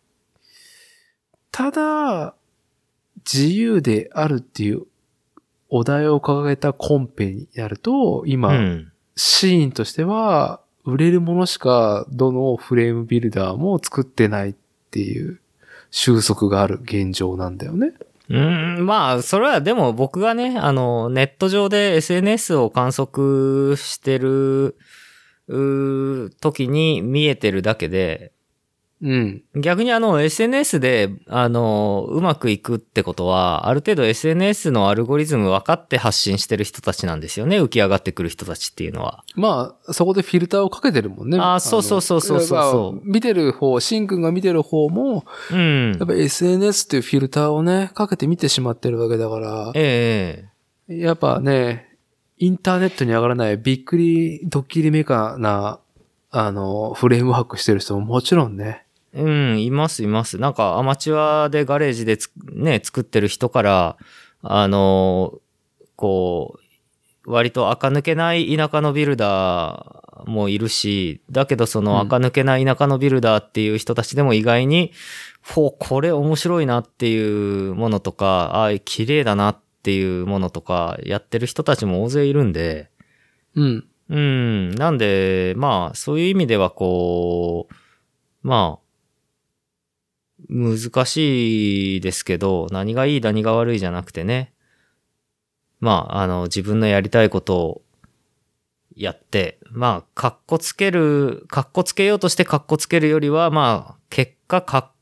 ただ、自由であるっていうお題を掲げたコンペになると、今、うん。シーンとしては、売れるものしかどのフレームビルダーも作ってないっていう収束がある現状なんだよね。うーん、まあ、それはでも僕がね、あの、ネット上で SNS を観測してる、時に見えてるだけで、うん。逆にあの SNS で、あの、うまくいくってことは、ある程度 SNS のアルゴリズム分かって発信してる人たちなんですよね。浮き上がってくる人たちっていうのは。まあ、そこでフィルターをかけてるもんね。あーそうそうそうそうそう見てる方、シンくんが見てる方も、うんやっ。ぱ SNS っていうフィルターをね、かけて見てしまってるわけだから、ええやっぱね、インターネットに上がらないびっくりドッキリメカな、あの、フレームワークしてる人ももちろんね。うん、いますいます。なんかアマチュアでガレージでつね、作ってる人から、あの、こう、割と垢抜けない田舎のビルダーもいるし、だけどそのうん垢抜けない田舎のビルダーっていう人たちでも意外に、ほう、これ面白いなっていうものとか、ああ、綺麗だなっていうものとか、やってる人たちも大勢いるんで、うん。うん。なんで、まあ、そういう意味では、こう、まあ、難しいですけど、何がいい、何が悪いじゃなくてね。まあ、あの、自分のやりたいことをやって、まあ、かっこつける、かっこつけようとしてかっこつけるよりは、まあ、結果か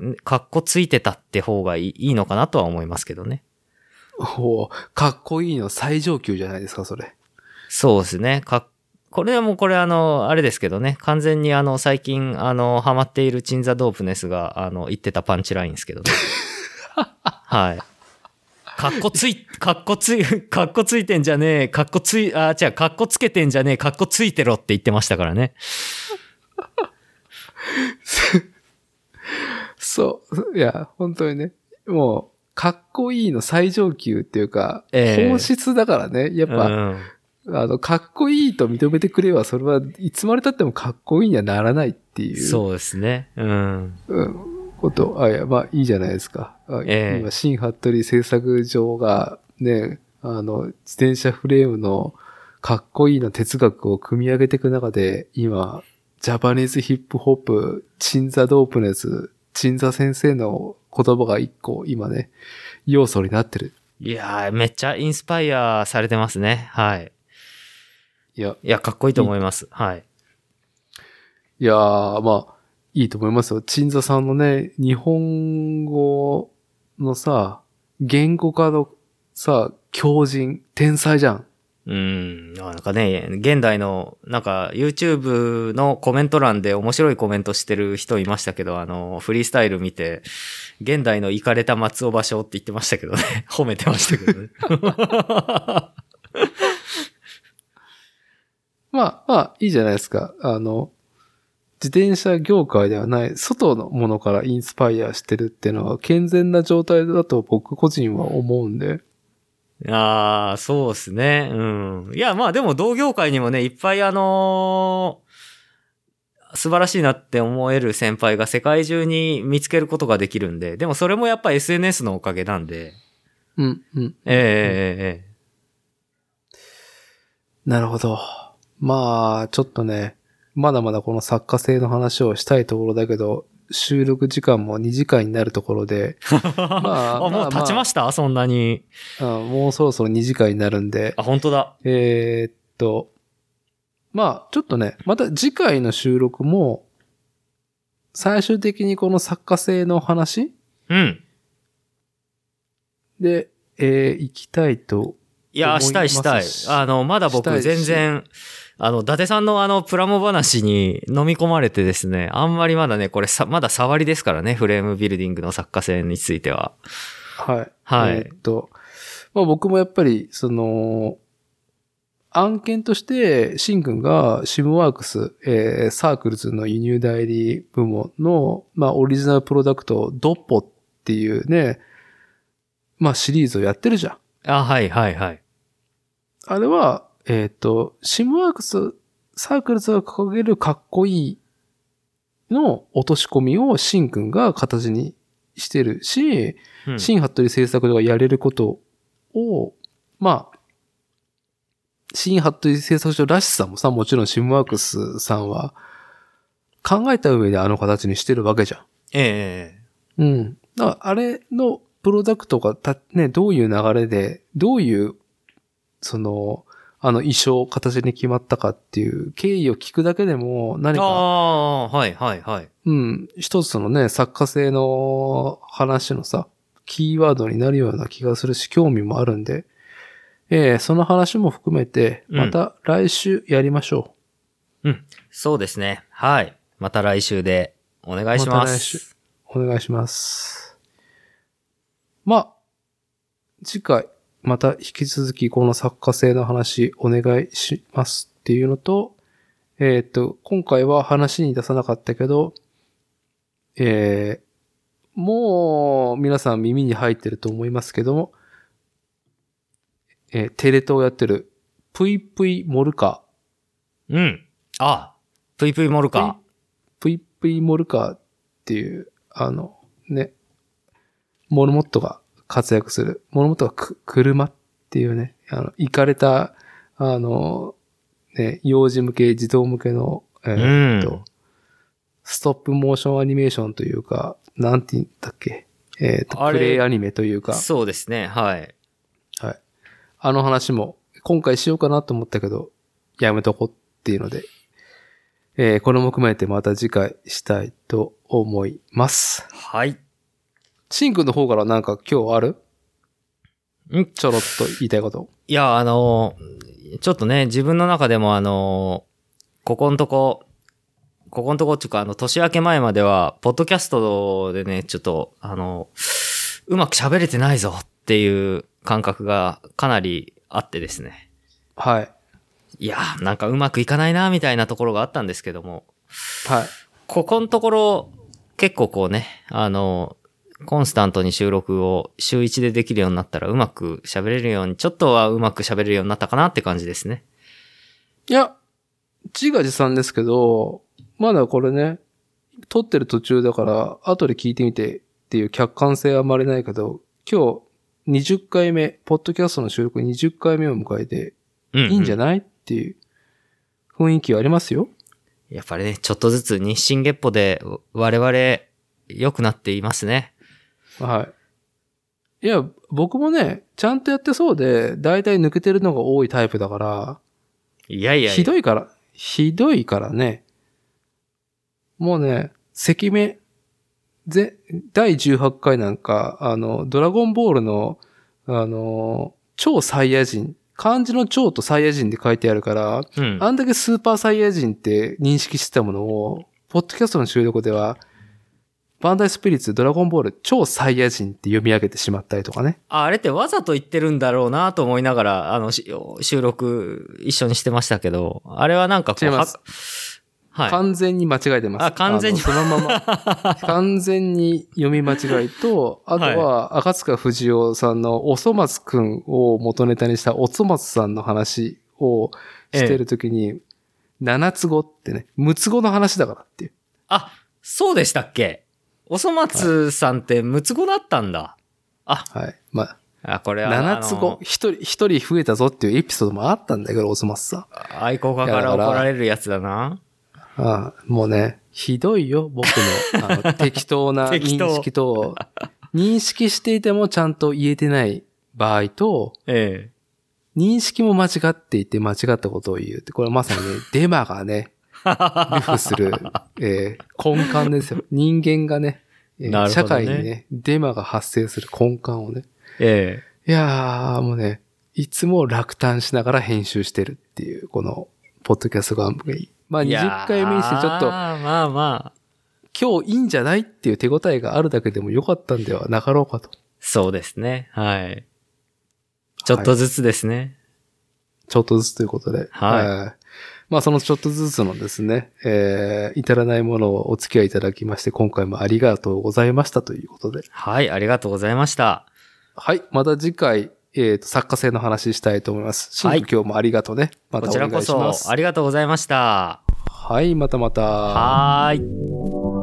っ、かっこついてたって方がいいいいのかなとは思いますけどね。おーかっこいいの最上級じゃないですか、それ。そうですね。か、これはもうこれあの、あれですけどね。完全にあの、最近あの、ハマっているチンザドープネスがあの、言ってたパンチラインですけどね。*laughs* はい。かっこつい、かっこつい、かっこついてんじゃねえ、かっこつい、あ、違う、かっこつけてんじゃねえ、かっこついてろって言ってましたからね。*laughs* そう。いや、本当にね。もう、かっこいいの最上級っていうか、ええ本質だからね。やっぱ、うんあの、かっこいいと認めてくれば、それはいつまで経ってもかっこいいにはならないっていう。そうですね。うん。うん。こと、あ、いや、まあいいじゃないですか。あええ今、新服部製作所が、ね、あの、自転車フレームのかっこいいな哲学を組み上げていく中で、今、ジャパニーズヒップホップ、チンザドープネス、チンザ先生の言葉が一個、今ね、要素になってる。いやー、めっちゃインスパイアされてますね。はい。いや、いや、かっこいいと思います。はい。いやー、まあ、いいと思いますよ。鎮座さんのね、日本語のさ、言語化のさ、強人、天才じゃん。うん。なんかね、現代の、なんか YouTube のコメント欄で面白いコメントしてる人いましたけど、あの、フリースタイル見て、現代の行かれた松尾芭蕉って言ってましたけどね。*laughs* 褒めてましたけどね。*laughs* まあ、まあ、いいじゃないですか。あの、自転車業界ではない、外のものからインスパイアしてるっていうのは健全な状態だと僕個人は思うんで。ああ、そうですね。うん。いや、まあでも同業界にもね、いっぱいあのー素晴らしいなって思える先輩が世界中に見つけることができるんで、でもそれもやっぱ SNS のおかげなんで、うん、うん。えええええなるほど。まあ、ちょっとね、まだまだこの作家性の話をしたいところだけど、収録時間も2時間になるところで、*laughs* まああ、もう経ちました、そんなに。あもうそろそろ2時間になるんで、あ、本当だ。えーっと、まあ、ちょっとね、また次回の収録も、最終的にこの作家性の話？うん。で、えー行きたいと。いいしたいしたいあの、まだ僕全然、あの、伊達さんのあの、プラモ話に飲み込まれてですね、あんまりまだね、これさ、まだ触りですからね、フレームビルディングの作家性については。はい。はいえーっと、まあ僕もやっぱり、その、案件として、シン君がシムワークス、えーサークルズの輸入代理部門の、まあオリジナルプロダクト、ドッポっていうね、まあシリーズをやってるじゃん。あ、はいはいはい。あれは、えっ、と、シムワークス、サークルズが掲げるかっこいいの落とし込みをシン君が形にしてるし、うん新服部製作所がやれることを、まあ、新服部製作所らしさもさ、もちろんシムワークスさんは考えた上であの形にしてるわけじゃん。ええうん。だからあれのプロダクトがた、ね、どういう流れで、どういう、その、あの衣装、形に決まったかっていう経緯を聞くだけでも何あか、あ、はいはいはい。うん、一つのね、作家性の話のさ、キーワードになるような気がするし、興味もあるんで、えーその話も含めて、うんまた来週やりましょうん。そうですね。はい。また来週でお願いしままた来週す。う。お願いします。まあ、次回、また引き続きこの作家性の話お願いしますっていうのと、えっ、と、今回は話に出さなかったけど、えーもう皆さん耳に入ってると思いますけども、えーテレ東をやってる、ぷいぷいモルカうん。あ、ぷいぷいモルカ。ぷいぷいモルカーっていう、あの、ね、モルモットが活躍する、モルモットがく車っていうね、あの、行かれた、あの、ね、幼児向け、児童向けの、えーっと、うんストップモーションアニメーションというか、なんて言ったっけ、えーっと、プレイアニメというか、そうですね。はい。はい。あの話も、今回しようかなと思ったけど、やめとこっていうので、えーこれも含めてまた次回したいと思います。はい。シンくんの方からなんか今日ある？ん？ちょろっと言いたいこと。いや、あのーちょっとね、自分の中でもあのーここんとこ、ここんとこっていうか、あの、年明け前までは、ポッドキャストでね、ちょっと、あの、うまく喋れてないぞっていう感覚がかなりあってですね。はい。いや、なんかうまくいかないな、みたいなところがあったんですけども、はい。ここのところ、結構こうね、あの、コンスタントに収録を週1でできるようになったらうまく喋れるように、ちょっとはうまく喋れるようになったかなって感じですね。いや、自画自賛ですけど、まだこれね、撮ってる途中だから、後で聞いてみてっていう客観性はあまりないけど、今日20回目、ポッドキャストの収録20回目を迎えて、うん、いいんじゃないないっていう雰囲気はありますよ。やっぱりね、ちょっとずつ日進月歩で我々良くなっていますね。はい。いや、僕もね、ちゃんとやってそうで、だいたい抜けてるのが多いタイプだから、いやいやいやひどいから、ひどいからね。もうね、赤目、ぜ、第18回なんか、あの、ドラゴンボールの、あの、超サイヤ人、漢字の超とサイヤ人で書いてあるから、うん。あんだけスーパーサイヤ人って認識してたものを、ポッドキャストの収録では、バンダイスピリッツドラゴンボール超サイヤ人って読み上げてしまったりとかね。ああれってわざと言ってるんだろうなと思いながら、あの、し収録一緒にしてましたけど、あれはなんかこう、違いますははい。完全に間違えてます。あ完全にそのまま、*laughs* 完全に読み間違いと、あとは、赤塚不二夫さんのおそ松くんを元ネタにしたおそ松さんの話をしてるときに、七つ子ってね、六つ子の話だからっていう。あ、そうでしたっけ？おそ松さんって六つ子だったんだ。はい。まあ、あ、これは。七つ子、一人、一人増えたぞっていうエピソードもあったんだけど、おそ松さん。愛好家から怒られるやつだな。ああもうね、ひどいよ、僕の、あの、*laughs* 適当な適当認識と、認識していてもちゃんと言えてない場合と、え認識も間違っていて間違ったことを言うって、これまさにね、デマがね、流布する、*laughs* えー根幹ですよ。人間がね、えーね社会にね、デマが発生する根幹をね。え。えいやー、もうね、いつも落胆しながら編集してるっていう、この、ポッドキャスト番組。まあえ。20回目にしてちょっと、まあまあまあ。今日いいんじゃないっていう手応えがあるだけでもよかったんではなかろうかと。そうですね。はい。ちょっとずつですね。ちょっとずつということで。はいいまあそのちょっとずつのですね、えー、至らないものをお付き合いいただきまして、今回もありがとうございましたということで。はい、ありがとうございました。はい。また次回、えっ、と、作家性の話したいと思います。シンクはい今日もありがとうね。またお願いこちらこそします。ありがとうございました。はい、またまた。はーい。